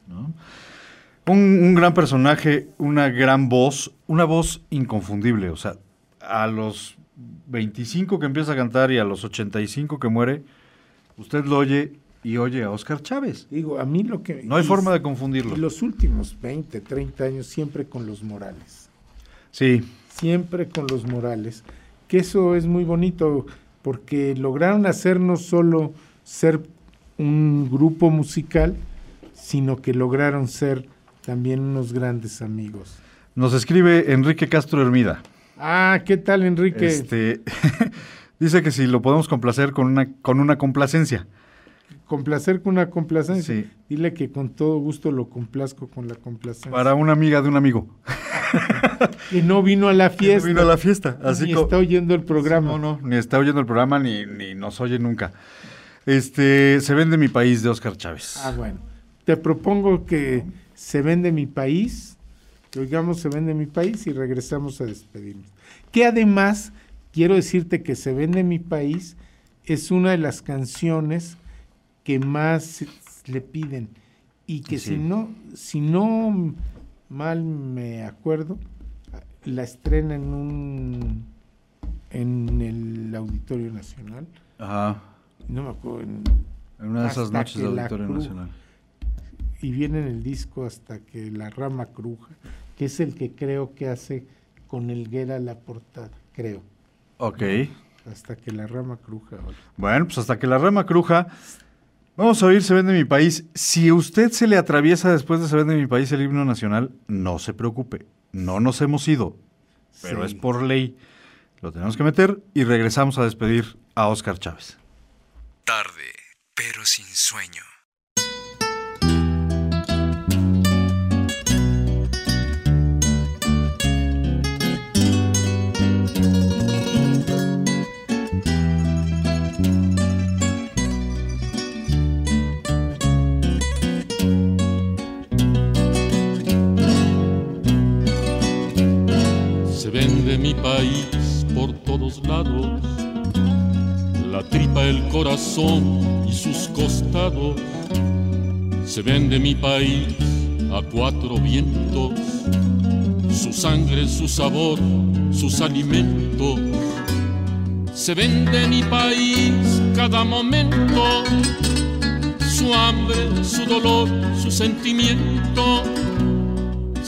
¿no? Un, un gran personaje, una gran voz, una voz inconfundible. O sea, a los 25 que empieza a cantar y a los 85 que muere, usted lo oye y oye a Oscar Chávez. Digo, a mí lo que... No hay y- forma de Y confundirlo. los últimos 20, 30 años siempre con los Morales. Sí, siempre con los Morales, que eso es muy bonito porque lograron hacernos solo ser un grupo musical, sino que lograron ser también unos grandes amigos. Nos escribe Enrique Castro Hermida. Ah, ¿qué tal, Enrique? Este, dice que si lo podemos complacer con una, con una complacencia. Complacer con una complacencia. Sí. Dile que con todo gusto lo complazco con la complacencia. Para una amiga de un amigo. que no vino a la Que no fiesta. Vino a la fiesta. Así ni está oyendo el programa. No, no, ni está oyendo el programa ni, ni nos oye nunca. Este, se vende mi país de Oscar Chávez. Ah, bueno. Te propongo que se vende mi país, que oigamos se vende mi país y regresamos a despedirnos. Que además, quiero decirte que se vende mi país es una de las canciones que más le piden y que Sí. si no, si no mal me acuerdo, la estrena en un en el Auditorio Nacional, Ajá. no me acuerdo, en- En una de esas noches que de la Auditorio Nacional. y viene en el disco hasta que la rama cruja, que es el que creo que hace con Elguera la portada, creo. Ok. Hasta que la rama cruja. Bueno, pues hasta que la rama cruja. Vamos a oír Se vende mi país. Si usted se le atraviesa después de Se vende mi país el himno nacional, no se preocupe. No nos hemos ido, pero Sí. es por ley. Lo tenemos que meter y regresamos a despedir a Oscar Chávez. Tarde, pero sin sueño. Se vende mi país por todos lados, la tripa, el corazón y sus costados. Se vende mi país a cuatro vientos, su sangre, su sabor, sus alimentos. Se vende mi país cada momento, su hambre, su dolor, su sentimiento.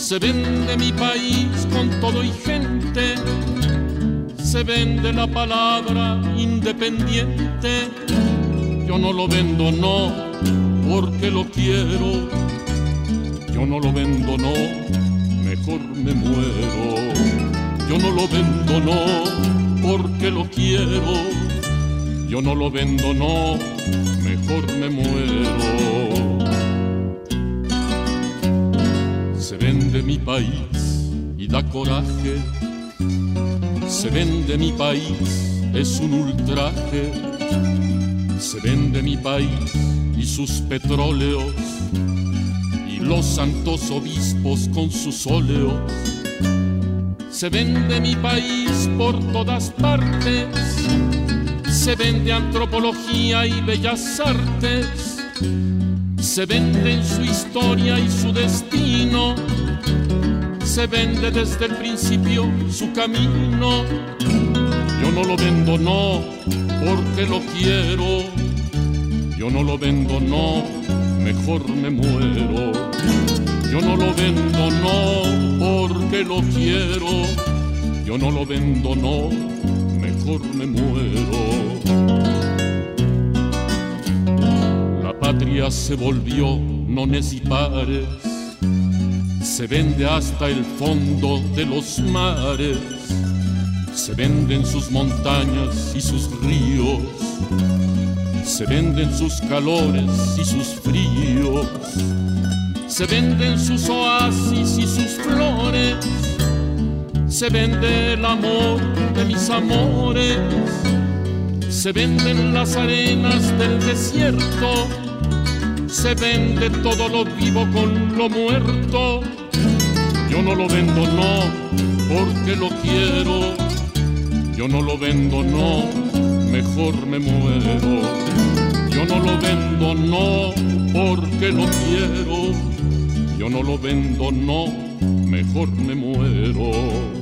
Se vende mi país con todo y gente. Se vende la palabra independiente. Yo no lo vendo, no, porque lo quiero. Yo no lo vendo, no, mejor me muero. Yo no lo vendo, no, porque lo quiero. Yo no lo vendo, no, mejor me muero. Se vende mi país y da coraje. Se vende mi país, es un ultraje. Se vende mi país y sus petróleos. Y los santos obispos con sus óleos. Se vende mi país por todas partes. Se vende antropología y bellas artes se vende en su historia y su destino, se vende desde el principio su camino. Yo no lo vendo, no, porque lo quiero. Yo no lo vendo, no, mejor me muero. Yo no lo vendo, no, porque lo quiero. Yo no lo vendo, no, mejor me muero. Patria se volvió nones y pares, se vende hasta el fondo de los mares, se venden sus montañas y sus ríos, se venden sus calores y sus fríos, se venden sus oasis y sus flores, se vende el amor de mis amores. Se venden las arenas del desierto, se vende todo lo vivo con lo muerto. Yo no lo vendo, no, porque lo quiero. Yo no lo vendo, no, mejor me muero. Yo no lo vendo, no, porque lo quiero. Yo no lo vendo, no, mejor me muero.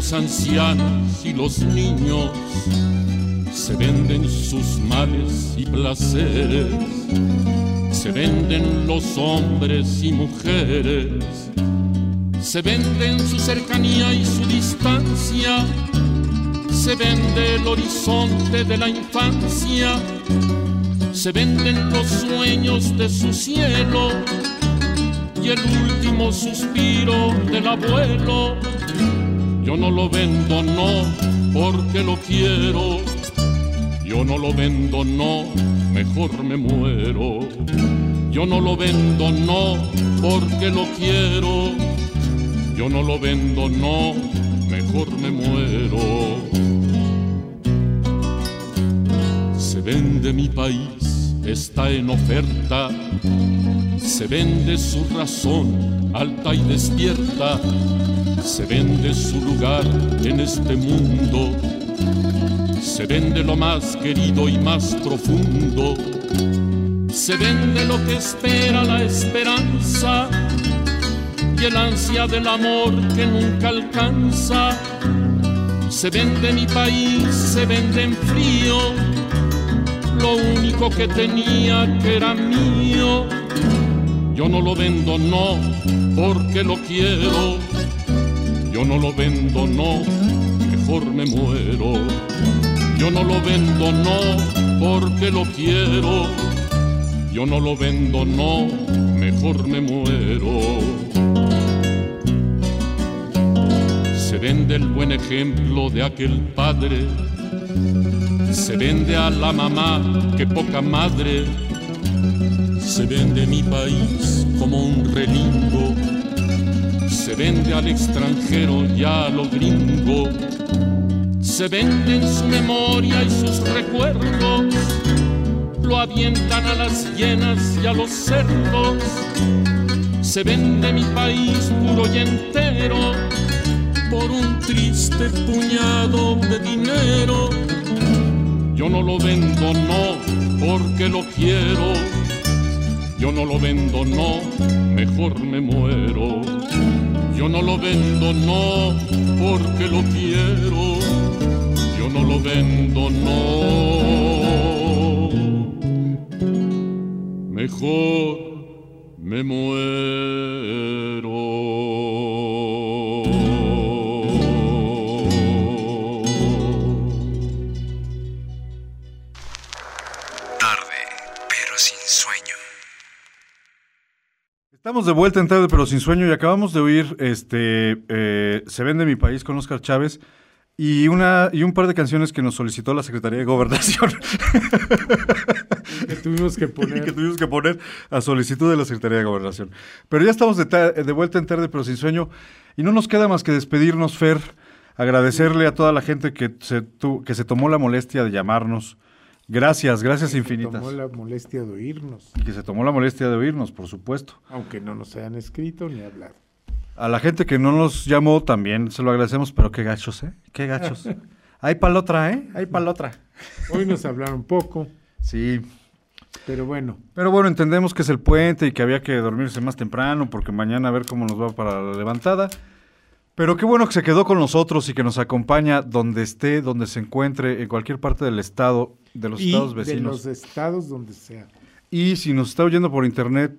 Los ancianos y los niños, se venden sus males y placeres, se venden los hombres y mujeres, se venden su cercanía y su distancia, se vende el horizonte de la infancia, se venden los sueños de su cielo y el último suspiro del abuelo. Yo no lo vendo, no, porque lo quiero. Yo no lo vendo, no, mejor me muero. Yo no lo vendo, no, porque lo quiero. Yo no lo vendo, no, mejor me muero. Se vende mi país, está en oferta. Se vende su razón, alta y despierta. Se vende su lugar en este mundo. Se vende lo más querido y más profundo. Se vende lo que espera la esperanza y el ansia del amor que nunca alcanza. Se vende mi país, se vende en frío lo único que tenía que era mío. Yo no lo vendo, no, porque lo quiero. Yo no lo vendo, no, mejor me muero. Yo no lo vendo, no, porque lo quiero. Yo no lo vendo, no, mejor me muero. Se vende el buen ejemplo de aquel padre se vende a la mamá, que poca madre. Se vende mi país como un relingo. Se vende al extranjero ya a lo gringo. Se vende en su memoria y sus recuerdos. Lo avientan a las hienas y a los cerdos. Se vende mi país puro y entero por un triste puñado de dinero. Yo no lo vendo, no, porque lo quiero. Yo no lo vendo, no, mejor me muero. Yo no lo vendo, no, porque lo quiero. Yo no lo vendo, no. Mejor me muero. Estamos de vuelta en tarde, pero sin sueño, y acabamos de oír este eh, Se vende mi país con Oscar Chávez y una y un par de canciones que nos solicitó la Secretaría de Gobernación. Que tuvimos que poner. que tuvimos que poner a solicitud de la Secretaría de Gobernación. Pero ya estamos de, de vuelta en tarde, pero sin sueño, y no nos queda más que despedirnos, Fer, agradecerle a toda la gente que se, tu- que se tomó la molestia de llamarnos. Gracias, gracias que infinitas. Tomó la molestia de oírnos, Y que se tomó la molestia de oírnos, por supuesto. aunque no nos hayan escrito ni hablado. A la gente que no nos llamó también se lo agradecemos, pero qué gachos, ¿eh? Qué gachos. Hay para otra, ¿eh? Hay para otra. Hoy nos hablaron poco, Sí. pero bueno, Pero bueno, entendemos que es el puente y que había que dormirse más temprano porque mañana a ver cómo nos va para la levantada. Pero qué bueno que se quedó con nosotros y que nos acompaña donde esté, donde se encuentre, en cualquier parte del estado, de los y estados de vecinos. los estados donde sea. Y si nos está oyendo por internet,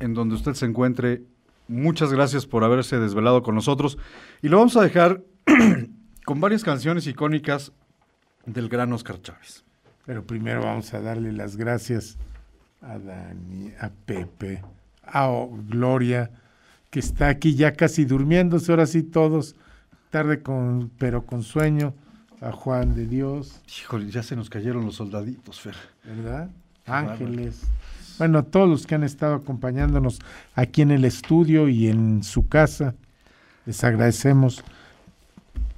en donde usted se encuentre, muchas gracias por haberse desvelado con nosotros. Y lo vamos a dejar con varias canciones icónicas del gran Oscar Chávez. Pero primero vamos a darle las gracias a Dani, a Pepe, a Gloria, que está aquí ya casi durmiéndose, ahora sí todos, tarde con, pero con sueño, a Juan de Dios, Híjole, ya se nos cayeron los soldaditos, Fer. ¿verdad? Ángeles. Bueno, todos los que han estado acompañándonos aquí en el estudio y en su casa, les agradecemos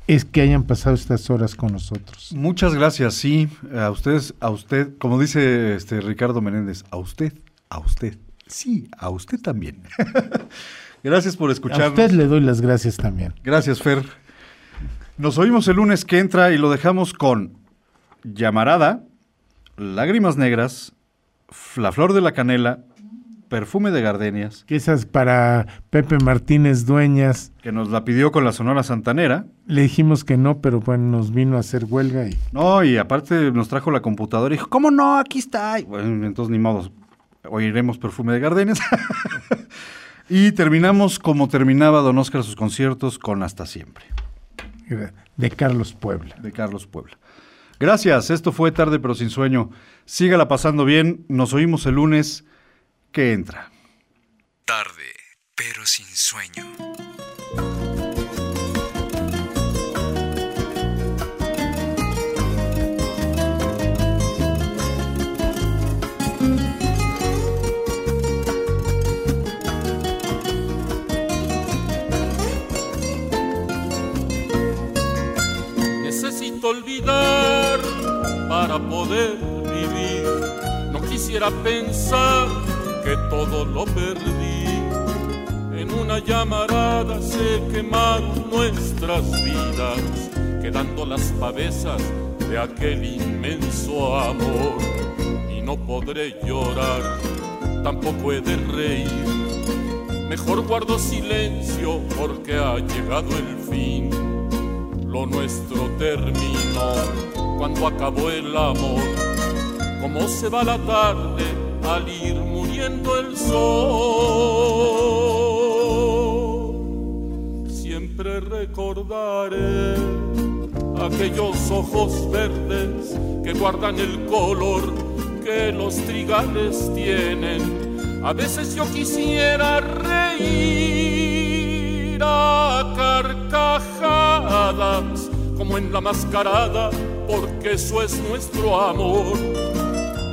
es que hayan pasado estas horas con nosotros. Muchas gracias, sí, a ustedes, a usted, como dice este Ricardo Menéndez, a usted, a usted, sí, a usted también. gracias por A escucharnos. usted le doy las gracias también. Gracias, Fer. Nos oímos el lunes que entra y lo dejamos con Llamarada, Lágrimas Negras, La Flor de la Canela Perfume de Gardenias, Que esas para Pepe Martínez Dueñas. que nos la pidió con la Sonora Santanera. Le dijimos que no, pero bueno, nos vino a hacer huelga y No, y aparte nos trajo la computadora y dijo, ¿cómo no? Aquí está. Y bueno, entonces ni modo, oiremos Perfume de Gardenias. y terminamos como terminaba Don Oscar sus conciertos con Hasta Siempre, de Carlos Puebla. de Carlos Puebla. Gracias, esto fue Tarde pero sin sueño. Sígala pasando bien, nos oímos el lunes que entra. Tarde, pero sin sueño. Poder vivir. No quisiera pensar que todo lo perdí. En una llamarada se quemaron nuestras vidas, quedando las pavesas de aquel inmenso amor. Y no podré llorar, tampoco he de reír. Mejor guardo silencio porque ha llegado el fin. Lo nuestro terminó cuando acabó el amor. Como se va la tarde al ir muriendo el sol. Siempre recordaré aquellos ojos verdes que guardan el color que los trigales tienen. A veces yo quisiera reír a carcajadas como en la mascarada, porque eso es nuestro amor.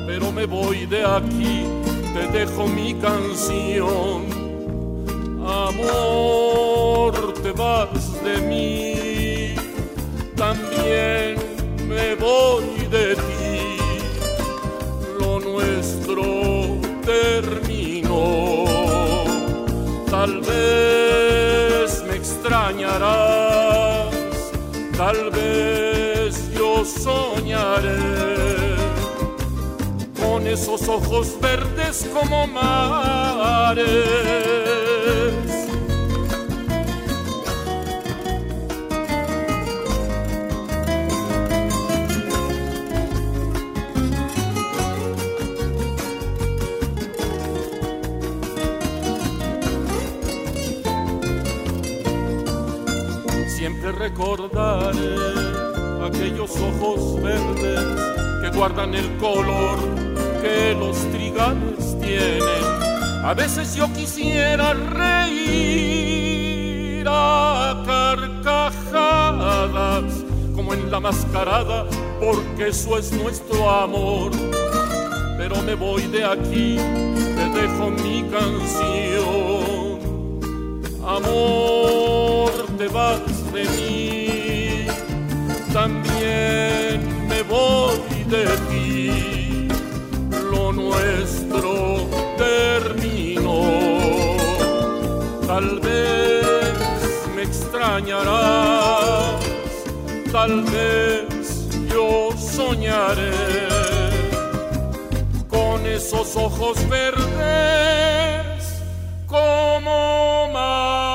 Pero me voy de aquí, te dejo mi canción. Amor, te vas de mí, también me voy de ti. Lo nuestro terminó. Tal vez me extrañarás, tal vez soñaré con esos ojos verdes como mares. Siempre recordaré aquellos ojos verdes que guardan el color que los trigales tienen. A veces yo quisiera reír a carcajadas como en la mascarada, porque eso es nuestro amor. Pero me voy de aquí, te dejo mi canción. Amor, te vas de mí, me voy de ti. Lo nuestro terminó. Tal vez me extrañarás, tal vez yo soñaré con esos ojos verdes como mares.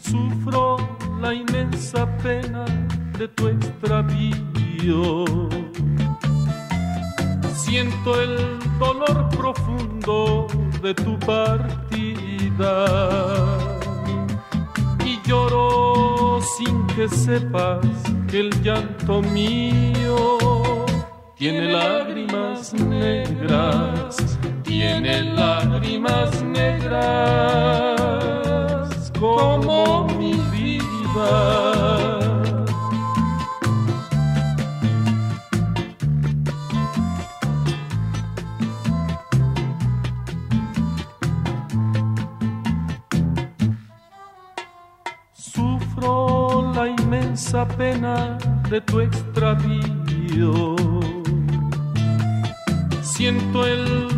Sufro la inmensa pena de tu extravío. Siento el dolor profundo de tu partida. lloro sin que sepas que el llanto mío tiene lágrimas negras, tiene lágrimas negras como mi vida. Sufro la inmensa pena de tu extravío. Siento el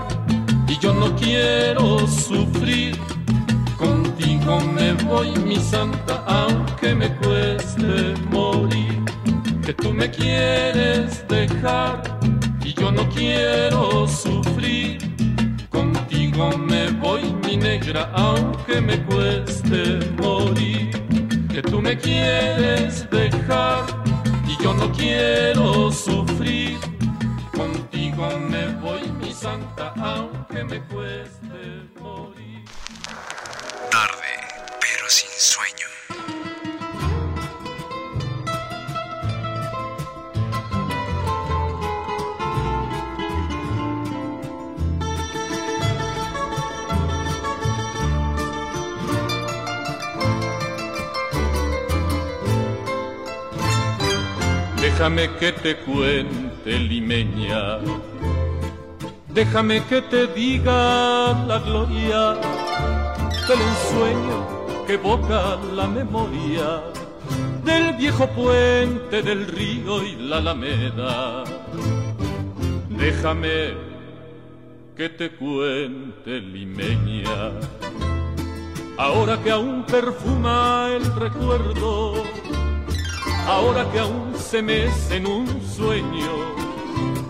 yo no quiero sufrir. Contigo me voy, mi santa, aunque me cueste morir. Que tú me quieres dejar y yo no quiero sufrir. Contigo me voy, mi negra, aunque me cueste morir. Que tú me quieres dejar y yo no quiero sufrir. Contigo me voy, santa, aunque me cueste morir. Tarde, pero sin sueño. Déjame que te cuente, limeña. Déjame que te diga la gloria del ensueño que evoca la memoria del viejo puente del río y la alameda. Déjame que te cuente, limeña. Ahora que aún perfuma el recuerdo ahora que aún se mece en un sueño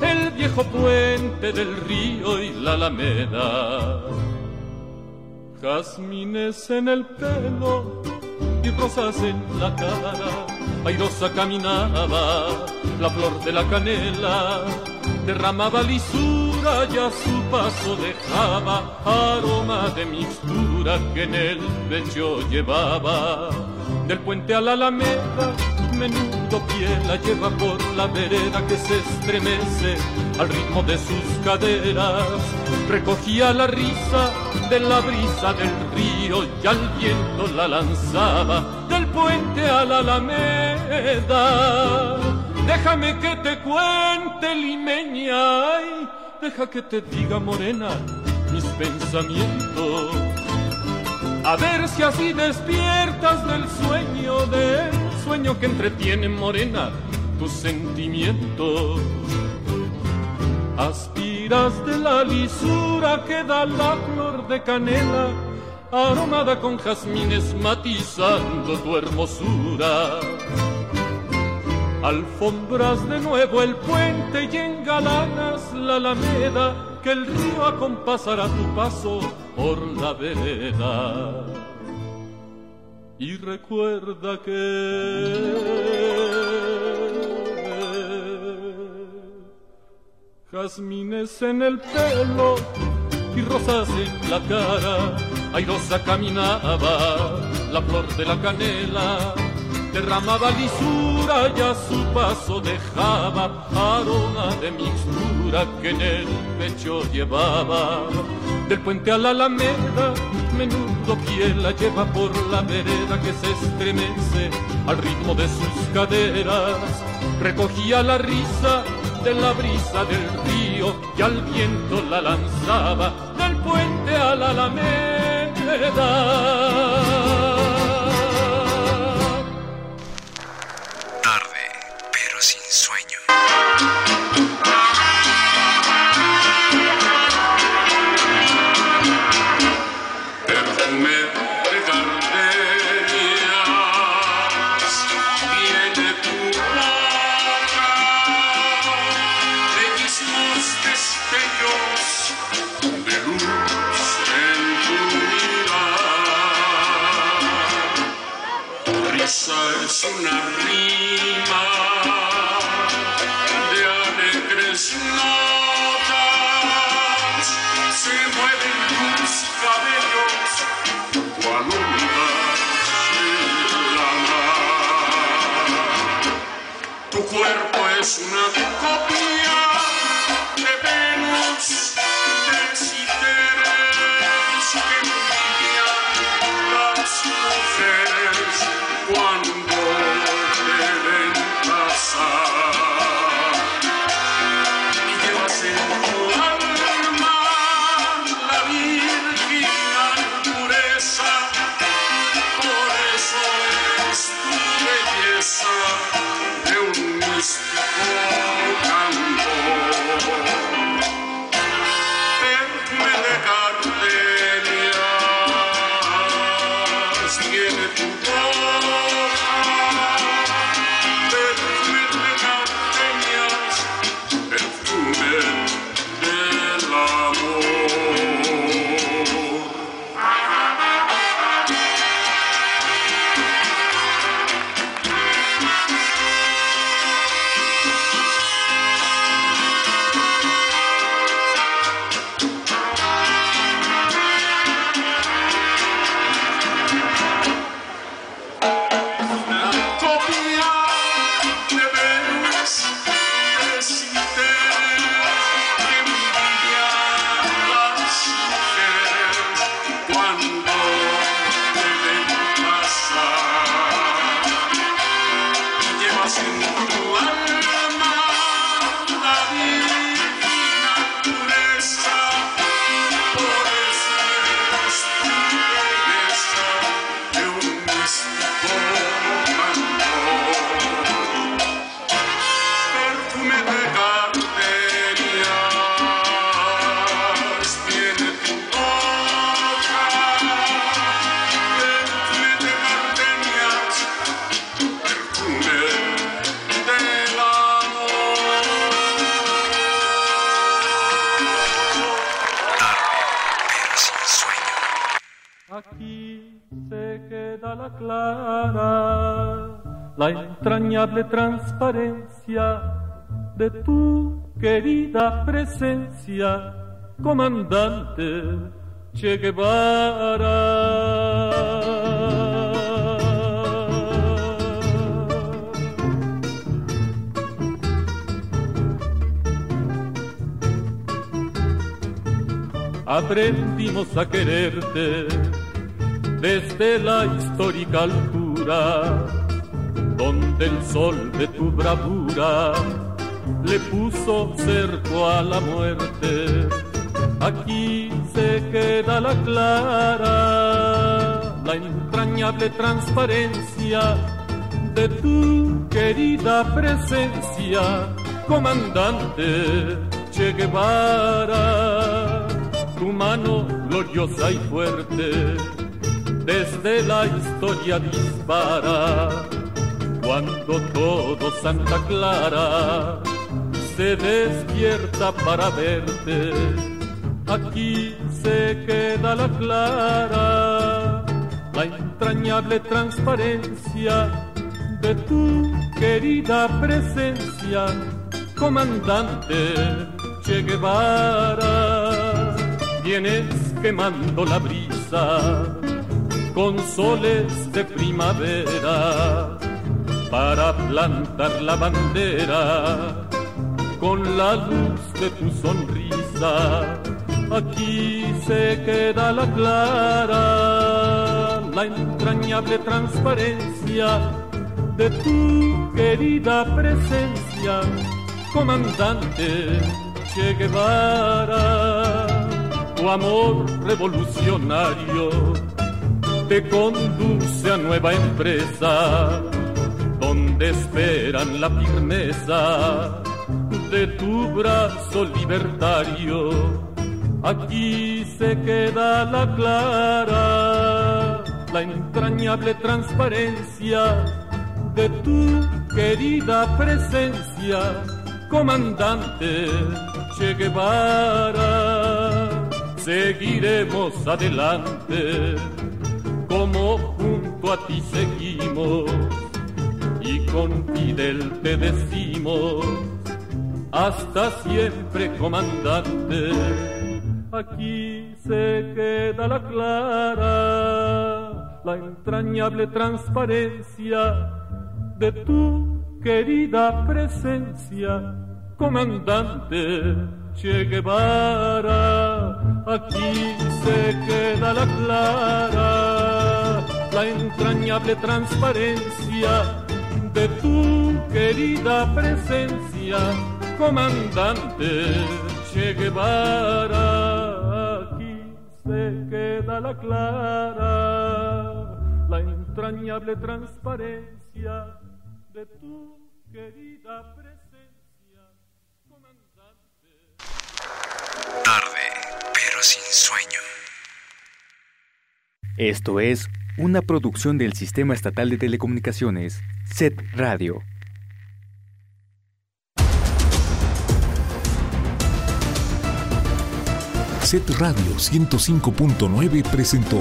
el viejo puente del río y la alameda. Jazmines en el pelo y rosas en la cara, airosa caminaba, la flor de la canela derramaba lisura y a su paso dejaba aroma de mixtura que en el pecho llevaba. Del puente a la alameda menudo pie la lleva por la vereda que se estremece al ritmo de sus caderas. Recogía la risa de la brisa del río y al viento la lanzaba del puente a la alameda. Déjame que te cuente, limeña, ay, deja que te diga, morena, mis pensamientos. A ver si así despiertas del sueño del sueño que entretiene morena tus sentimientos. Aspiras de la lisura que da la flor de canela, aromada con jazmines matizando tu hermosura. Alfombras de nuevo el puente y engalanas la alameda que el río acompasará tu paso por la vereda. Y recuerda que jazmines en el pelo y rosas en la cara, airosa caminaba la flor de la canela derramaba lisura y a su paso dejaba aroma de mixtura que en el pecho llevaba. Del puente a la alameda, menudo pie la lleva por la vereda que se estremece al ritmo de sus caderas. Recogía la risa de la brisa del río y al viento la lanzaba del puente a la alameda. Una rima de alegres notas. Se mueven tus cabellos cual ondas la mar. Tu cuerpo es una entrañable transparencia de tu querida presencia, comandante Che Guevara. aprendimos a quererte desde la histórica altura, donde el sol de tu bravura le puso cerco a la muerte. Aquí se queda la clara, la entrañable transparencia de tu querida presencia, comandante Che Guevara tu mano gloriosa y fuerte desde la historia dispara cuando todo Santa Clara se despierta para verte aquí se queda la clara la entrañable transparencia de tu querida presencia comandante Che Guevara. Vienes quemando la brisa con soles de primavera para plantar la bandera con la luz de tu sonrisa. Aquí se queda la clara, la entrañable transparencia de tu querida presencia, comandante Che Guevara tu amor revolucionario te conduce a nueva empresa, donde esperan la firmeza de tu brazo libertario. Aquí se queda la clara, la entrañable transparencia de tu querida presencia, comandante Che Guevara seguiremos adelante, como junto a ti seguimos, y con Fidel te decimos, hasta siempre comandante, aquí se queda la clara, la entrañable transparencia de tu querida presencia, comandante Che Guevara, aquí se queda la clara, la entrañable transparencia de tu querida presencia, comandante Che Guevara, aquí se queda la clara, la entrañable transparencia de tu querida presencia, comandante. Tarde, pero sin sueño. Esto es una producción del Sistema Estatal de Telecomunicaciones, SET Radio. Set Radio 105.9 presentó